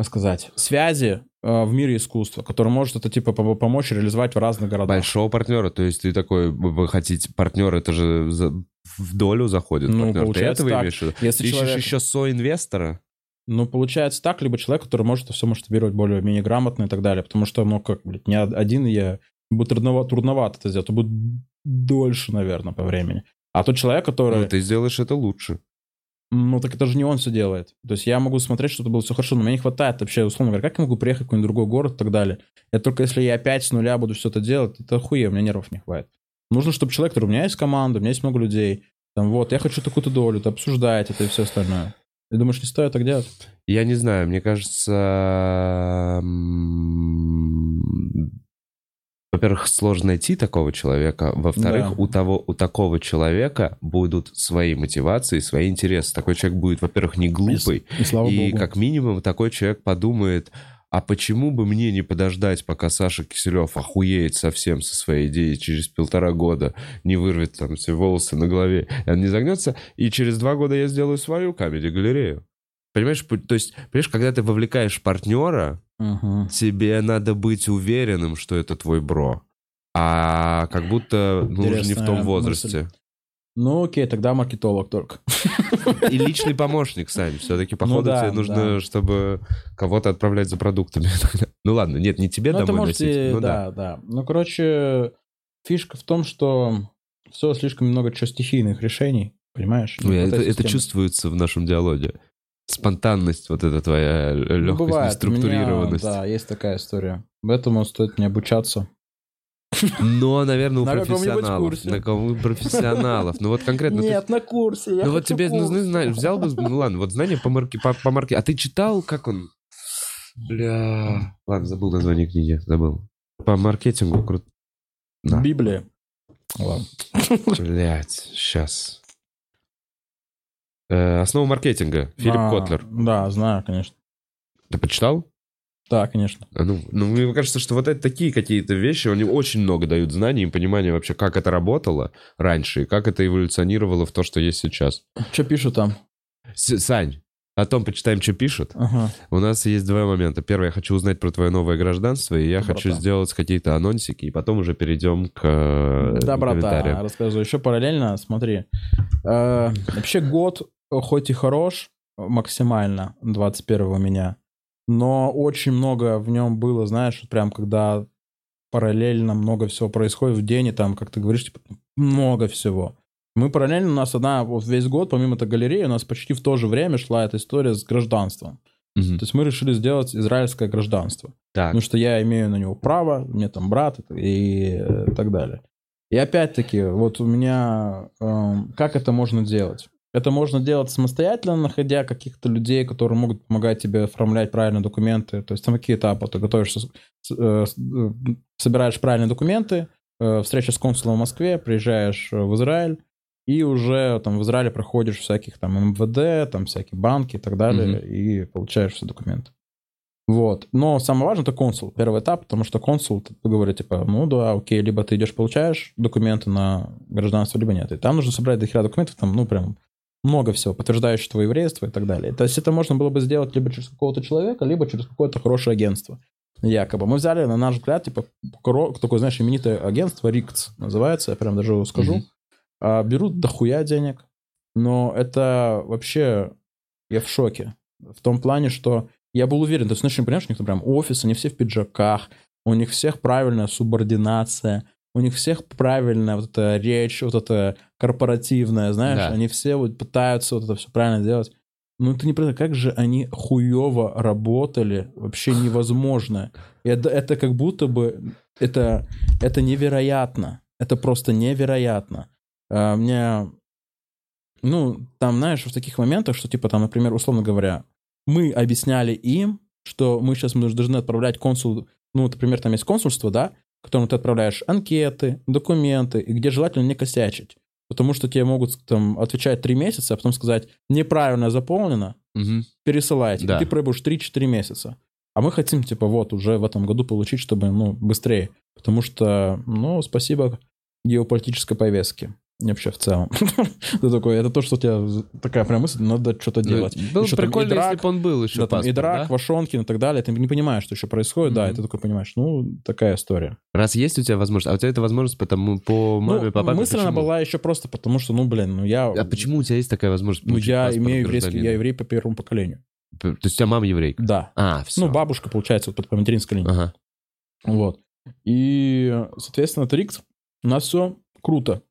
сказать, связи в мире искусства, который может это типа пом- помочь реализовать в разных городах. Большого партнера, то есть ты такой, вы хотите, партнер, это же в долю заходит Ну, партнер. Ты получается этого так. имеешь? Если Ты ищешь человек- еще со-инвестора? Ну, получается так, либо человек, который может это все масштабировать более-менее грамотно и так далее. Потому что, ну, как, блядь, не один я... Будет трудновато, трудновато это сделать. Это будет дольше, наверное, по времени. А тот человек, который... Ну, ты сделаешь это лучше. Ну, так это же не он все делает. То есть я могу смотреть, что это было все хорошо, но мне не хватает вообще, условно говоря, как я могу приехать в какой-нибудь другой город и так далее. Это только если я опять с нуля буду все это делать, это хуе, у меня нервов не хватит. Нужно, чтобы человек, который у меня есть команда, у меня есть много людей, там вот, я хочу такую-то долю, ты обсуждаете это и все остальное. Ты думаешь, не стоит так делать? Я не знаю, мне кажется... Во-первых, сложно найти такого человека. Во-вторых, Да. у, того, у такого человека будут свои мотивации, свои интересы. Такой человек будет, во-первых, не глупый, И слава И богу. как минимум такой человек подумает, а почему бы мне не подождать, пока Саша Киселев охуеет совсем со своей идеей через полтора года, не вырвет там все волосы на голове, и он не загнется, и через два года я сделаю свою камеди-галерею. Понимаешь, то есть, понимаешь, когда ты вовлекаешь партнера, Мгм. тебе надо быть уверенным, что это твой бро. А как будто ну, уже не в том мысль. возрасте. Ну окей, тогда маркетолог только. И личный помощник, Сань. Все-таки, походу, Ну да, тебе нужно, да. чтобы кого-то отправлять за продуктами. Ну ладно, нет, не тебе Ну, домой может носить. Ну да, да. Ну, короче, фишка в том, что все слишком много чего стихийных решений, понимаешь? Не Ой, это, это чувствуется в нашем диалоге. Спонтанность вот эта твоя, Ну, легкость, бывает. У меня, неструктурированность. да, есть такая история. Поэтому стоит мне обучаться. Но, наверное, у На профессионалов. курсе. На кого профессионалов. Ну вот конкретно. ты- Нет, на курсе. я Ну вот тебе курс. нужны знания. Взял бы, ну ладно, вот знания по марке, по, по марке. А ты читал, как он? Бля. Ладно, забыл название книги, забыл. По маркетингу круто. Да. Библия. Ладно. Блять, сейчас. Основа маркетинга. Филипп А, Котлер. Да, знаю, конечно. Ты почитал? Да, конечно. А Ну, ну, мне кажется, что вот это такие какие-то вещи, они очень много дают знаний и понимания вообще, как это работало раньше и как это эволюционировало в то, что есть сейчас. Что пишут там? С- Сань, о том почитаем, что пишут. Ага. У нас есть два момента. Первый, я хочу узнать про твое новое гражданство, и я Доброта. хочу сделать какие-то анонсики, и потом уже перейдем к э, комментариям. расскажу. Еще параллельно, смотри. э, вообще год хоть и хорош максимально, 21 у меня, но очень много в нем было, знаешь, прям когда параллельно много всего происходит в день, и там, как ты говоришь, типа, много всего. Мы параллельно, у нас одна, вот весь год, помимо этой галереи, у нас почти в то же время шла эта история с гражданством. Мгм. То есть мы решили сделать израильское гражданство. Так, Потому что я имею на него право, мне там брат и э, так далее. И опять-таки, вот у меня, эм, как это можно делать? Это можно делать самостоятельно, находя каких-то людей, которые могут помогать тебе оформлять правильно документы. То есть там какие этапы? Ты готовишься, э, э, собираешь правильные документы, э, встреча с консулом в Москве, приезжаешь э, в Израиль, и уже там в Израиле проходишь всяких там МВД, там всякие банки и так далее, и получаешь все документы. Вот. Но самое важное это консул, первый этап, потому что консул ты говорит, типа, ну да, окей, либо ты идешь, получаешь документы на гражданство, либо нет. И там нужно собрать до хера документов, там, ну, прям много всего, подтверждающих твое еврейство и так далее. То есть это можно было бы сделать либо через какого-то человека, либо через какое-то хорошее агентство. Якобы. Мы взяли, на наш взгляд, типа, такое, знаешь, именитое агентство, РИКЦ называется, я прям даже скажу. Мгм. А, берут дохуя денег, но это вообще... Я в шоке. В том плане, что я был уверен, то есть, знаешь, понимаешь, у них там прям офис, они все в пиджаках, у них всех правильная субординация, у них всех правильная вот эта речь, вот эта корпоративная, знаешь, Да. они все вот пытаются вот это все правильно делать. Ну, ты не понимаешь, как же они хуево работали, вообще невозможно. И Это, это как будто бы, это, это невероятно, это просто невероятно. А, Мне, ну, там, знаешь, в таких моментах, что, типа, там, например, условно говоря, мы объясняли им, что мы сейчас должны отправлять консул, ну, например, там есть консульство, да, которому ты отправляешь анкеты, документы, и где желательно не косячить. Потому что тебе могут там отвечать три месяца, а потом сказать, неправильно заполнено, Мгм. пересылайте. Да. И ты пробуешь 3-4 месяца. А мы хотим, типа, вот, уже в этом году получить, чтобы, ну, быстрее. Потому что, ну, спасибо геополитической повестке. Вообще в целом. Ты такой, это то, что у тебя такая прям мысль, надо что-то делать. Ну, Было Еще там прикольно, если бы он был еще и драк? Вашонкин и так далее. Ты не понимаешь, что еще происходит, да, и ты такой понимаешь, ну, такая история. Раз есть у тебя возможность, а у тебя эта возможность потому по маме, Ну, по папе, мысль она была еще просто потому, что, ну, блин, ну я... А почему у тебя есть такая возможность Ну, я имею еврейский, я еврей по первому поколению. То есть у тебя мама еврейка? Да. А, все. Ну, бабушка, получается, вот по материнской линии. Ага. Вот. И, соответственно, Трикс, у нас все круто.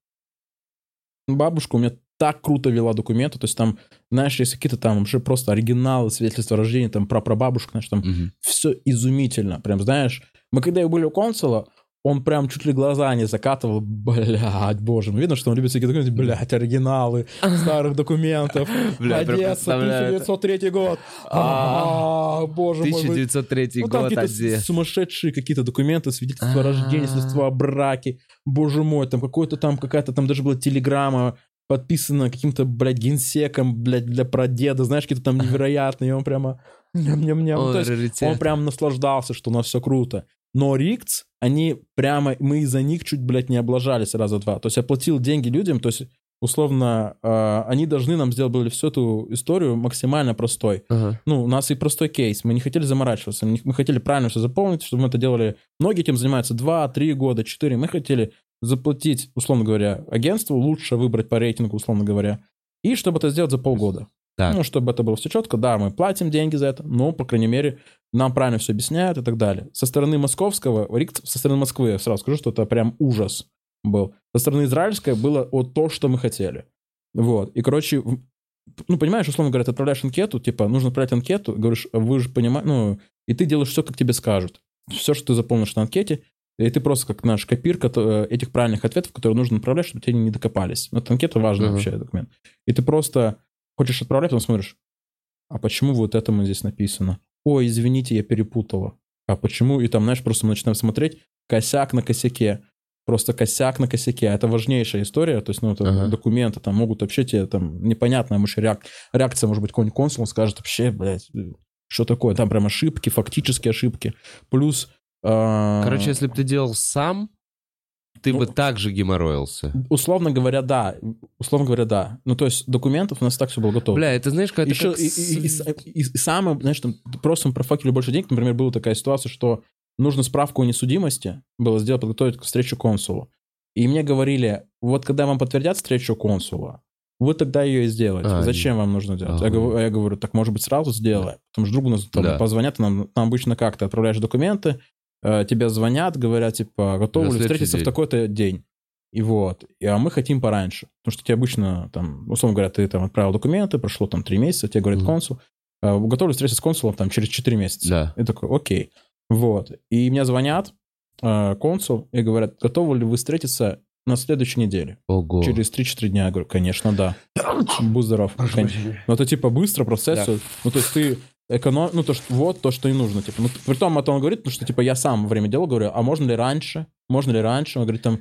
Бабушка у меня так круто вела документы, то есть там, знаешь, есть какие-то там уже просто оригиналы, свидетельства о рождении, там про прабабушку, знаешь, там Мгм. все изумительно, прям, знаешь. Мы когда были у консула, он прям чуть ли глаза не закатывал, блядь, боже, мой. видно, что он любит всякие документы, блядь, оригиналы старых документов. Одесса, представляю это. 1903 год. А, боже мой, вы 1903 ну, год, Одесса. сумасшедшие какие-то документы, свидетельство о А. рождении, свидетельство о браке. Боже мой, там какой-то там какая-то там даже была телеграмма подписана каким-то, блядь, генсеком, блядь, для прадеда, знаешь, какие-то там невероятные, и он прямо. Ну, то есть раритет. он прям наслаждался, что у нас все круто. Но Рикц, они прямо, мы из-за них чуть, блядь, не облажались раза два. То есть я платил деньги людям, то есть условно, э, они должны нам сделать были всю эту историю максимально простой Ага. ну, у нас и простой кейс. Мы не хотели заморачиваться. Мы хотели правильно все заполнить, чтобы мы это делали. Многие этим занимаются 2-3 года, 4. Мы хотели заплатить, условно говоря, агентству, лучше выбрать по рейтингу, условно говоря, и чтобы это сделать за полгода. Так. Ну, чтобы это было все четко. Да, мы платим деньги за это, но, по крайней мере, нам правильно все объясняют и так далее. Со стороны московского, со стороны Москвы, я сразу скажу, что это прям ужас был. Со стороны израильской было вот то, что мы хотели. Вот. И, короче, ну, понимаешь, условно говоря, ты отправляешь анкету, типа, нужно отправлять анкету, говоришь, вы же понимаете, ну, и ты делаешь все, как тебе скажут. Все, что ты заполнишь на анкете, И ты просто как наш копирка то- этих правильных ответов, которые нужно отправлять, чтобы тебе не докопались. Вот анкета важный Мгм. вообще документ. И ты просто хочешь отправлять, потом смотришь, а почему вот этому здесь написано? Ой, извините, я перепутала. А почему? И там, знаешь, просто мы начинаем смотреть косяк на косяке. Просто косяк на косяке. Это важнейшая история. То есть, ну, это Ага. документы там могут вообще тебе там непонятная, может, реак- реакция, может быть, какой-нибудь консул скажет вообще, блядь, что такое? Там прям ошибки, фактические ошибки. Плюс... а, Короче, если бы ты делал сам, ты Ну, бы так же геморроился. Условно говоря, да. Условно говоря, да. Ну, то есть документов у нас так все было готово. Бля, это знаешь, когда Еще как и, и- и- и- и самое, знаешь, там просто мы профакили больше денег. Например, была такая ситуация, что нужно справку о несудимости было сделать, подготовить к встрече консулу. И мне говорили, вот когда вам подтвердят встречу консула, вы тогда ее и сделаете. А, Зачем вам нужно делать? Я, Ага. говорю, я говорю, так может быть сразу сделай. Потому что другу нас там Да. позвонят, нам, нам обычно как? Ты отправляешь документы, тебе звонят, говорят, типа, готовы ли встретиться в день. такой-то день. И вот. И, а мы хотим пораньше. Потому что тебе обычно, там, условно говоря, ты там отправил документы, прошло там три месяца, тебе говорит Мгм. консул, э, готовы ли встретиться с консулом там через 4 месяца. Да. И такой, окей. Вот. И мне звонят э, консул и говорят, готовы ли вы встретиться на следующей неделе? Ого. Через 3-4 дня. Я говорю, конечно, да. Будь здоров. Кон- Ну, это типа быстро процесс. Да. Ну, то есть ты эконом... Ну, то, что вот то, что и нужно. Типа. Ну, при том, это он говорит, потому что, типа, я сам во время дела говорю, а можно ли раньше? Можно ли раньше? Он говорит, там,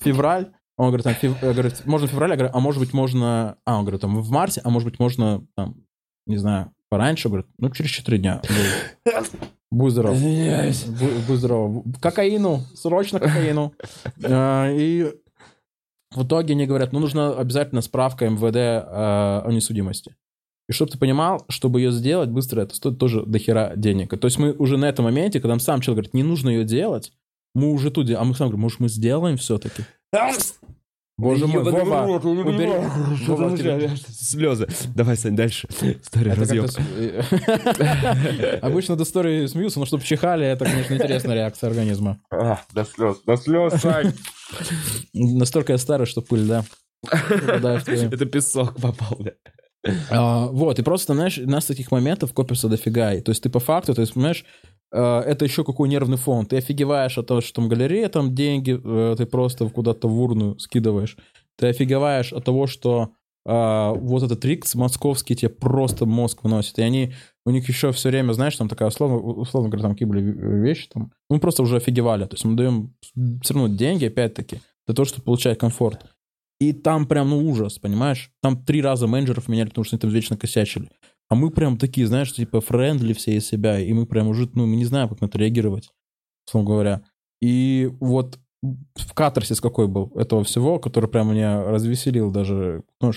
февраль. Он говорит, там, фев... я говорю, можно в феврале? Я говорю, а может быть, можно... А, он говорит, там, в марте, а может быть, можно, там, не знаю, пораньше? Говорит, ну, через 4 дня. Будь здоров. Будь, будь здоров. Кокаину, срочно кокаину. А, И в итоге они говорят, ну, нужна обязательно справка МВД а, о несудимости. И чтобы ты понимал, чтобы ее сделать быстро, это стоит тоже дохера денег. То есть мы уже на этом моменте, когда сам человек говорит, не нужно ее делать, мы уже тут делаем. А мы сам говорим, может, мы сделаем все-таки? Боже мой, Вова, рот, убери. Вова, Слезы. Давай, Сань, дальше. История разъем. с- Обычно до истории смеются, но чтобы чихали, это, конечно, интересная реакция организма. До слез, до слез, Сань. Настолько я старый, что пыль, да. Это песок попал, да. А, Вот, и просто, знаешь, у нас таких моментов копится дофига. И То есть ты по факту, то есть, понимаешь, э, это еще какой нервный фон. Ты офигеваешь от того, что там галерея, там деньги, э, ты просто куда-то в урну скидываешь. Ты офигеваешь от того, что а, вот этот рикс московский тебе просто мозг выносит. И они, у них еще все время, знаешь, там такая условно, условно говоря, там какие были вещи, там, мы просто уже офигевали. То есть мы даем все равно деньги, опять-таки, для того, чтобы получать комфорт. И там прям, ну, ужас, понимаешь? Там три раза менеджеров меняли, потому что они там вечно косячили. А мы прям такие, знаешь, типа friendly все из себя, и мы прям уже, ну, мы не знаем, как на это реагировать, условно говоря. И вот в катарсис какой был этого всего, который прям меня развеселил даже, ну,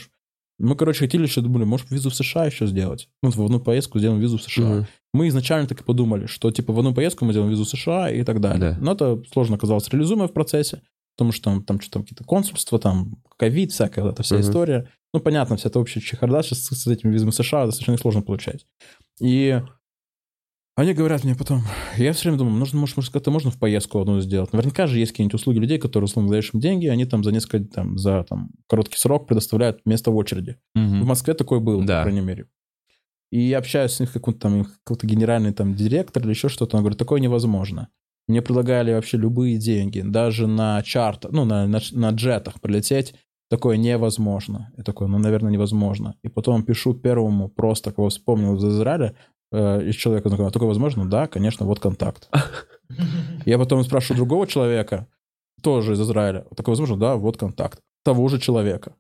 мы, короче, хотели еще, думали, может, визу в США еще сделать. Ну, в одну поездку сделаем визу в США. Мгм. Мы изначально так и подумали, что, типа, в одну поездку мы сделаем визу в США и так далее. Да. Но это сложно оказалось реализуемое в процессе, потому что там, там что-то какие-то консульства, там ковид, всякая вот эта вся Мгм. история. Ну, понятно, вся эта общая чехарда сейчас с, с этими визами США достаточно сложно получать. И они говорят мне потом, я все время думаю, нужно, может, может, как-то можно в поездку одну сделать. Наверняка же есть какие-нибудь услуги людей, которые, условно, даешь им деньги, они там за несколько, там, за там, короткий срок предоставляют место в очереди. В Москве такое было, Да. по крайней мере. И я общаюсь с них, какой-то там, какой-то генеральный там директор или еще что-то. Он говорит, такое невозможно. Мне предлагали вообще любые деньги, даже на чарт, ну, на, на, на джетах прилететь. Такое невозможно. Я такой, ну, наверное, невозможно. И потом пишу первому просто, кого вспомнил из Израиля, э, из человека, знакомого, такое возможно? Да, конечно, вот контакт. Я потом спрашиваю другого человека, тоже из Израиля, такое возможно? Да, вот контакт. Того же человека.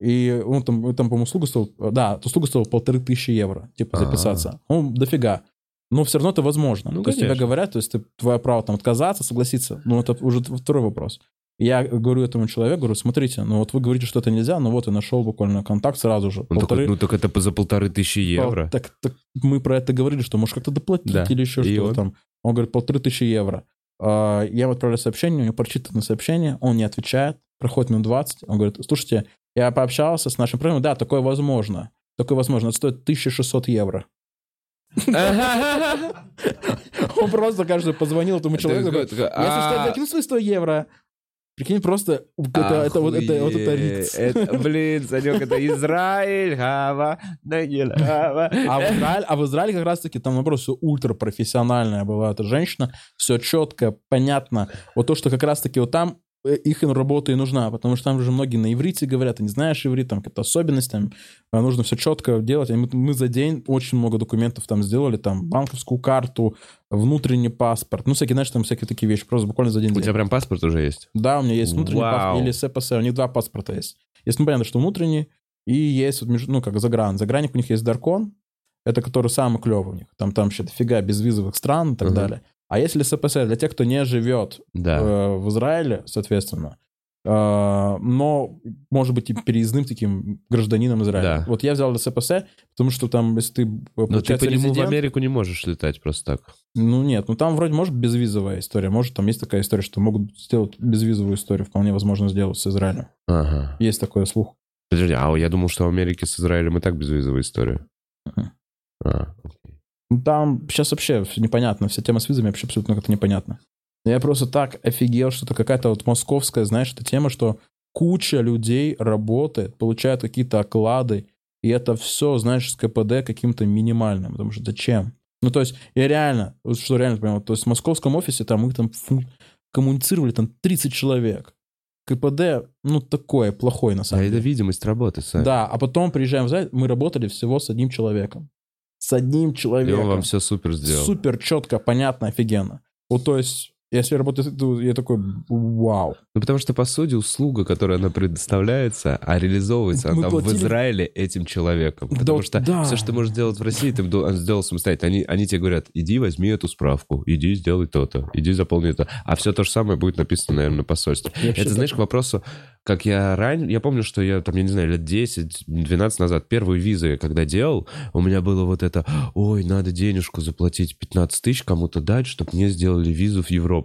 И он там, там по-моему, услуга стоила... Да, услуга стоила полторы тысячи евро, типа, записаться. Ну, дофига. Но все равно это возможно. Ну, то есть тебе конечно. говорят, то есть ты, твое право там отказаться, согласиться. Ну, это уже второй вопрос. Я говорю этому человеку, говорю, смотрите, ну вот вы говорите, что это нельзя, но вот я нашел буквально контакт сразу же. Он такой, ну так это за полторы тысячи евро. Так, так мы про это говорили, что может как-то доплатить Да. или еще что-то он? там. Он говорит, полторы тысячи евро. А, Я ему отправляю сообщение, у него прочитано сообщение, он не отвечает, проходит минут 20, он говорит, слушайте, я пообщался с нашим программой, да, такое возможно. Такое возможно, это стоит 1600 евро. Он просто, кажется, позвонил этому человеку, если что, «А, закину свои 100 евро. Прикинь, просто это, это вот это вот это. Риц. Это, Блин, Санек, это Израиль, Хава, Нагил, Хава. А в, Израиле, а в Израиле как раз-таки там, наоборот, все ультрапрофессиональная была эта женщина, все четко, понятно. Вот то, что как раз-таки вот там их работа и нужна, потому что там же многие на иврите говорят, ты не знаешь иврит, там какая-то особенность, там а, нужно все четко делать. И Мы, мы за день очень много документов там сделали, там банковскую карту, внутренний паспорт, ну всякие, знаешь, там всякие такие вещи, просто буквально за один У день. тебя прям паспорт уже есть? Да, у меня есть внутренний Вау. паспорт и лессе-пассе, у них два паспорта есть. Есть, ну, понятно, что внутренний, и есть, вот, между- ну, как загран. Загранник у них есть Даркон, это который самый клевый у них. Там, там вообще дофига безвизовых стран и так Ага. далее. А лессе-пассе для тех, кто не живет Да. э, в Израиле, соответственно, э, но может быть и переездным таким гражданином Израиля. Да. Вот я взял СПС, потому что там, если ты, э, Но ты по нему в Америку не можешь летать просто так. ну нет, ну там вроде может безвизовая история, может там есть такая история, что могут сделать безвизовую историю, вполне возможно сделать с Израилем. Ага. Есть такой слух. Подожди, а я думал, что в Америке с Израилем и так безвизовая история. Мгм. А, Там сейчас вообще всё непонятно, вся тема с визами вообще абсолютно как-то непонятно. Я просто так офигел, что это какая-то вот московская, знаешь, эта тема, что куча людей работает, получают какие-то оклады, и это все, знаешь, с КПД каким-то минимальным, потому что зачем? Ну, то есть, я реально, вот что реально понимаю, то есть в московском офисе там мы там фу- коммуницировали там 30 человек. КПД, ну, такое, плохой на а самом это деле. видимость работы, Сань. Да, а потом приезжаем в Израиль, мы работали всего с одним человеком. С одним И человеком. он вам все супер сделал. Супер четко, понятно, офигенно. Вот то есть, если работает, то я такой, вау. Ну, потому что, по сути, услуга, которая она предоставляется, а реализовывается Мы она в платили- Израиле этим человеком. Да Потому что да. все, что ты можешь сделать в России, ты сделал самостоятельно. Они, они тебе говорят, иди возьми эту справку, иди сделай то-то, иди заполни это. А все то же самое будет написано, наверное, на посольстве. Я Это, знаешь, к вопросу, как я ранее... Я помню, что я, там, я не знаю, лет 10-12 назад первые визы, когда делал, у меня было вот это, ой, надо денежку заплатить 15 тысяч кому-то дать, чтобы мне сделали визу в Европу.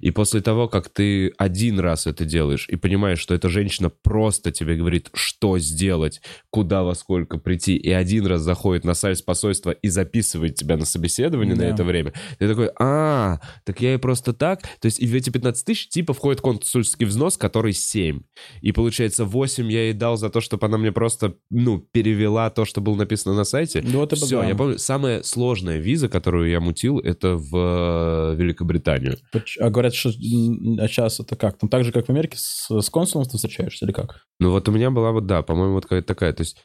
И после того, как ты один раз это делаешь и понимаешь, что эта женщина просто тебе говорит, что сделать, куда во сколько прийти, и один раз заходит на сайт посольства и записывает тебя на собеседование на Да. это время, ты такой, а, так я и просто так. То есть и в эти 15 тысяч типа входит консульский взнос, который 7. И получается 8 я ей дал за то, чтобы она мне просто, ну, перевела то, что было написано на сайте. Ну, это Все, да. я помню, самая сложная виза, которую я мутил, это в э, Великобританию. А говорят, что а сейчас это как? Там так же, как в Америке, с, с консулом ты встречаешься или как? Ну вот у меня была вот, да, по-моему, вот какая-то такая, то есть...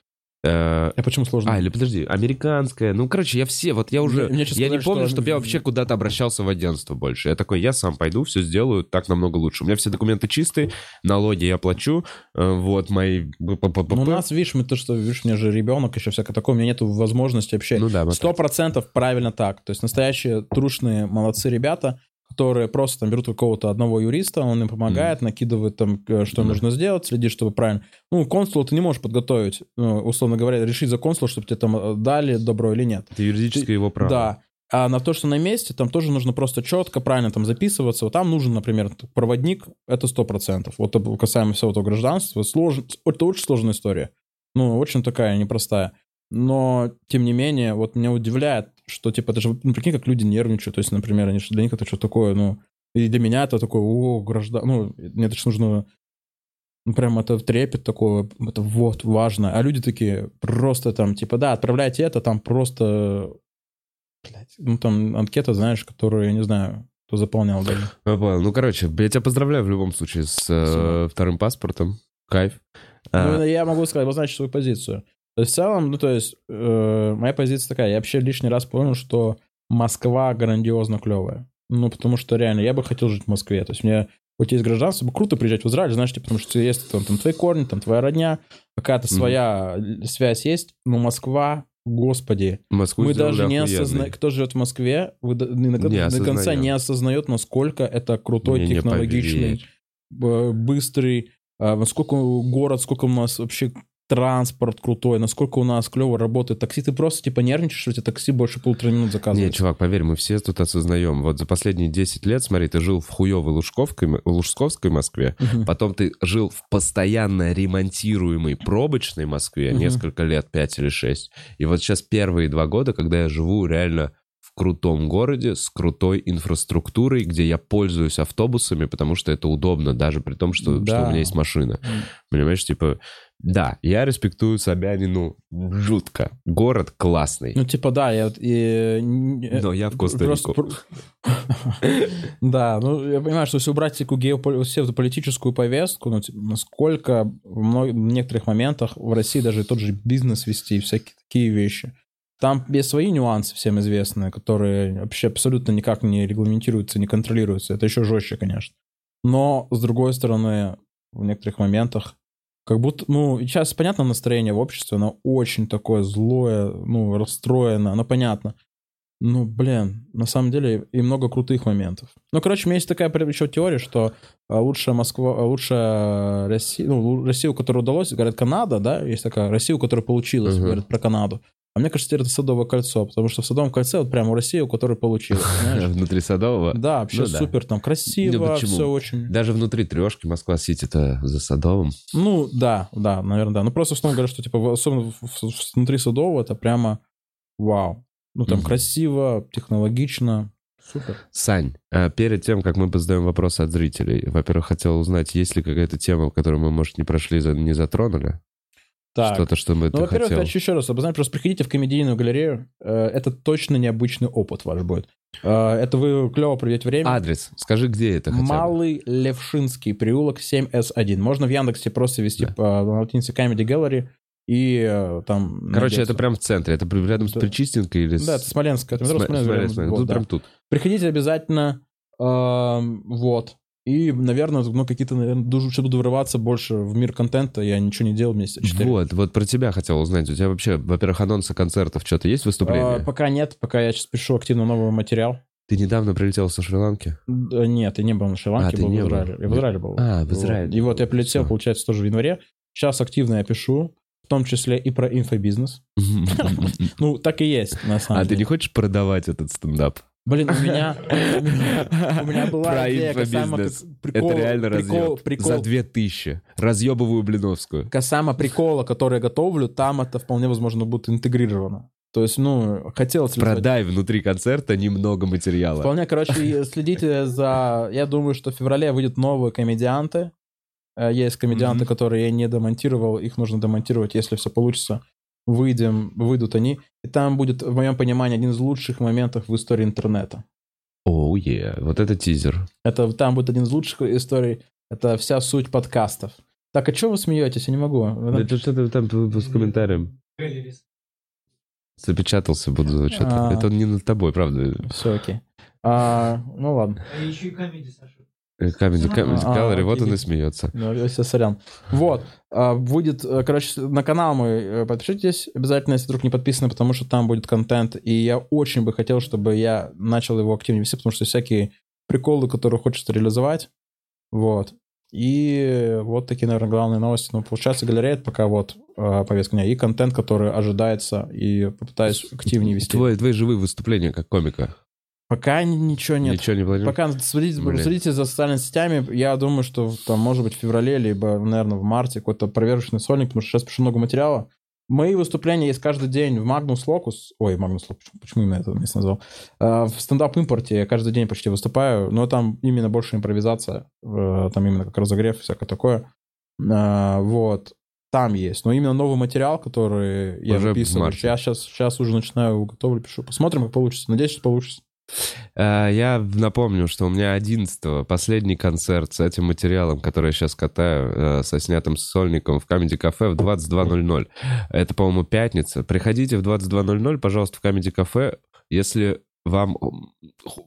э, А почему сложно? А, или подожди, американская. Ну, короче, я все, вот я уже... Мне- мне я не сказали, помню, что- чтобы я вообще куда-то обращался в агентство больше. Я такой, я сам пойду, все сделаю, так намного лучше. У меня все документы чистые, налоги я плачу, э, вот мои... Ну, у нас, видишь, мы то, что, видишь, у меня же ребенок, еще всякое такое, у меня нету возможности вообще. Ну да, Сто процентов правильно так. То есть настоящие трушные молодцы ребята, которые просто там берут какого-то одного юриста, он им помогает, накидывает там, э, что Да. нужно сделать, следит, чтобы правильно. Ну, консула ты не можешь подготовить, ну, условно говоря, решить за консула, чтобы тебе там э, дали добро или нет. Это юридическое его право. Да. А на то, что на месте, там тоже нужно просто четко, правильно там записываться. Вот там нужен, например, проводник, это сто процентов. Вот это касаемо всего этого гражданства, слож... это очень сложная история. Ну, очень такая непростая. Но, тем не менее, вот меня удивляет, что, типа, это же, ну, прикинь, как люди нервничают. То есть, например, они, же- для них это что такое, ну, и для меня это такое, о, граждан... Ну, мне это ж нужно... Ну, прям это трепет такое, это вот, важно. А люди такие просто там, типа, да, отправляйте это, там просто Блядь, ну там анкета, знаешь, которую, я не знаю, кто заполнял даже. Я понял. Ну, короче, я тебя поздравляю в любом случае с э, вторым паспортом. Кайф. Ну, А, я могу сказать, обозначить свою позицию. То есть в целом, ну, то есть, э, моя позиция такая, я вообще лишний раз понял, что Москва грандиозно клевая. Ну, потому что реально, я бы хотел жить в Москве. То есть мне хоть есть гражданство, бы круто приезжать в Израиль, знаешь, типа, потому что есть там, там твои корни, там твоя родня, какая-то Мгм. своя связь есть, но Москва, господи, Москву мы даже не осознаем, кто живет в Москве, вы до, иногда Не до конца осознаем. не осознает, насколько это крутой, Мне не технологичный, б- быстрый, а, насколько город, сколько у нас вообще транспорт крутой, насколько у нас клево работает такси. Ты просто типа нервничаешь, что тебе такси больше полутора минут заказывает. чувак, поверь, мы все тут осознаем. Вот за последние 10 лет, смотри, ты жил в хуевой Лужковской, Лужсковской Москве, Мгм. потом ты жил в постоянно ремонтируемой пробочной Москве Мгм. несколько лет, 5 или 6. И вот сейчас первые два года, когда я живу реально в крутом городе с крутой инфраструктурой, где я пользуюсь автобусами, потому что это удобно, даже при том, что, что Да. у меня есть машина. Понимаешь, типа, да, я респектую Собянину жутко. Город классный. Ну, типа, да, я... и- не- Но я в Коста-Рику. про- Да, ну, я понимаю, что если убрать такую геополи- всю эту политическую повестку, ну, типа, насколько в некоторых моментах в России даже тот же бизнес вести и всякие такие вещи. Там есть свои нюансы всем известные, которые вообще абсолютно никак не регламентируются, не контролируются. Это еще жестче, конечно. Но, с другой стороны, в некоторых моментах как будто, ну, сейчас понятно настроение в обществе, оно очень такое злое, ну, расстроено, оно понятно. Ну, блин, на самом деле и много крутых моментов. Ну, короче, у меня есть такая еще теория, что а, лучшая Москва, а, лучшая Россия, ну, Россия, у которой удалось, говорят, Канада, да, есть такая Россия, у которой получилось, Мгм. говорят про Канаду. А мне кажется, теперь это Садовое кольцо, потому что в Садовом кольце вот прямо у России, у которой получилось? Внутри Садового. Да, вообще Ну да. супер, там красиво, Ну, все очень. Даже внутри трешки Москва-Сити-то за Садовым. Ну, да, да, наверное, да. Ну, просто в основном говорят, что, типа, особенно внутри Садового это прямо вау. Ну, там красиво, технологично. Супер. Сань, а перед тем, как мы позадаем вопросы от зрителей, во-первых, хотел узнать, есть ли какая-то тема, которую мы, может, не прошли, не затронули? Так. Что-то, что мы Ну, ты во-первых, хотел. хочу еще раз обозначить, просто приходите в комедийную галерею. Э, Это точно необычный опыт ваш будет. Э, Это вы клево проведете время. Адрес. Скажи, где это хотя бы. Малый Левшинский, переулок 7С1. Можно в Яндексе просто ввести Да. по на латинице Comedy Gallery и э, там... Короче, найдется. это прям в центре. Это рядом с. Причистенкой или. Да, это Смоленск. Это метро Смоленск, Смоленск, прям, Тут вот, да. прям тут. Приходите обязательно. эм, Вот. И, наверное, ну, какие-то, наверное, душу- что буду врываться больше в мир контента. Я ничего не делал месяца четыре. Вот, вот про тебя хотел узнать. У тебя вообще, во-первых, анонсы концертов, что-то есть выступление? А, пока нет, пока я сейчас пишу активно новый материал. Ты недавно прилетел со Шри-Ланки? Да Нет, я не был на Шри-Ланке, А, был в не был. Израиле. Я в Израиле был. А, в Вот. Израиле. И вот я прилетел, Всё. получается, тоже в январе. Сейчас активно я пишу, в том числе и про инфобизнес. Ну, так и есть, на самом А деле. ты не хочешь продавать этот стендап? Блин, у меня, у меня была Про идея касаемо инфобизнес. как прикол- Это реально прикол, разъеб. прикол, За две тысячи. Разъебываю Блиновскую. касаемо прикола, который я готовлю, там это вполне возможно будет интегрировано. То есть, ну, хотелось Продай внутри концерта немного материала. Вполне, короче, следите за... Я думаю, что в феврале выйдут новые комедианты. Э, Есть комедианты, которые я не демонтировал, их нужно демонтировать, если все получится. Выйдем, выйдут они. И там будет, в моем понимании, один из лучших моментов в истории интернета. Оу, е, вот это тизер. Это там будет один из лучших историй. Это вся суть подкастов. Так, а что вы смеетесь? Я не могу. Вы- Это что-то там с комментарием. Запечатался буду. Что-то. А. Это не над тобой, правда. Все окей. А, ну ладно. А еще и комедии, Саша. Comedy, comedy А, Gallery, вот окей. он и смеется. Ну, я себе сорян. Вот. а, Будет, э, короче, на канал мой э, подпишитесь обязательно, если вдруг не подписаны, потому что там будет контент. И я очень бы хотел, чтобы я начал его активнее вести, потому что всякие приколы, которые хочется реализовать. Вот. И вот такие, наверное, главные новости. Ну, получается, галерея это пока вот э, повестка дня. И контент, который ожидается, и попытаюсь активнее вести. Твои, твои живые выступления как комика. Пока ничего нет. Ничего не планируешь? Пока следите, Блин. за социальными сетями. Я думаю, что там, может быть, в феврале, либо, наверное, в марте какой-то проверочный сольник, потому что сейчас пишу много материала. Мои выступления есть каждый день в Magnus Locus. Ой, Magnus Locus, почему, именно это место назвал? А, В стендап-импорте я каждый день почти выступаю, но там именно больше импровизация. Там именно как разогрев и всякое такое. А, Вот. Там есть. Но именно новый материал, который я Уже выписываю. Я сейчас, сейчас уже начинаю, готовлю, пишу. Посмотрим, как получится. Надеюсь, что получится. А, Я напомню, что у меня 11 последний концерт с этим материалом, который я сейчас катаю, э, со снятым сольником в Comedy Cafe в 22.00. Это, по-моему, пятница. Приходите в 22.00, пожалуйста, в Comedy Cafe, если вам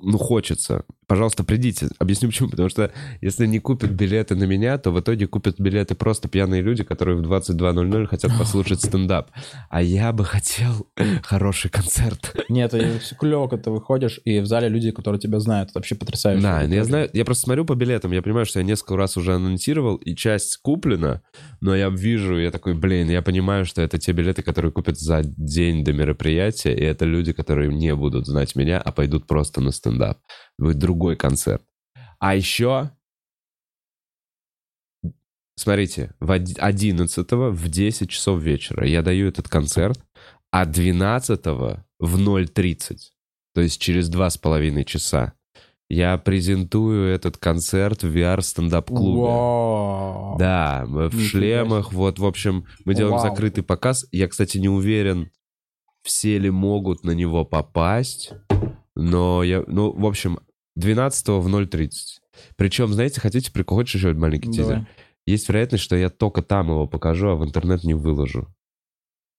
ну, хочется. Пожалуйста, придите. Объясню почему. Потому что если не купят билеты на меня, то в итоге купят билеты просто пьяные люди, которые в 22.00 хотят послушать стендап. А я бы хотел хороший концерт. Нет, все клево, когда ты выходишь, и в зале люди, которые тебя знают. Это вообще потрясающе. Да, Это я знаю, я просто смотрю по билетам, я понимаю, что я несколько раз уже анонсировал, и часть куплена, но я вижу, я такой, блин, я понимаю, что это те билеты, которые купят за день до мероприятия, и это люди, которые не будут знать меня, а пойдут просто на стендап. Будет другой концерт. А еще, смотрите, в од- 11 в 10 часов вечера я даю этот концерт, а 12 в 0.30 то есть через два с половиной часа, я презентую этот концерт в VR-стендап-клубе. Вау. Да, в Нифига шлемах, вот, в общем, мы делаем Вау. закрытый показ. Я, кстати, не уверен, все ли могут на него попасть, но я, ну, в общем, 12 в 0.30. Причем, знаете, хотите прикол, хочешь еще маленький тизер? Давай. Есть вероятность, что я только там его покажу, а в интернет не выложу.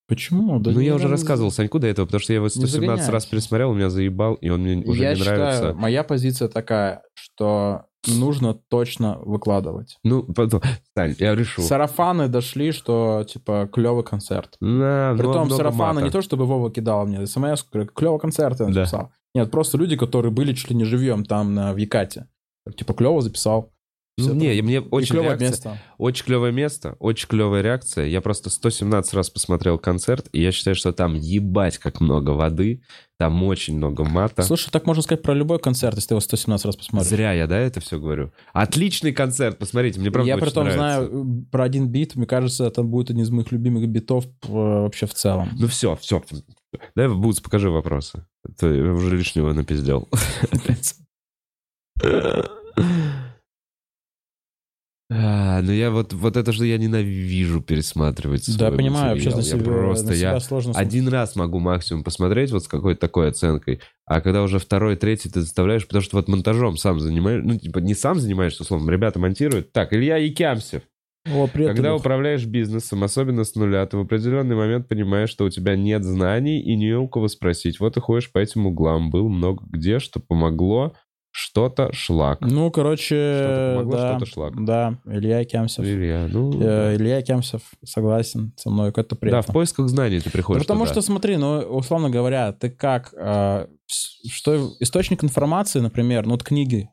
Почему? Да ну, я уже рассказывал Саньку до этого, потому что я его 117 раз пересмотрел, он меня заебал, и он мне уже Я не считаю, нравится. моя позиция такая, что нужно точно выкладывать. Ну, потом, Сань, я решу. Сарафаны дошли, что, типа, клевый концерт. На, ну, Притом много сарафаны мата. не то, чтобы Вова кидал мне смс, клевый концерт я Да. написал. Нет, просто люди, которые были чуть ли не живьем там на, в Якате. Типа, клево записал. Ну, не, мне очень клевое реакция- место. Очень клевое место, очень клевая реакция. Я просто 117 раз посмотрел концерт, и я считаю, что там ебать как много воды, там очень много мата. Слушай, так можно сказать про любой концерт, если ты его 117 раз посмотришь. Зря я, да, это все говорю. Отличный концерт, посмотрите, мне правда я при том нравится. знаю э, про один бит, мне кажется, это будет один из моих любимых битов э, вообще в целом. Ну все, все. Дай, Бутс, покажи вопросы. Я уже лишнего напиздел. А, ну я вот, вот это же я ненавижу пересматривать Да, понимаю, вообще на себя, Я просто, на себя я сложно один раз могу максимум посмотреть вот с какой-то такой оценкой, а когда уже второй, третий ты заставляешь, потому что вот монтажом сам занимаешь, ну типа не сам занимаешься, условно, ребята монтируют. Так, Илья Якямсев. О, привет, Когда Илюх. управляешь бизнесом, особенно с нуля, ты в определенный момент понимаешь, что у тебя нет знаний и не у кого спросить. Вот и ходишь по этим углам. Был много где, что помогло, что-то шлак. Ну, короче, Что-то помогло, да, что-то шлак. да, Илья Кемсев. Илья, ну... Э, Илья Кемсев согласен со мной, это да, приятно. в поисках знаний ты Да приходишь потому туда. что, смотри, ну, условно говоря, ты как, э, что источник информации, например, ну, вот книги,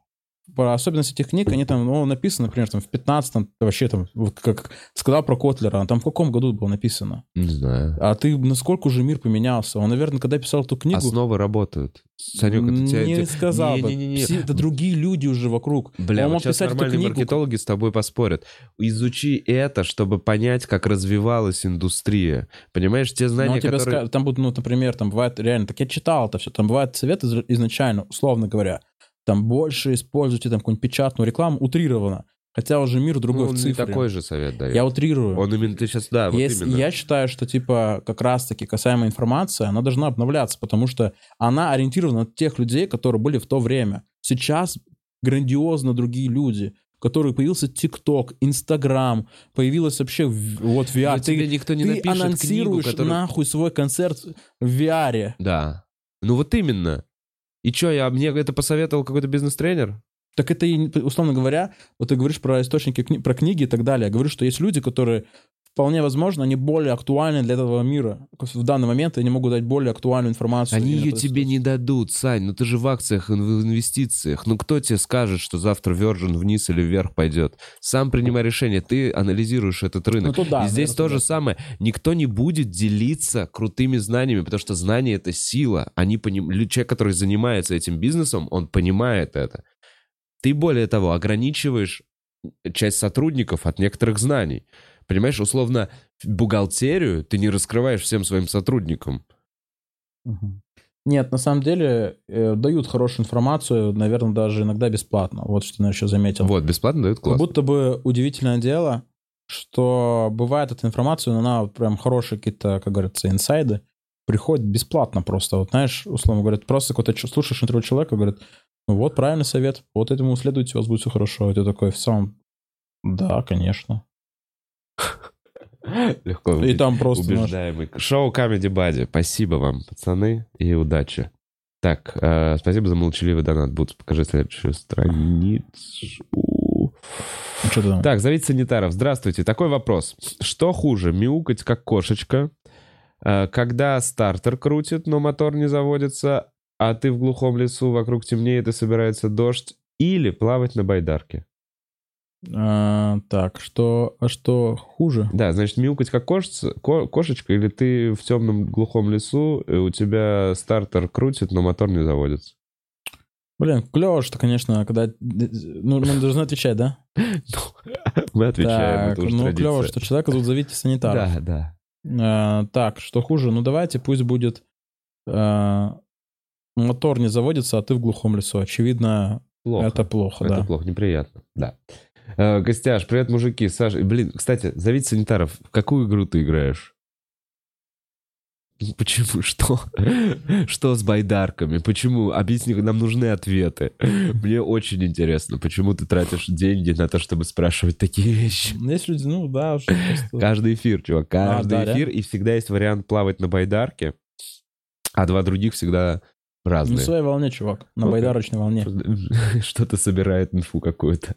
про особенности этих книг, они там, ну, написаны, например, там, в 15-м, вообще там, как сказал про Котлера, там в каком году было написано? Не знаю. А ты, насколько уже мир поменялся? Он, наверное, когда писал эту книгу... Основы работают. Санек, это тебя... не сказал бы. Не-не-не. Все- это другие люди уже вокруг. Бля, Он вот сейчас нормальные книгу, маркетологи с тобой поспорят. Изучи это, чтобы понять, как развивалась индустрия. Понимаешь, те знания, которые... ска- Там будут, ну, например, там бывает реально, так я читал это все, там бывают советы из- изначально, условно говоря, там больше используйте там какую-нибудь печатную рекламу, утрированно. Хотя уже мир другой Ну, он в цифре. такой же совет дает. Я утрирую. Он именно ты сейчас, да, вот Если- именно. Я считаю, что, типа, как раз-таки касаемо информации, она должна обновляться, потому что она ориентирована на тех людей, которые были в то время. Сейчас грандиозно другие люди, у которых появился ТикТок, Инстаграм, появилась вообще вот VR. Но тебе никто не ты напишет книгу, анонсируешь которую... нахуй свой концерт в VR. Да. Ну вот именно. И что, я мне это посоветовал какой-то бизнес-тренер? Так это, и, условно говоря, вот ты говоришь про источники, кни- про книги и так далее. Я говорю, что есть люди, которые вполне возможно, они более актуальны для этого мира. В данный момент они могут дать более актуальную информацию. Они ее тебе не дадут, Сань. Ну ты же в акциях, в инвестициях. Ну кто тебе скажет, что завтра Virgin вниз или вверх пойдет? Сам принимай решение. Ты анализируешь этот рынок. Ну, да, И здесь то же самое. Никто не будет делиться крутыми знаниями, потому что знание — это сила. Они поним... Человек, который занимается этим бизнесом, он понимает это. Ты, более того, ограничиваешь часть сотрудников от некоторых знаний. Понимаешь, условно, бухгалтерию ты не раскрываешь всем своим сотрудникам. Нет, на самом деле э, дают хорошую информацию, наверное, даже иногда бесплатно. Вот что я еще заметил. Вот, бесплатно дают Как класс. будто бы удивительное дело, что бывает эта информация, но она вот прям хорошие какие-то, как говорится, инсайды, приходит бесплатно просто. Вот знаешь, условно говоря, ты просто какой-то слушаешь интервью человека, говорит, ну вот правильный совет, вот этому следуйте, у вас будет все хорошо. И ты такой в самом, да, конечно. Легко И там просто, убеждаемый. Шоу Comedy Buddy. Спасибо вам, пацаны, и удачи. Так, э, спасибо за молчаливый донат. Бутс, покажи следующую страницу. что там? Так, зовите санитаров. Здравствуйте. Такой вопрос. Что хуже, мяукать как кошечка, э, когда стартер крутит, но мотор не заводится, а ты в глухом лесу, вокруг темнеет и собирается дождь, или плавать на байдарке? А, так, что, а что хуже? Да, значит, мяукать как кошечка, ко- кошечка, или ты в темном глухом лесу, и у тебя стартер крутит, но мотор не заводится. Блин, клево, что, конечно, когда... Ну, мы должны отвечать, да? Мы отвечаем, это уже ну, клево, что человека тут зовите санитаров. Да, да. Э, так, что хуже? Ну, давайте пусть будет... э, мотор не заводится, а ты в глухом лесу. Очевидно, это плохо, Это да. плохо, неприятно, да. Э, Костяш, привет, мужики. Саша, блин, кстати, зовите санитаров. В какую игру ты играешь? Почему? Что? Что с байдарками? Почему? Объясни, нам нужны ответы. Мне очень интересно, почему ты тратишь деньги на то, чтобы спрашивать такие вещи. Есть люди, ну да, что просто- Каждый эфир, чувак, каждый А, да, эфир, и всегда есть вариант плавать на байдарке, а два других всегда на разные. своей волне, чувак, на Окей. байдарочной волне. Что-то собирает инфу какую-то.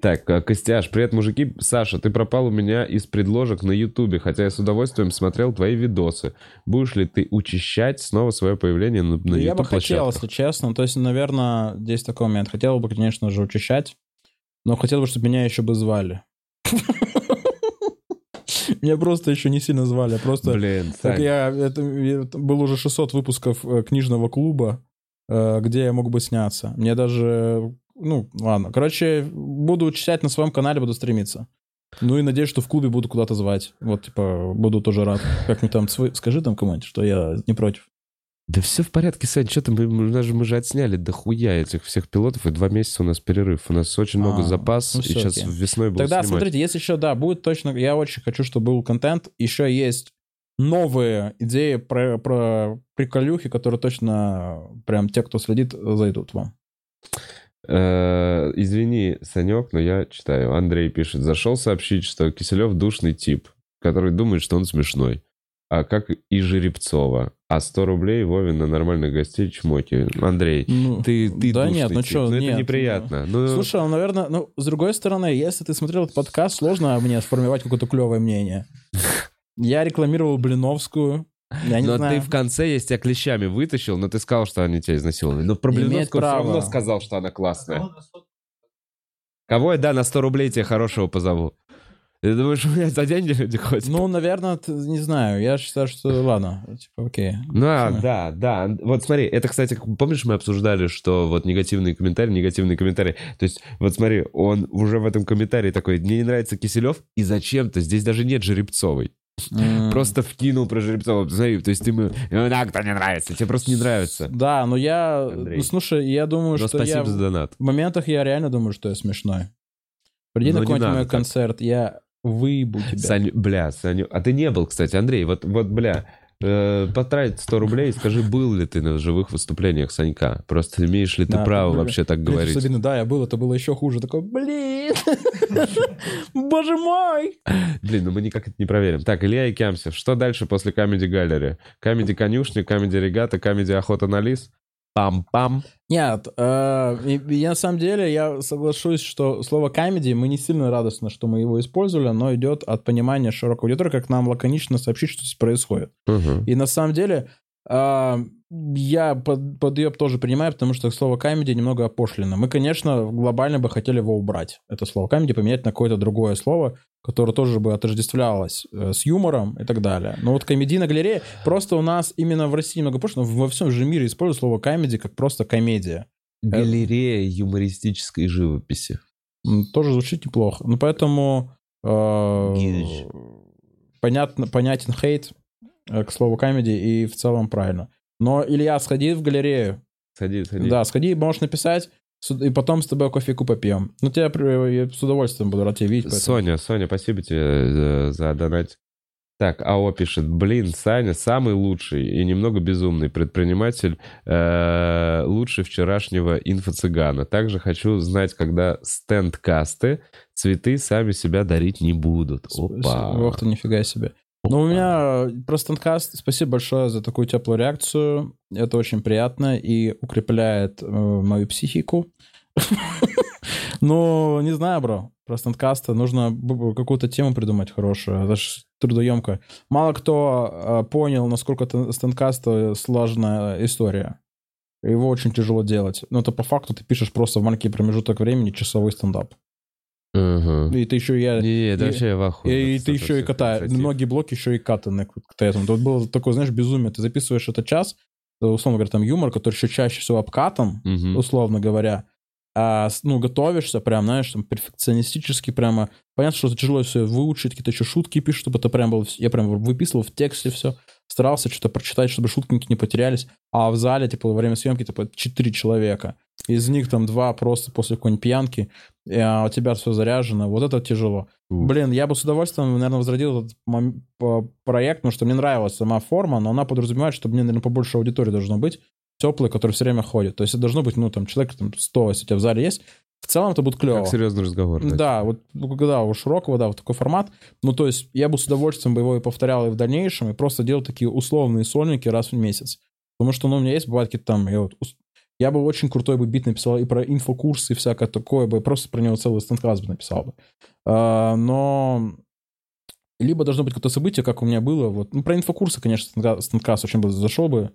Так, а, Костяш, привет, мужики. Саша, ты пропал у меня из предложек на Ютубе, хотя я с удовольствием смотрел твои видосы. Будешь ли ты учащать снова свое появление на, на Я бы хотел, если честно. То есть, наверное, здесь такой момент. Хотел бы, конечно же, учащать, но хотел бы, чтобы меня еще бы звали. Меня просто еще не сильно звали, а просто... Блин, Так я, это, это было уже 600 выпусков э, книжного клуба, э, где я мог бы сняться. Мне даже, ну, ладно. Короче, буду читать на своем канале, буду стремиться. Ну и надеюсь, что в клубе буду куда-то звать. Вот, типа, буду тоже рад. Как-нибудь там, свой- скажи там кому-нибудь, что я не против. да все в порядке, Сань, что ты, мы, даже, мы же отсняли дохуя этих всех пилотов, и два месяца у нас перерыв. У нас очень много А, запас, ну и сейчас окей. весной будем Тогда, снимать. смотрите, есть еще, да, будет точно... Я очень хочу, чтобы был контент. Еще есть новые идеи про, про приколюхи, которые точно прям те, кто следит, зайдут вам. Э, Извини, Санек, но я читаю. Андрей пишет. Зашел сообщить, что Киселев душный тип, который думает, что он смешной. А как и Жеребцова. А 100 рублей Вовин на нормальных гостей чмоки. Андрей, Ну, ты, ты да душный нет, ну тип. что, Ну, нет. это неприятно. Ну, Слушай, он, наверное, ну, с другой стороны, если ты смотрел этот подкаст, сложно мне сформировать какое-то клевое мнение. Я рекламировал Блиновскую. Я не но знаю. ты в конце, я тебя клещами вытащил, но ты сказал, что они тебя изнасиловали. Но про Блиновскую все равно сказал, что она классная. Кого я, да, на 100 рублей тебе хорошего позову. Ты думаешь, у меня за деньги люди ходят? Ну, наверное, не знаю. Я считаю, что ладно. Типа, окей. Ну, а, да, да. Вот смотри, это, кстати, помнишь, мы обсуждали, что вот негативные комментарии, негативные комментарии. То есть, вот смотри, он уже в этом комментарии такой, мне не нравится Киселев, и зачем-то, здесь даже нет Жеребцовой. Просто вкинул про Жеребцова. Смотри, то есть ты ему, ну да, кто не нравится, тебе просто не нравится. Да, но я... Ну, слушай, я думаю, Но что спасибо за донат. В моментах я реально думаю, что я смешной. Приди Ну, на какой-нибудь мой концерт, я выебу тебя. Саню, бля, Саню, а ты не был, кстати, Андрей, вот, вот бля, э, потратить 100 рублей и скажи, был ли ты на живых выступлениях Санька? Просто имеешь ли ты Да, право бля, вообще так Блин, говорить? Особенно, да, я был, это было еще хуже. Такой, блин, боже мой. Блин, ну мы никак это не проверим. Так, Илья Икямсев, что дальше после Comedy Gallery? Comedy Конюшня, Comedy Регата, Comedy Охота на Лис? Пам-пам. Нет, э, и- я на самом деле, я соглашусь, что слово comedy, мы не сильно радостны, что мы его использовали, но идет от понимания широкого аудитории, как нам лаконично сообщить, что здесь происходит. Мгм. И на самом деле я под, подъеб тоже принимаю, потому что слово comedy немного опошлено. Мы, конечно, глобально бы хотели его убрать, это слово comedy, поменять на какое-то другое слово, которое тоже бы отождествлялось э, с юмором и так далее. Но вот комедийная галерея, просто у нас именно в России много пошло, но во всем же мире используют слово комедий как просто комедия. Галерея юмористической живописи. Тоже звучит неплохо. Ну, поэтому э, понятно, понятен хейт к слову комедий и в целом правильно. Но, Илья, сходи в галерею. Сходи, сходи. Да, сходи, можешь написать, и потом с тобой кофейку попьем. Ну, тебя при- я с удовольствием буду рад тебя видеть. поэтому- Соня, Соня, спасибо тебе э, за донат. Так, АО пишет, блин, Саня самый лучший и немного безумный предприниматель, э, лучше вчерашнего инфо-цыгана. Также хочу знать, когда стенд-касты цветы сами себя дарить не будут. Опа. Ох ты, нифига себе. Ну, у меня про стендкаст спасибо большое за такую теплую реакцию. Это очень приятно и укрепляет э, мою психику. Ну, не знаю, бро. Про стендкасты нужно какую-то тему придумать хорошую. Это ж трудоемко. Мало кто э, понял, насколько т- стендкаст э, сложная история. Его очень тяжело делать. Но это по факту ты пишешь просто в маленький промежуток времени часовой стендап. Мгм. И ты еще я... Не, да и- вообще я в ахуе. И, от ты еще и инициатив. Многие блоки еще и катаны к к этому. Тут было такое, знаешь, безумие. Ты записываешь это час, э, условно говоря, там юмор, который еще чаще всего обкатан, Мгм. условно говоря. А, ну, готовишься прям, знаешь, там, перфекционистически прямо. Понятно, что это тяжело все выучить, какие-то еще шутки пишешь, чтобы это прям было... Я прям выписывал в тексте все. старался что-то прочитать, чтобы шутники не потерялись, а в зале, типа, во время съемки, типа, 4 человека. Из них там два просто после какой-нибудь пьянки, и, а у тебя все заряжено. Вот это тяжело. Уф. Блин, я бы с удовольствием, наверное, возродил этот проект, потому что мне нравилась сама форма, но она подразумевает, что мне, наверное, побольше аудитории должно быть, теплые, которые все время ходят. То есть это должно быть, ну, там, человек там, 100, если у тебя в зале есть. В целом это будет клево. Как серьезный разговор. да. Да, вот ну, когда у широкого, да, вот такой формат. Ну, то есть я бы с удовольствием бы его и повторял и в дальнейшем, и просто делал такие условные сольники раз в месяц. Потому что, ну, у меня есть, бывает какие-то там, я, вот, я бы очень крутой бы бит написал и про инфокурсы, и всякое такое бы, просто про него целый стендкаст бы написал бы. А, но либо должно быть какое-то событие, как у меня было, вот, ну, про инфокурсы, конечно, стендкаст очень бы зашел бы,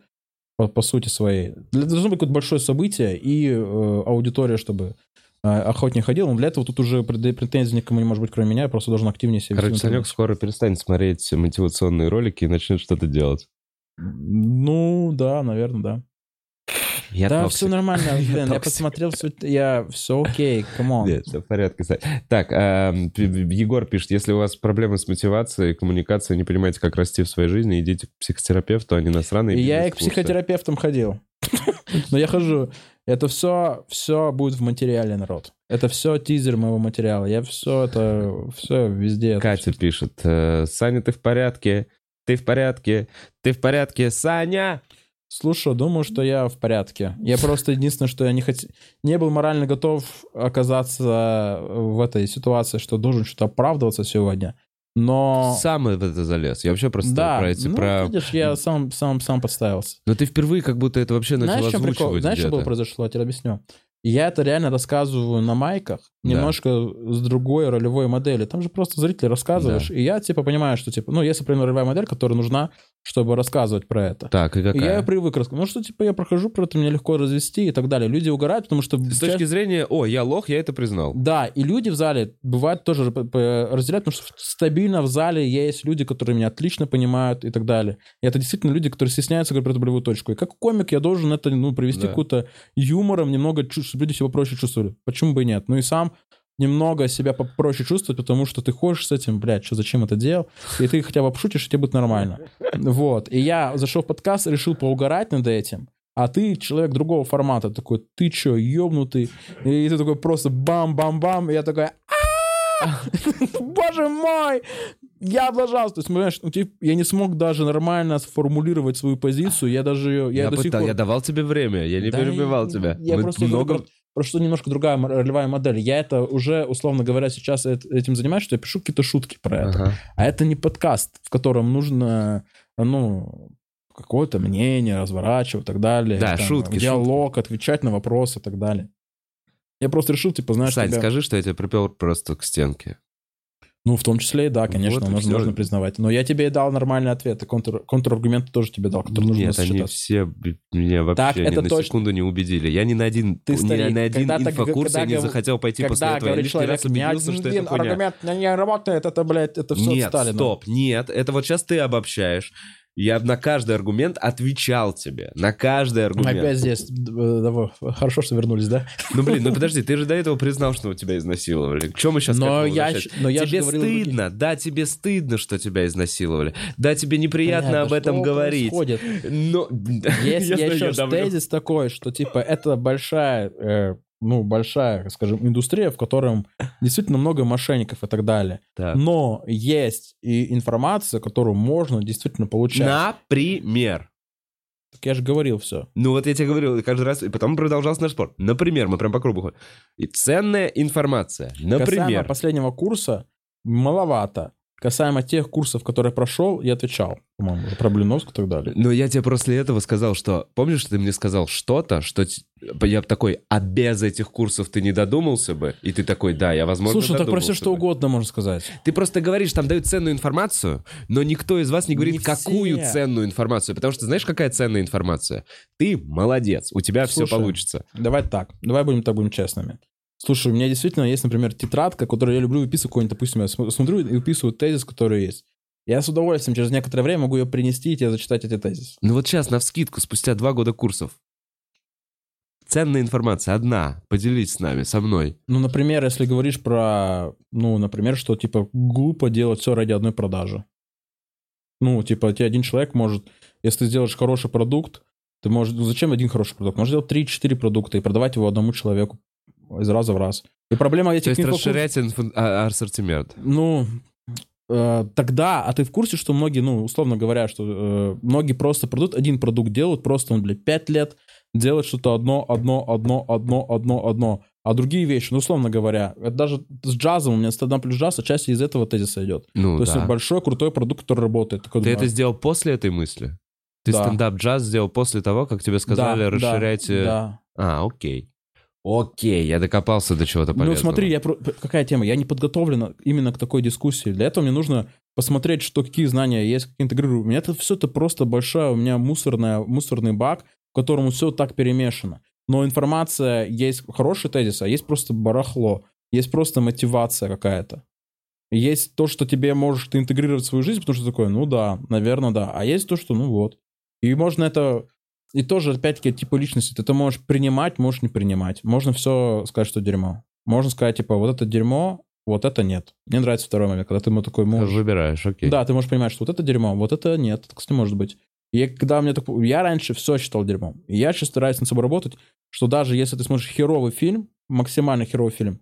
по, по сути своей. Должно быть какое-то большое событие и э, аудитория, чтобы э, охотнее ходил. Но для этого тут уже претензий никому не может быть, кроме меня. Я просто должен активнее себя Короче, Санек скоро перестанет смотреть мотивационные ролики и начнет что-то делать. Ну, да, наверное, да. Я да, toxic. все нормально, блин, я посмотрел, всё- я все окей, come on. Нет, все в порядке. Так, эм, Егор пишет, если у вас проблемы с мотивацией, коммуникацией, не понимаете, как расти в своей жизни, идите к психотерапевту, они насраные И я и к психотерапевтам ходил. Но я хожу. Это все, все будет в материале, народ. Это все тизер моего материала. Я все это, все везде. Катя пишет, э, Саня, ты в порядке? Ты в порядке? Ты в порядке, Саня? Слушай, думаю, что я в порядке. Я просто единственное, что я не хот... не был морально готов оказаться в этой ситуации, что должен что-то оправдываться сегодня. Но Сам в это залез. Я вообще просто да, про эти... ну, про... видишь, я сам, сам, сам подставился. Но ты впервые как будто это вообще начал Знаешь, озвучивать Знаешь, что было произошло? Я тебе объясню. Я это реально рассказываю на майках, Да. немножко с другой ролевой модели. Там же просто зритель рассказываешь, и я типа понимаю, что типа, ну, есть определенная ролевая модель, которая нужна, чтобы рассказывать про это. Так, и И я какая? привык рассказывать. Ну, что, типа, я прохожу про это, мне легко развести и так далее. Люди угорают, потому что... С точки зрения, о, я лох, я это признал. Да, и люди в зале бывают тоже разделяют, потому что стабильно в зале есть люди, которые меня отлично понимают и так далее. И это действительно люди, которые стесняются говорить про эту болевую точку. И как комик я должен это ну, привести Да. какую-то юмором, немного, чтобы люди себя проще чувствовали. Почему бы и нет? Ну и сам немного себя попроще чувствовать, потому что ты ходишь с этим, блядь, что зачем это делал, и ты хотя бы пошутишь, и тебе будет нормально. Вот. И я зашел в подкаст, решил поугарать над этим, а ты человек другого формата, такой, ты чё, ёбнутый? И ты такой просто бам-бам-бам, и я такой, «А! боже мой, я облажался. То есть, понимаешь, ну, типа, я не смог даже нормально сформулировать свою позицию, я даже ее, я, Я, до сих пытал- пор... я давал тебе время, я не Да перебивал и- тебя. Я Мы просто много... говорю, просто немножко другая ролевая модель. Я это уже, условно говоря, сейчас эт- этим занимаюсь, что я пишу какие-то шутки про это. Ага. А это не подкаст, в котором нужно, ну, какое-то мнение разворачивать и так далее. Да, Там, шутки, Диалог, отвечать на вопросы и так далее. Я просто решил, типа, знаешь, Сань, тебя- скажи, что я тебя припел просто к стенке. Ну, в том числе и да, конечно, Вот всё. можно признавать. Но я тебе и дал нормальный ответ, и контр, контраргументы тоже тебе дал, которые нужно Нет, они все меня вообще Так, ни это на точно. секунду не убедили. Я ни на один, Ты ни старик. на один инфокурс когда я не гов- захотел пойти после Когда этого. Я говорит лишний человек, раз ни убедился, что один это хуйня. аргумент не работает, это, блядь, это все Нет, Сталина. стоп, нет, это вот сейчас ты обобщаешь. Я на каждый аргумент отвечал тебе. На каждый аргумент. опять здесь. э, Хорошо, что вернулись, да? Ну, блин, ну подожди, ты же до этого признал, что тебя изнасиловали. К чему мы сейчас Но я, но я тебе стыдно, да, тебе стыдно, что тебя изнасиловали. Да, тебе неприятно Бля, об этом говорить. происходит? Но... Есть, Я еще я тезис такой, что типа это большая, э, ну, большая, скажем, индустрия, в котором действительно много мошенников и так далее. Так. Но есть и информация, которую можно действительно получать. Например. Так я же говорил все. Ну вот я тебе говорил каждый раз, и потом продолжался наш спор. Например, мы прям по кругу ходим. И ценная информация. Касаемо Например. последнего курса, маловато. Касаемо тех курсов, которые прошел, я отвечал, по-моему, про Блиновск и так далее. Но я тебе после этого сказал, что... Помнишь, ты мне сказал что-то, что я такой, а без этих курсов ты не додумался бы? И ты такой, да, я, возможно, Слушай, так про все додумался что бы». угодно можно сказать. Ты просто говоришь, там дают ценную информацию, но никто из вас не говорит, Не какую все. ценную информацию. Потому что знаешь, какая ценная информация? Ты молодец, у тебя все Слушай, получится. Давай так, давай будем так будем честными. Слушай, у меня действительно есть, например, тетрадка, которую я люблю выписывать какой-нибудь, допустим, я см- смотрю и выписываю тезис, который есть. Я с удовольствием через некоторое время могу ее принести и тебе зачитать эти тезисы. Ну вот сейчас, на вскидку, спустя два года курсов. Ценная информация одна. Поделись с нами, со мной. Ну, например, если говоришь про, ну, например, что, типа, глупо делать все ради одной продажи. Ну, типа, тебе один человек может, если ты сделаешь хороший продукт, ты можешь, ну, зачем один хороший продукт? Можешь сделать 3-4 продукта и продавать его одному человеку из раза в раз. И проблема этих То есть расширять инфо- а- ассортимент. Ну, э, тогда, а ты в курсе, что многие, ну, условно говоря, что э, многие просто продукт, один продукт делают, просто он, блядь, 5 лет делает что-то одно, одно, одно, одно, одно, одно. А другие вещи, ну, условно говоря, это даже с джазом, у меня стендап плюс джаз, отчасти из этого тезиса идет. Ну, То есть да. большой, крутой продукт, который работает. Такой Ты думаю, это сделал после этой мысли? Ты Да. стендап-джаз сделал после того, как тебе сказали да, расширять... Да, э, да. А, окей. Окей, я докопался до чего-то полезного. Ну, смотри, я какая тема? Я не подготовлен именно к такой дискуссии. Для этого мне нужно посмотреть, что какие знания есть, как интегрирую. У меня это все это просто большая, у меня мусорная, мусорный бак, в котором все так перемешано. Но информация, есть хороший тезис, а есть просто барахло. Есть просто мотивация какая-то. Есть то, что тебе можешь ты интегрировать в свою жизнь, потому что такое, ну да, наверное, да. А есть то, что, ну вот. И можно это... И тоже, опять-таки, типа личности. Ты это можешь принимать, можешь не принимать. Можно все сказать, что дерьмо. Можно сказать, типа, вот это дерьмо, вот это нет. Мне нравится второй момент, когда ты ему такой можешь... Выбираешь, окей. Да, ты можешь понимать, что вот это дерьмо, вот это нет. Это, кстати, может быть. И когда мне так... Я раньше все считал дерьмом. И я сейчас стараюсь над собой работать, что даже если ты смотришь херовый фильм, максимально херовый фильм,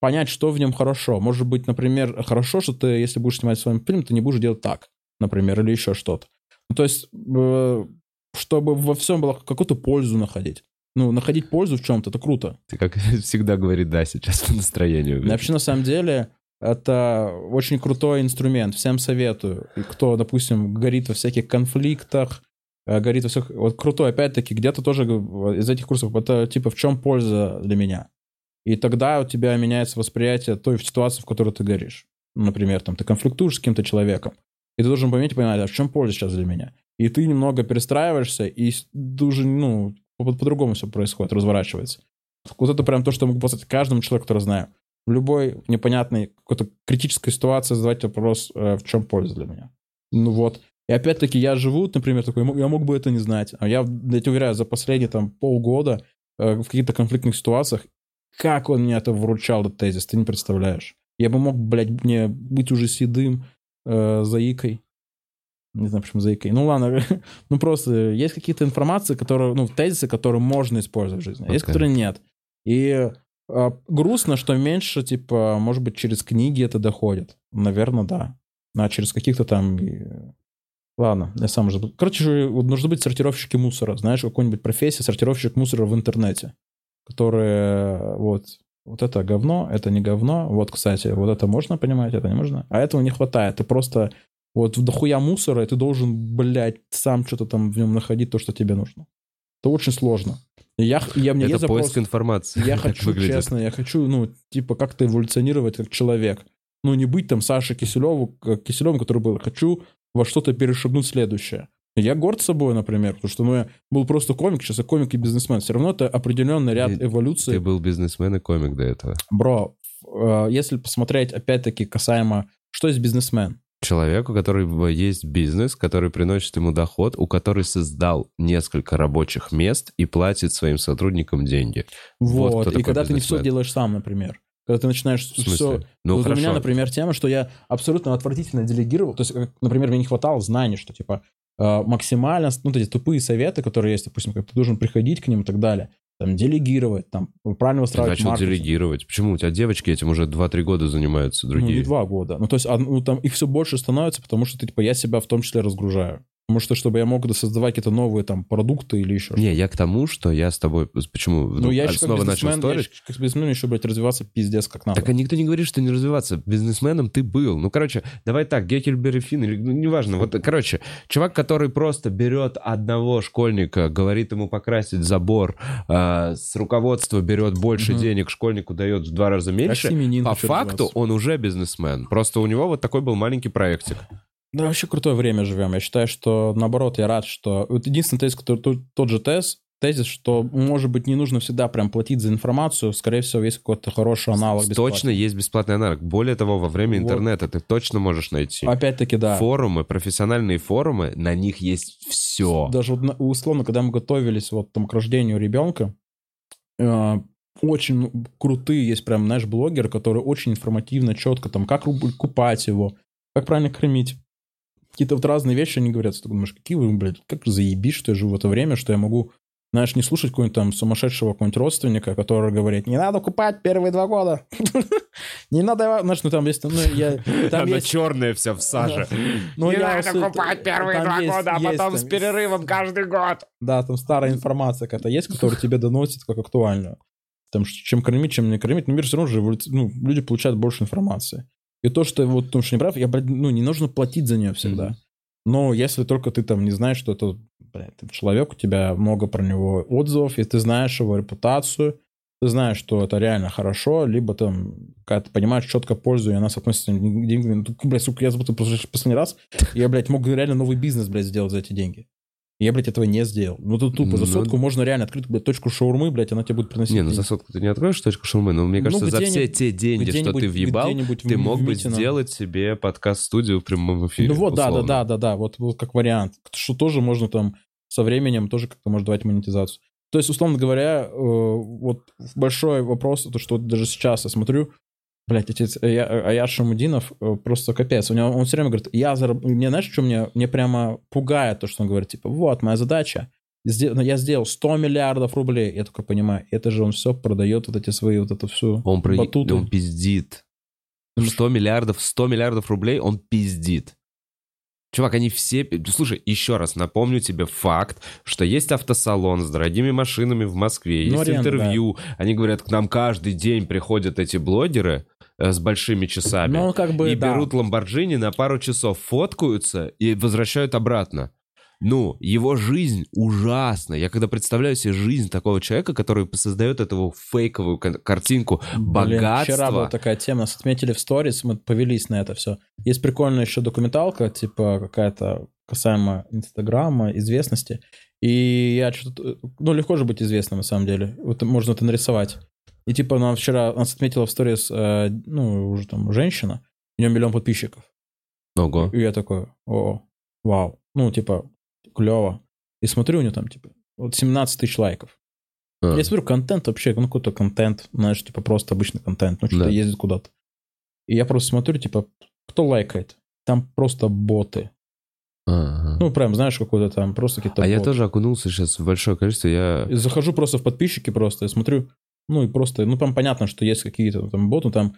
понять, что в нем хорошо. Может быть, например, хорошо, что ты, если будешь снимать свой фильм, ты не будешь делать так, например, или еще что-то. Ну, то есть, э, чтобы во всем было какую-то пользу находить. Ну, находить пользу в чем-то, это круто. Ты, как всегда, говорит, да, сейчас по настроению. И Вообще, на самом деле, это очень крутой инструмент. Всем советую. И кто, допустим, горит во всяких конфликтах, э, горит во всех... Вот крутой, опять-таки, где-то тоже из этих курсов, это типа в чем польза для меня? И тогда у тебя меняется восприятие той ситуации, в которой ты горишь. Например, там ты конфликтуешь с каким-то человеком, и ты должен пометь и понимать, а в чем польза сейчас для меня? И ты немного перестраиваешься, и уже, ну, по- по-другому все происходит, разворачивается. Вот это прям то, что я могу послать каждому человеку, который знаю. В любой непонятной какой-то критической ситуации задавать вопрос, э, в чем польза для меня. Ну вот. И опять-таки я живу, например, такой, «М- я мог бы это не знать. А я, я тебе уверяю, за последние там полгода э, в каких-то конфликтных ситуациях, как он меня это вручал, этот тезис, ты не представляешь. Я бы мог, блядь, мне быть уже седым э, заикой. Не знаю, почему заикой. Ну ладно, ну просто есть какие-то информации, которые, ну, тезисы, которые можно использовать в жизни, а есть, которые нет. И а, грустно, что меньше, типа, может быть, через книги это доходит. Наверное, да. А через каких-то там... Ладно, я сам уже... Короче, нужно быть сортировщики мусора. Знаешь, какой-нибудь профессия, сортировщик мусора в интернете. Которые вот... Вот это говно, это не говно. Вот, кстати, вот это можно понимать, это не можно. А этого не хватает. Ты просто вот в дохуя мусора, и ты должен, блядь, сам что-то там в нем находить, то, что тебе нужно. Это очень сложно. И Я, я, мне Это запрос- поиск информации. я хочу, выглядит. честно, я хочу, ну, типа, как-то эволюционировать как человек. Ну, не быть там Сашей Киселеву, как Киселевым, который был. Хочу во что-то перешагнуть следующее. Я горд собой, например, потому что, ну, я был просто комик, сейчас я комик и бизнесмен. Все равно это определенный ряд Ты- эволюций. Ты был бизнесмен и комик до этого. Бро, э, если посмотреть, опять-таки, касаемо, что есть бизнесмен? Человек, у которого есть бизнес, который приносит ему доход, у который создал несколько рабочих мест и платит своим сотрудникам деньги. Вот Вот. и когда ты не все делаешь сам, например. Когда ты начинаешь все Ну, вот хорошо. у меня, например, тема, что я абсолютно отвратительно делегировал. То есть, как, например, мне не хватало знаний, что типа э, максимально, ну, эти тупые советы, которые есть, допустим, как ты должен приходить к ним и так далее. Там делегировать, там правильно выстраивать начал маркетинг. делегировать. Почему? У тебя девочки этим уже 2-3 года занимаются, Ну, не другие. два года. Ну, то есть, а, ну, там их все больше становится, потому что, типа, я себя в том числе разгружаю. Потому что, чтобы я мог создавать какие-то новые там продукты или еще Не, я к тому, что я с тобой... Почему? Ну, я еще как снова начал я сторить? еще как бизнесмен еще, блядь, развиваться пиздец как надо. Так а никто не говорит, что не развиваться. Бизнесменом ты был. Ну, короче, давай так, Геккельбери Финн, или, ну, неважно. Вот, короче, чувак, который просто берет одного школьника, говорит ему покрасить забор, а, с руководства берет больше Мгм. денег, школьнику дает в два раза меньше. По факту он уже бизнесмен. Просто у него вот такой был маленький проектик. Да, вообще крутое время живем. Я считаю, что наоборот, я рад, что... Вот единственный тезис, который тот, тот же тез, тезис, что, может быть, не нужно всегда прям платить за информацию. Скорее всего, есть какой-то хороший аналог бесплатный. Точно есть бесплатный аналог. Более того, во время Вот. интернета ты точно можешь найти. Опять-таки, да. Форумы, профессиональные форумы, на них есть все. Даже вот условно, когда мы готовились вот там к рождению ребенка, э, очень крутые есть прям, знаешь, блогеры, которые очень информативно, четко там, как рубль купать его, как правильно кормить, какие-то вот разные вещи они говорят. Ты думаешь, какие вы, блядь, как заебись, что я живу в это время, что я могу, знаешь, не слушать какого-нибудь там сумасшедшего какого-нибудь родственника, который говорит, не надо купать первые два года. Не надо, знаешь, ну там есть, ну я... Там Она есть, черная вся в саже. ну, Не надо купать первые два года, а потом с перерывом каждый год. Да, там старая информация какая-то есть, которую тебе доносит как актуальную. Там, ш- чем кормить, чем не кормить, но мир все равно же, ну, люди получают больше информации. И то, что вот, потому что не прав, я, блядь, ну, не нужно платить за нее всегда. Но если только ты там не знаешь, что это, блядь, человек, у тебя много про него отзывов, и ты знаешь его репутацию, ты знаешь, что это реально хорошо, либо там, когда ты понимаешь четко пользу, и она соотносится к деньгами. Ну, блядь, сука, я забыл просто последний раз, я, блядь, мог реально новый бизнес, блядь, сделать за эти деньги. Я, блядь, этого не сделал. Ну, тут тупо. За Ну, сотку можно реально открыть, блядь, точку шаурмы, блядь, она тебе будет приносить Не, ну за сотку ты не откроешь точку шаурмы, но мне Ну, кажется, за все те деньги, что ты въебал, ты мог бы сделать себе подкаст-студию в прямом эфире. Ну вот, да, да, условно. да, да, да, вот, как вариант. Что тоже можно там со временем тоже как-то может давать монетизацию. То есть, условно говоря, э, вот большой вопрос, то, что даже сейчас я смотрю, блядь, отец я, Аяр Шамудинов э, просто капец. У него, он все время говорит, я зараб... Мне, знаешь, что мне, мне прямо пугает то, что он говорит, типа, вот, моя задача, ну, я сделал 100 миллиардов рублей. Я только понимаю, это же он все продает, вот эти свои, вот эту всю Он, про... он пиздит. Потому 100 миллиардов, 100 миллиардов рублей он пиздит. Чувак, они все... Слушай, еще раз напомню тебе факт, что есть автосалон с дорогими машинами в Москве, Ну, есть аренда, интервью. Они говорят, к нам каждый день приходят эти блогеры э, с большими часами. Ну, как бы, и да. берут Ламборджини на пару часов, фоткаются и возвращают обратно. Ну, его жизнь ужасна. Я когда представляю себе жизнь такого человека, который создает эту фейковую картинку Блин, богатства. вчера была такая тема, нас отметили в сторис, мы повелись на это все. Есть прикольная еще документалка, типа какая-то касаемо Инстаграма, известности. И я что-то... Ну, легко же быть известным, на самом деле. Вот можно это нарисовать. И типа нам вчера нас отметила в сторис, э, ну, уже там женщина, у нее миллион подписчиков. Ого. И я такой, о, вау. Ну, типа, клево. И смотрю, у нее там, типа, вот 17 тысяч лайков. А. Я смотрю, контент вообще, ну какой-то контент, знаешь, типа просто обычный контент, ну что-то Да. ездит куда-то. И я просто смотрю, типа, кто лайкает? Там просто боты. Ага. Ну, прям, знаешь, какой-то там, просто какие-то а я боты. тоже окунулся сейчас в большое количество. Я... И захожу просто в подписчики просто, и смотрю, ну и просто, ну там понятно, что есть какие-то там боты, там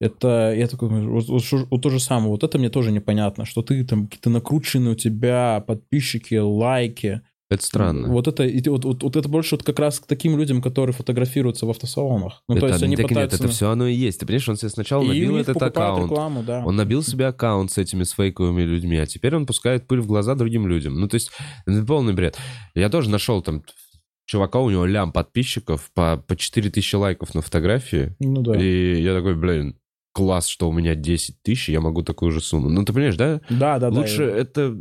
это, я такой, вот, вот вот то же самое, вот это мне тоже непонятно, что ты там какие-то накрученные у тебя подписчики, лайки. Это странно. Вот это, вот, вот, вот это больше вот как раз к таким людям, которые фотографируются в автосалонах. Ну, это, то есть они так нет, пытаются... это все оно и есть. Ты понимаешь, он себе сначала и набил этот аккаунт. рекламу, да. Он набил себе аккаунт с этими с фейковыми людьми, а теперь он пускает пыль в глаза другим людям. Ну, то есть, это полный бред. Я тоже нашел там чувака, у него лям подписчиков, по, по 4000 лайков на фотографии. Ну да. И я такой, блин, класс, что у меня 10 тысяч, я могу такую же сумму. Ну, ты понимаешь, да? Да, да, да. Лучше это,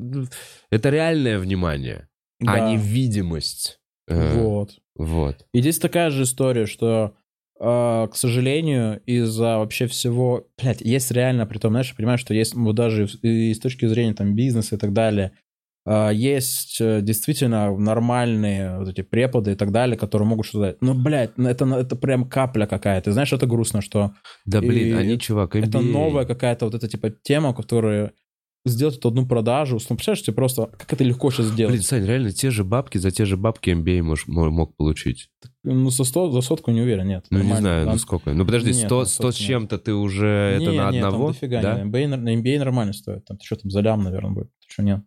это реальное внимание, Да. а не видимость. Э, Вот. Вот. И здесь такая же история, что, э, к сожалению, из-за вообще всего... Блядь, есть реально, при том, знаешь, я понимаю, что есть, вот даже и с точки зрения там бизнеса и так далее, есть э, действительно нормальные вот эти преподы и так далее, которые могут что-то дать. Но, блядь, ну это, это прям капля какая-то. Знаешь, это грустно, что Да, блин, И они, чувак, это MBA. новая какая-то вот эта типа тема, которая сделать эту одну продажу. Ну, представляешь, тебе просто... Как это легко сейчас сделать? Блин, Сань, реально, те же бабки, за те же бабки MBA мож- мо- мог получить. Ну, за, 100, за сотку не уверен, нет. Ну, не знаю, ну Там- сколько. Ну, подожди, Нет, 100, ну, 100 с чем-то ты уже это Не, на не, там одного? дофига да? не. MBA, MBA нормально стоит. Там что там, за лям, наверное, будет. Что нет?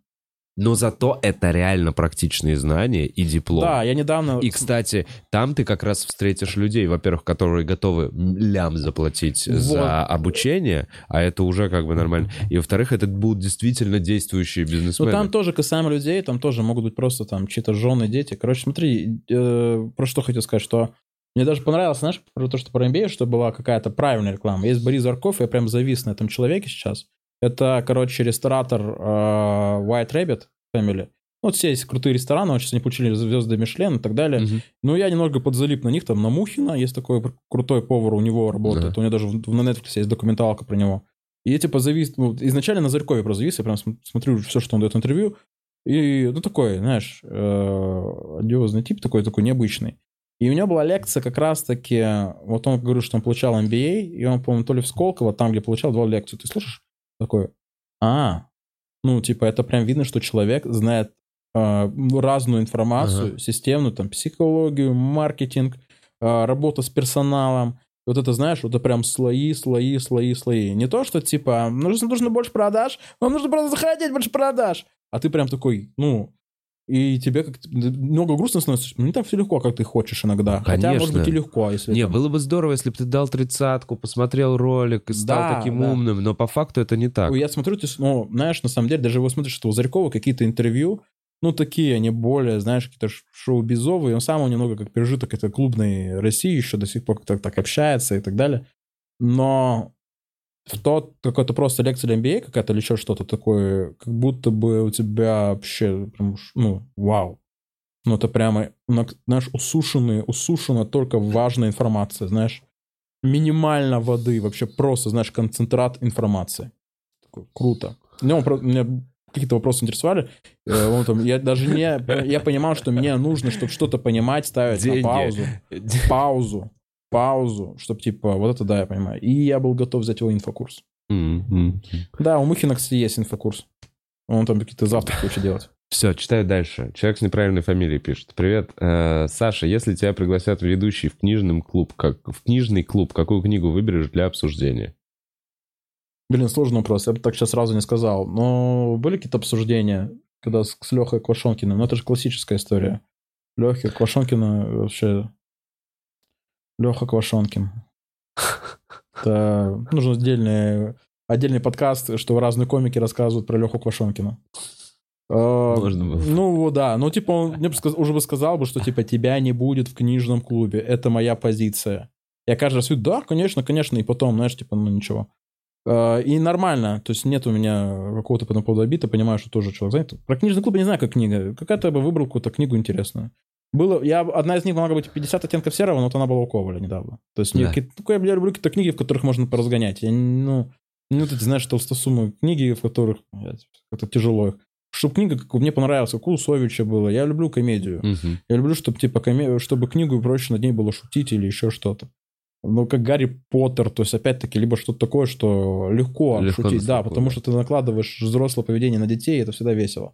Но зато это реально практичные знания и диплом. Да, я недавно... И, кстати, там ты как раз встретишь людей, во-первых, которые готовы лям заплатить Вот. за обучение, а это уже как бы нормально. И, во-вторых, это будут действительно действующие Ну, бизнесмены. там тоже касаемо людей, там тоже могут быть просто там чьи-то жены, дети. Короче, смотри, э, про что хотел сказать, что мне даже понравилось, знаешь, про то, что про MBA, что была какая-то правильная реклама. Есть Борис Зарков, я прям завис на этом человеке сейчас. Это, короче, ресторатор э, White Rabbit Family. Ну, Вот все есть крутые рестораны, вот сейчас они получили звезды Мишлен и так далее. Мгм. Ну, я немного подзалип на них, там, на Мухина, есть такой крутой повар, у него работает, Да. у него даже в- на Netflix есть документалка про него. И я, типа, завис, ну, изначально на Зарькове просто завис, я прям см- смотрю все, что он дает интервью, и, ну, такой, знаешь, э, одиозный тип, такой, такой необычный. И у него была лекция как раз-таки, вот он говорит, что он получал MBA, и он, по-моему, то ли в Сколково, там, где получал, давал лекцию. Ты слышишь? Такой, а, Ну, типа, это прям видно, что человек знает э, разную информацию, Ага. системную, там, психологию, маркетинг, э, работа с персоналом. Вот это, знаешь, вот это прям слои, слои, слои, слои. Не то, что, типа, нужно, нужно больше продаж, вам нужно просто захотеть больше продаж. А ты прям такой, ну, и тебе как много грустно становится. Ну, так все легко, как ты хочешь иногда. Хотя, может Конечно. быть, и легко, если... Не, там- было бы здорово, если бы ты дал тридцатку, посмотрел ролик и стал Да, таким да. умным, но по факту это не так. Я смотрю, ты, ну, знаешь, на самом деле, даже его смотришь, что у Зарькова какие-то интервью, ну, такие они более, знаешь, какие-то шоу-бизовые. Он сам немного как пережиток этой клубной России еще до сих пор как-то так общается и так далее. Но в тот какой-то просто лекция для MBA какая-то или еще что-то такое, как будто бы у тебя вообще, прям, ну, вау. Ну, это прямо, на- знаешь, усушенные, усушена только важная информация, знаешь. Минимально воды, вообще просто, знаешь, концентрат информации. Такой, круто. Ну, меня какие-то вопросы интересовали. Э, он там, я даже не... Я понимал, что мне нужно, чтобы что-то понимать, ставить Деньги. на паузу. Паузу. Паузу. Чтобы, типа, вот это да, я понимаю. И я был готов взять его инфокурс. М-м. Да, у Мухина, кстати, есть инфокурс. Он там какие-то завтраки учит делать. Все, читаю дальше. Человек с неправильной фамилией пишет. Привет, э, Саша, если тебя пригласят в ведущий в книжный клуб, как в книжный клуб, какую книгу выберешь для обсуждения? Блин, сложный вопрос. Я бы так сейчас сразу не сказал. Но были какие-то обсуждения, когда с, с Лехой Квашонкиным? Ну, это же классическая история. Лехи Квашонкина вообще... Леха Квашонкин. Это нужен отдельный, отдельный подкаст, что разные комики рассказывают про Леху Квашонкина. Э, Можно было. Ну, вот да. Ну, типа, он мне бы сказ- уже бы сказал бы, что, типа, тебя не будет в книжном клубе. Это моя позиция. Я каждый раз говорю, да, конечно, конечно. И потом, знаешь, типа, ну, ничего. Э, И нормально. То есть нет у меня какого-то по поводу обида. Понимаю, что тоже человек занят. Про книжный клуб я не знаю, как книга. Какая-то бы выбрал какую-то книгу интересную. Было, я, одна из них могла быть 50 оттенков серого, но вот она была у Коваля недавно. То есть Да. такое, я люблю какие-то книги, в которых можно поразгонять. Я, ну, ну, эти, знаешь, толстосумы книги, в которых как-то тяжело их. Чтобы книга, как мне понравилась, как у Усовича было. Я люблю комедию. Мгм. Я люблю, чтобы, типа, коме- чтобы книгу проще над ней было шутить или еще что-то. Ну, как Гарри Поттер, то есть, опять-таки, либо что-то такое, что легко, Легко шутить. Да, потому что ты накладываешь взрослое поведение на детей, и это всегда весело.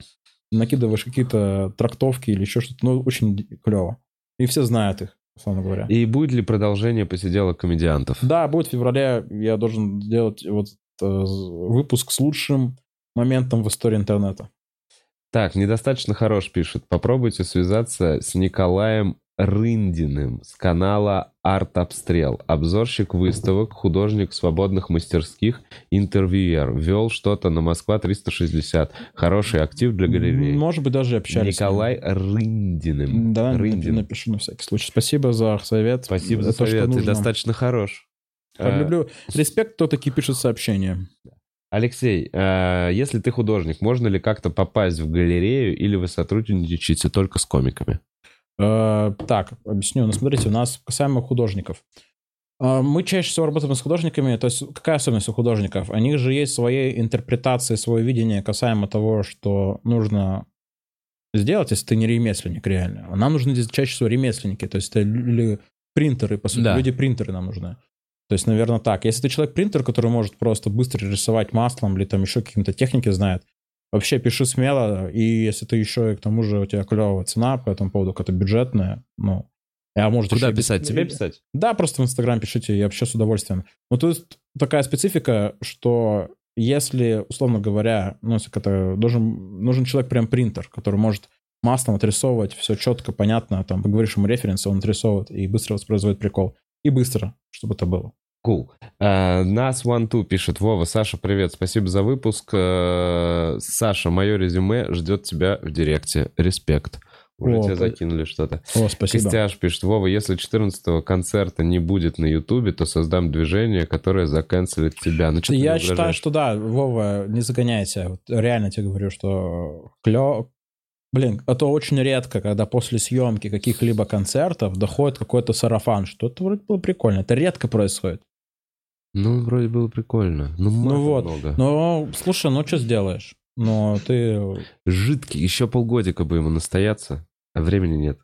Накидываешь какие-то трактовки или еще что-то, ну, очень клево. И все знают их, условно говоря. И будет ли продолжение посиделок комедиантов? Да, будет в феврале, я должен сделать вот э, выпуск с лучшим моментом в истории интернета. Так, недостаточно хорош пишет. Попробуйте связаться с Николаем Рындиным с канала Арт Обстрел. Обзорщик выставок, художник свободных мастерских, интервьюер. Вел что-то на Москва 360. Хороший актив для галереи. Может быть, даже общались. Николай Рындиным. Да, Рындин. напишу на всякий случай. Спасибо за совет. Спасибо за то, что совет. Ты нужно. достаточно хорош. Как Э, люблю. Респект, кто такие пишет сообщения. Алексей, э, если ты художник, можно ли как-то попасть в галерею или вы сотрудничаете только с комиками? Э, Так, объясню. Ну, смотрите, у нас касаемо художников. Э, Мы чаще всего работаем с художниками. То есть какая особенность у художников? У них же есть свои интерпретации, свое видение касаемо того, что нужно сделать, если ты не ремесленник реально. Нам нужны здесь чаще всего ремесленники. То есть это или принтеры, по сути. Да. Люди-принтеры нам нужны. То есть, наверное, так. Если ты человек-принтер, который может просто быстро рисовать маслом или там еще какие-то техники знает, вообще пиши смело. И если ты еще, и к тому же, у тебя клевая цена по этому поводу, какая-то бюджетная, ну, я, может, Куда еще писать? Тебе писать? Да, просто в Инстаграм пишите, я вообще с удовольствием. Ну, то есть такая специфика, что если, условно говоря, ну, если это должен, нужен человек прям принтер, который может маслом отрисовывать все четко, понятно, там, говоришь ему референсы, он отрисовывает и быстро воспроизводит прикол. И быстро, чтобы это было. Cool. Э, Нас One Two пишет. Вова, Саша, привет. Спасибо за выпуск. Э, Саша, мое резюме ждет тебя в директе. Респект. Уже О, тебе закинули что-то. О, спасибо. Костяш пишет. Вова, если 14 концерта не будет на Ютубе, то создам движение, которое заканцелит тебя. Ну, что Я считаю, что да, Вова, не загоняйся. Вот реально тебе говорю, что клё... Блин, это очень редко, когда после съемки каких-либо концертов доходит какой-то сарафан, что это вроде было прикольно. Это редко происходит. Ну, вроде было прикольно. Ну, мата вот. много. Но, слушай, ну что сделаешь? Но ты... Жидкий. Еще полгодика бы ему настояться, а времени нет.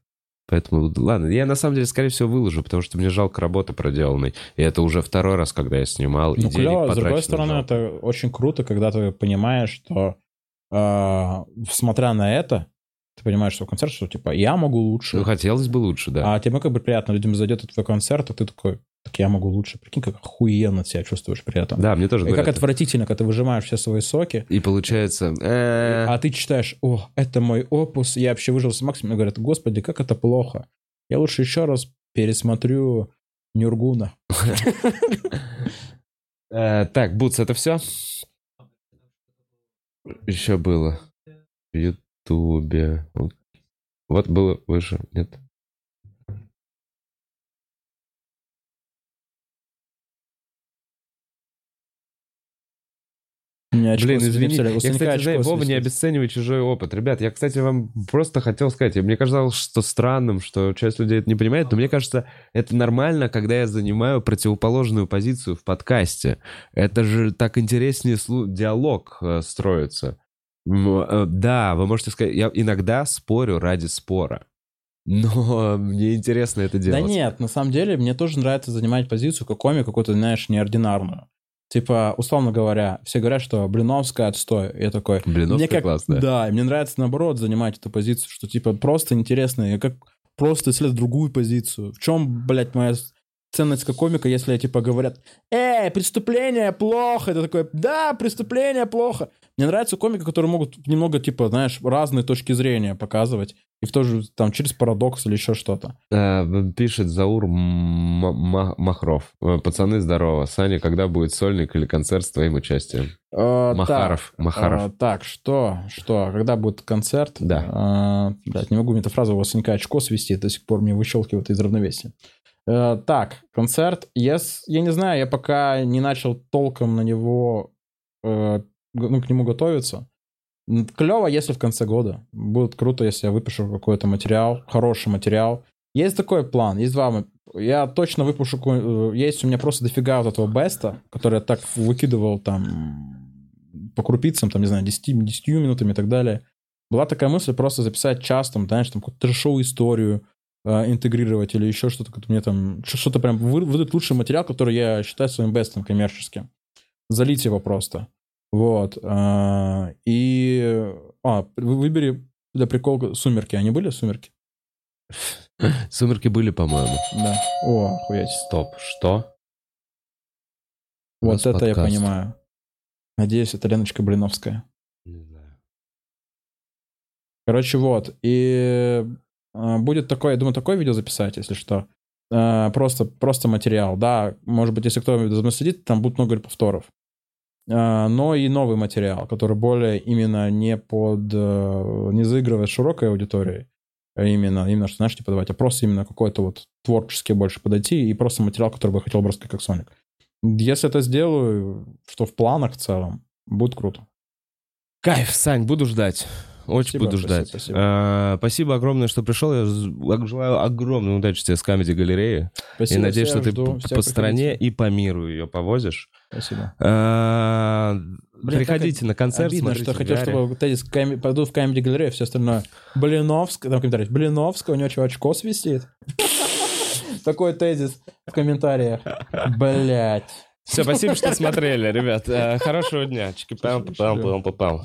Поэтому, ладно, я на самом деле, скорее всего, выложу, потому что мне жалко работы проделанной. И это уже второй раз, когда я снимал, и Ну, денег клево. С другой стороны, жалко. это очень круто, когда ты понимаешь, что а, смотря на это, ты понимаешь, что концерт, что типа я могу лучше. Ну, хотелось бы лучше, да. А тебе как бы приятно, людям зайдет этот твой концерт, а ты такой, так я могу лучше. Прикинь, как охуенно себя чувствуешь при этом. Да, мне тоже И как отвратительно, когда ты выжимаешь все свои соки, И получается... э, а ты читаешь, о, это мой опус, я вообще выжил с максимум. Мне говорят, господи, как это плохо. Я лучше еще раз пересмотрю Нюргуна. э, Так, Бутс, это все? Еще было. В Ютубе. Вот было выше, нет? Меня очко Блин, с- извини. написали, у Я, кстати, знаю, Вова, не обесценивай чужой опыт. Ребят, я, кстати, вам просто хотел сказать, мне казалось, что странным, что часть людей это не понимает, но мне кажется, это нормально, когда я занимаю противоположную позицию в подкасте. Это же так интереснее диалог э, строится. Э, Да, вы можете сказать, я иногда спорю ради спора. Но мне интересно это Да делать. нет, на самом деле мне тоже нравится занимать позицию как комик какую-то, знаешь, неординарную. Типа, условно говоря, все говорят, что Блиновская отстой. Я такой, Блин, мне как, классно. Да, и мне нравится наоборот занимать эту позицию, что типа просто интересно, я как просто исследовать другую позицию. В чем, блядь, моя ценность как комика, если типа говорят, эй, преступление плохо, это такой, да, преступление плохо. Мне нравятся комики, которые могут немного, типа, знаешь, разные точки зрения показывать, и в то же, там, через парадокс или еще что-то. Э, Пишет Заур Махров. Э, Пацаны, здорово. Саня, когда будет сольник или концерт с твоим участием? Э, Махаров. Так, Махаров. так, что, что, когда будет концерт? Да. Э, блядь, не могу мне эту фразу, у вас Санька очко свистит, до сих пор мне выщелкивает из равновесия. Так, концерт. Yes, я не знаю, я пока не начал толком на него, ну, к нему готовиться. Клево, если в конце года. Будет круто, если я выпишу какой-то материал, хороший материал. Есть такой план, есть два. Я точно какой- э, Есть у меня просто дофига вот этого беста, который я так выкидывал там по крупицам, там, не знаю, 10, 10 минутами и так далее. Была такая мысль просто записать час, там, знаешь, там, какую-то трешовую историю э, интегрировать или еще что-то, как мне там, что-то прям вы- выдать лучший материал, который я считаю своим бестом коммерческим. Залить его просто. Вот. а, И... А, вы- выбери для прикола «Сумерки». Они были «Сумерки»? Сумерки были, по-моему. Да. О, охуеть. Стоп, что? Вот это я подкаст. понимаю. Надеюсь, это Леночка Блиновская. Не знаю. Короче, вот. И э, будет такое, я думаю, такое видео записать, если что. Э, просто, просто материал. Да, может быть, если кто за мной следит, там будет много повторов. Э, но и новый материал, который более именно не под... э, не заигрывает широкой аудиторией, а именно, именно, что, знаешь, типа давать, а просто именно какой-то вот творчески больше подойти и просто материал, который бы я хотел бы рассказать как Соник. Если это сделаю, что в планах в целом, будет круто. Кайф, Сань, буду ждать. Очень Спасибо, буду спасибо, ждать. спасибо. А, Спасибо огромное, что пришел. Я желаю огромной удачи тебе с Comedy галереи. Спасибо, И надеюсь, что ты жду, по, по стране и по миру ее повозишь. Спасибо. А, Блин, Приходите на концерт, Обидно, смотрите что хотел, чтобы тезис ками- пойду в камеди галерею, все остальное. Блиновская, там комментарий, Блиновская, у него что, очко свистит? Такой тезис в комментариях. Блять. Все, спасибо, что смотрели, ребят. Э, Хорошего дня. Чики-пам, попал, попал, попал.